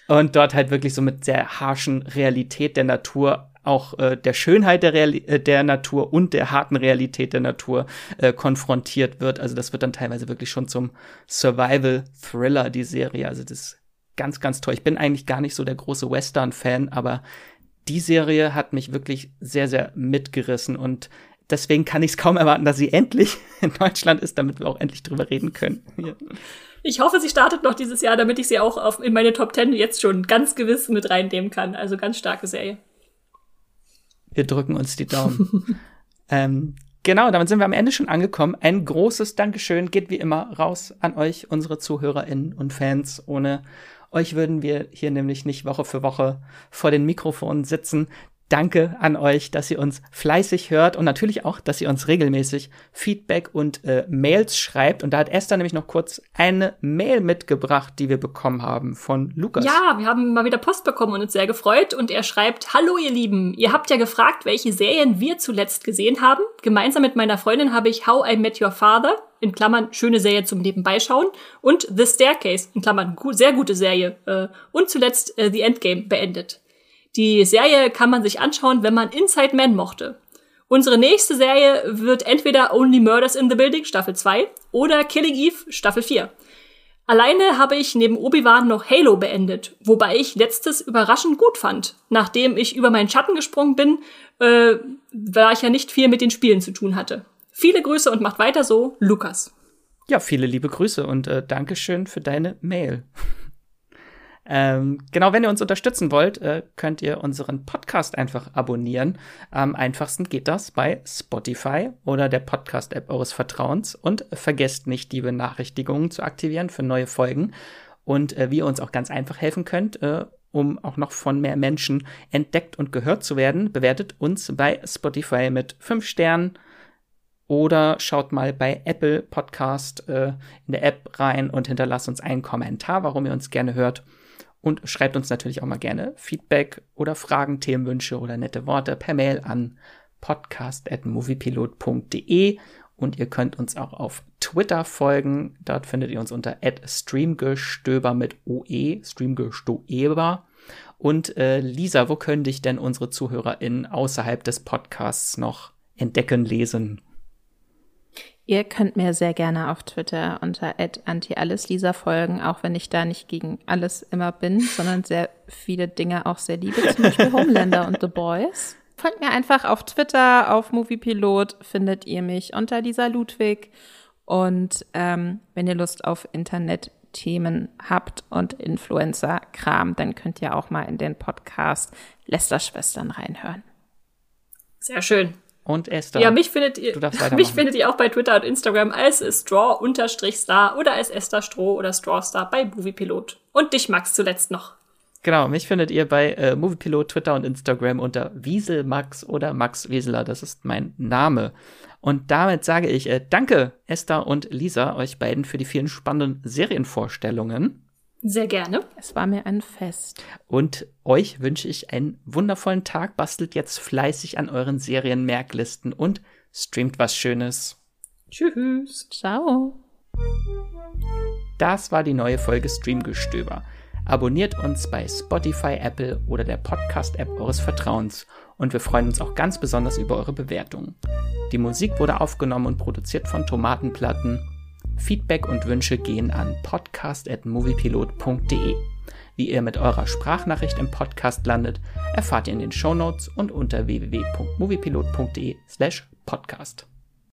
und dort halt wirklich so mit sehr harschen Realität der Natur auch äh, der Schönheit der, Reali äh, der Natur und der harten Realität der Natur äh, konfrontiert wird. Also das wird dann teilweise wirklich schon zum Survival-Thriller, die Serie. Also das ist ganz, ganz toll. Ich bin eigentlich gar nicht so der große Western-Fan, aber die Serie hat mich wirklich sehr, sehr mitgerissen und deswegen kann ich es kaum erwarten, dass sie endlich in Deutschland ist, damit wir auch endlich drüber reden können. Ja. Ich hoffe, sie startet noch dieses Jahr, damit ich sie auch auf, in meine Top Ten jetzt schon ganz gewiss mit reinnehmen kann. Also ganz starke Serie. Wir drücken uns die Daumen. ähm, genau, damit sind wir am Ende schon angekommen. Ein großes Dankeschön geht wie immer raus an euch, unsere ZuhörerInnen und Fans. Ohne euch würden wir hier nämlich nicht Woche für Woche vor den Mikrofonen sitzen. Danke an euch, dass ihr uns fleißig hört und natürlich auch, dass ihr uns regelmäßig Feedback und äh, Mails schreibt. Und da hat Esther nämlich noch kurz eine Mail mitgebracht, die wir bekommen haben von Lukas. Ja, wir haben mal wieder Post bekommen und uns sehr gefreut. Und er schreibt, Hallo ihr Lieben, ihr habt ja gefragt, welche Serien wir zuletzt gesehen haben. Gemeinsam mit meiner Freundin habe ich How I Met Your Father, in Klammern schöne Serie zum Nebenbeischauen, und The Staircase, in Klammern sehr gute Serie, äh, und zuletzt äh, The Endgame beendet. Die Serie kann man sich anschauen, wenn man Inside Man mochte. Unsere nächste Serie wird entweder Only Murders in the Building Staffel 2 oder Killing Eve Staffel 4. Alleine habe ich neben Obi-Wan noch Halo beendet, wobei ich letztes überraschend gut fand. Nachdem ich über meinen Schatten gesprungen bin, äh, da ich ja nicht viel mit den Spielen zu tun hatte. Viele Grüße und macht weiter so, Lukas. Ja, viele liebe Grüße und äh, Dankeschön für deine Mail. Ähm, genau, wenn ihr uns unterstützen wollt, äh, könnt ihr unseren Podcast einfach abonnieren. Am einfachsten geht das bei Spotify oder der Podcast-App eures Vertrauens. Und vergesst nicht, die Benachrichtigungen zu aktivieren für neue Folgen. Und äh, wie ihr uns auch ganz einfach helfen könnt, äh, um auch noch von mehr Menschen entdeckt und gehört zu werden, bewertet uns bei Spotify mit fünf Sternen oder schaut mal bei Apple Podcast äh, in der App rein und hinterlasst uns einen Kommentar, warum ihr uns gerne hört. Und schreibt uns natürlich auch mal gerne Feedback oder Fragen, Themenwünsche oder nette Worte per Mail an podcast.moviepilot.de und ihr könnt uns auch auf Twitter folgen. Dort findet ihr uns unter streamgestöber mit OE, streamgestöber. Und äh, Lisa, wo können dich denn unsere ZuhörerInnen außerhalb des Podcasts noch entdecken, lesen? Ihr könnt mir sehr gerne auf Twitter unter @antialleslisa folgen, auch wenn ich da nicht gegen alles immer bin, sondern sehr viele Dinge auch sehr liebe, zum Beispiel Homelander und The Boys. Folgt mir einfach auf Twitter, auf Moviepilot findet ihr mich unter Lisa Ludwig. Und ähm, wenn ihr Lust auf Internetthemen habt und Influencer-Kram, dann könnt ihr auch mal in den Podcast Lester-Schwestern reinhören. Sehr schön und Esther. Ja, mich findet ihr, mich findet ihr auch bei Twitter und Instagram als Straw-Star oder als Esther Stroh oder Strawstar bei Moviepilot. Und dich, Max, zuletzt noch. Genau, mich findet ihr bei äh, Moviepilot, Twitter und Instagram unter Wieselmax oder Max Wieseler. Das ist mein Name. Und damit sage ich äh, danke, Esther und Lisa, euch beiden für die vielen spannenden Serienvorstellungen. Sehr gerne. Es war mir ein Fest. Und euch wünsche ich einen wundervollen Tag. Bastelt jetzt fleißig an euren Serienmerklisten und streamt was Schönes. Tschüss. Ciao. Das war die neue Folge Streamgestöber. Abonniert uns bei Spotify, Apple oder der Podcast-App eures Vertrauens und wir freuen uns auch ganz besonders über eure Bewertungen. Die Musik wurde aufgenommen und produziert von Tomatenplatten Feedback und Wünsche gehen an podcast.moviepilot.de. Wie ihr mit eurer Sprachnachricht im Podcast landet, erfahrt ihr in den Shownotes und unter www.moviepilot.de slash podcast.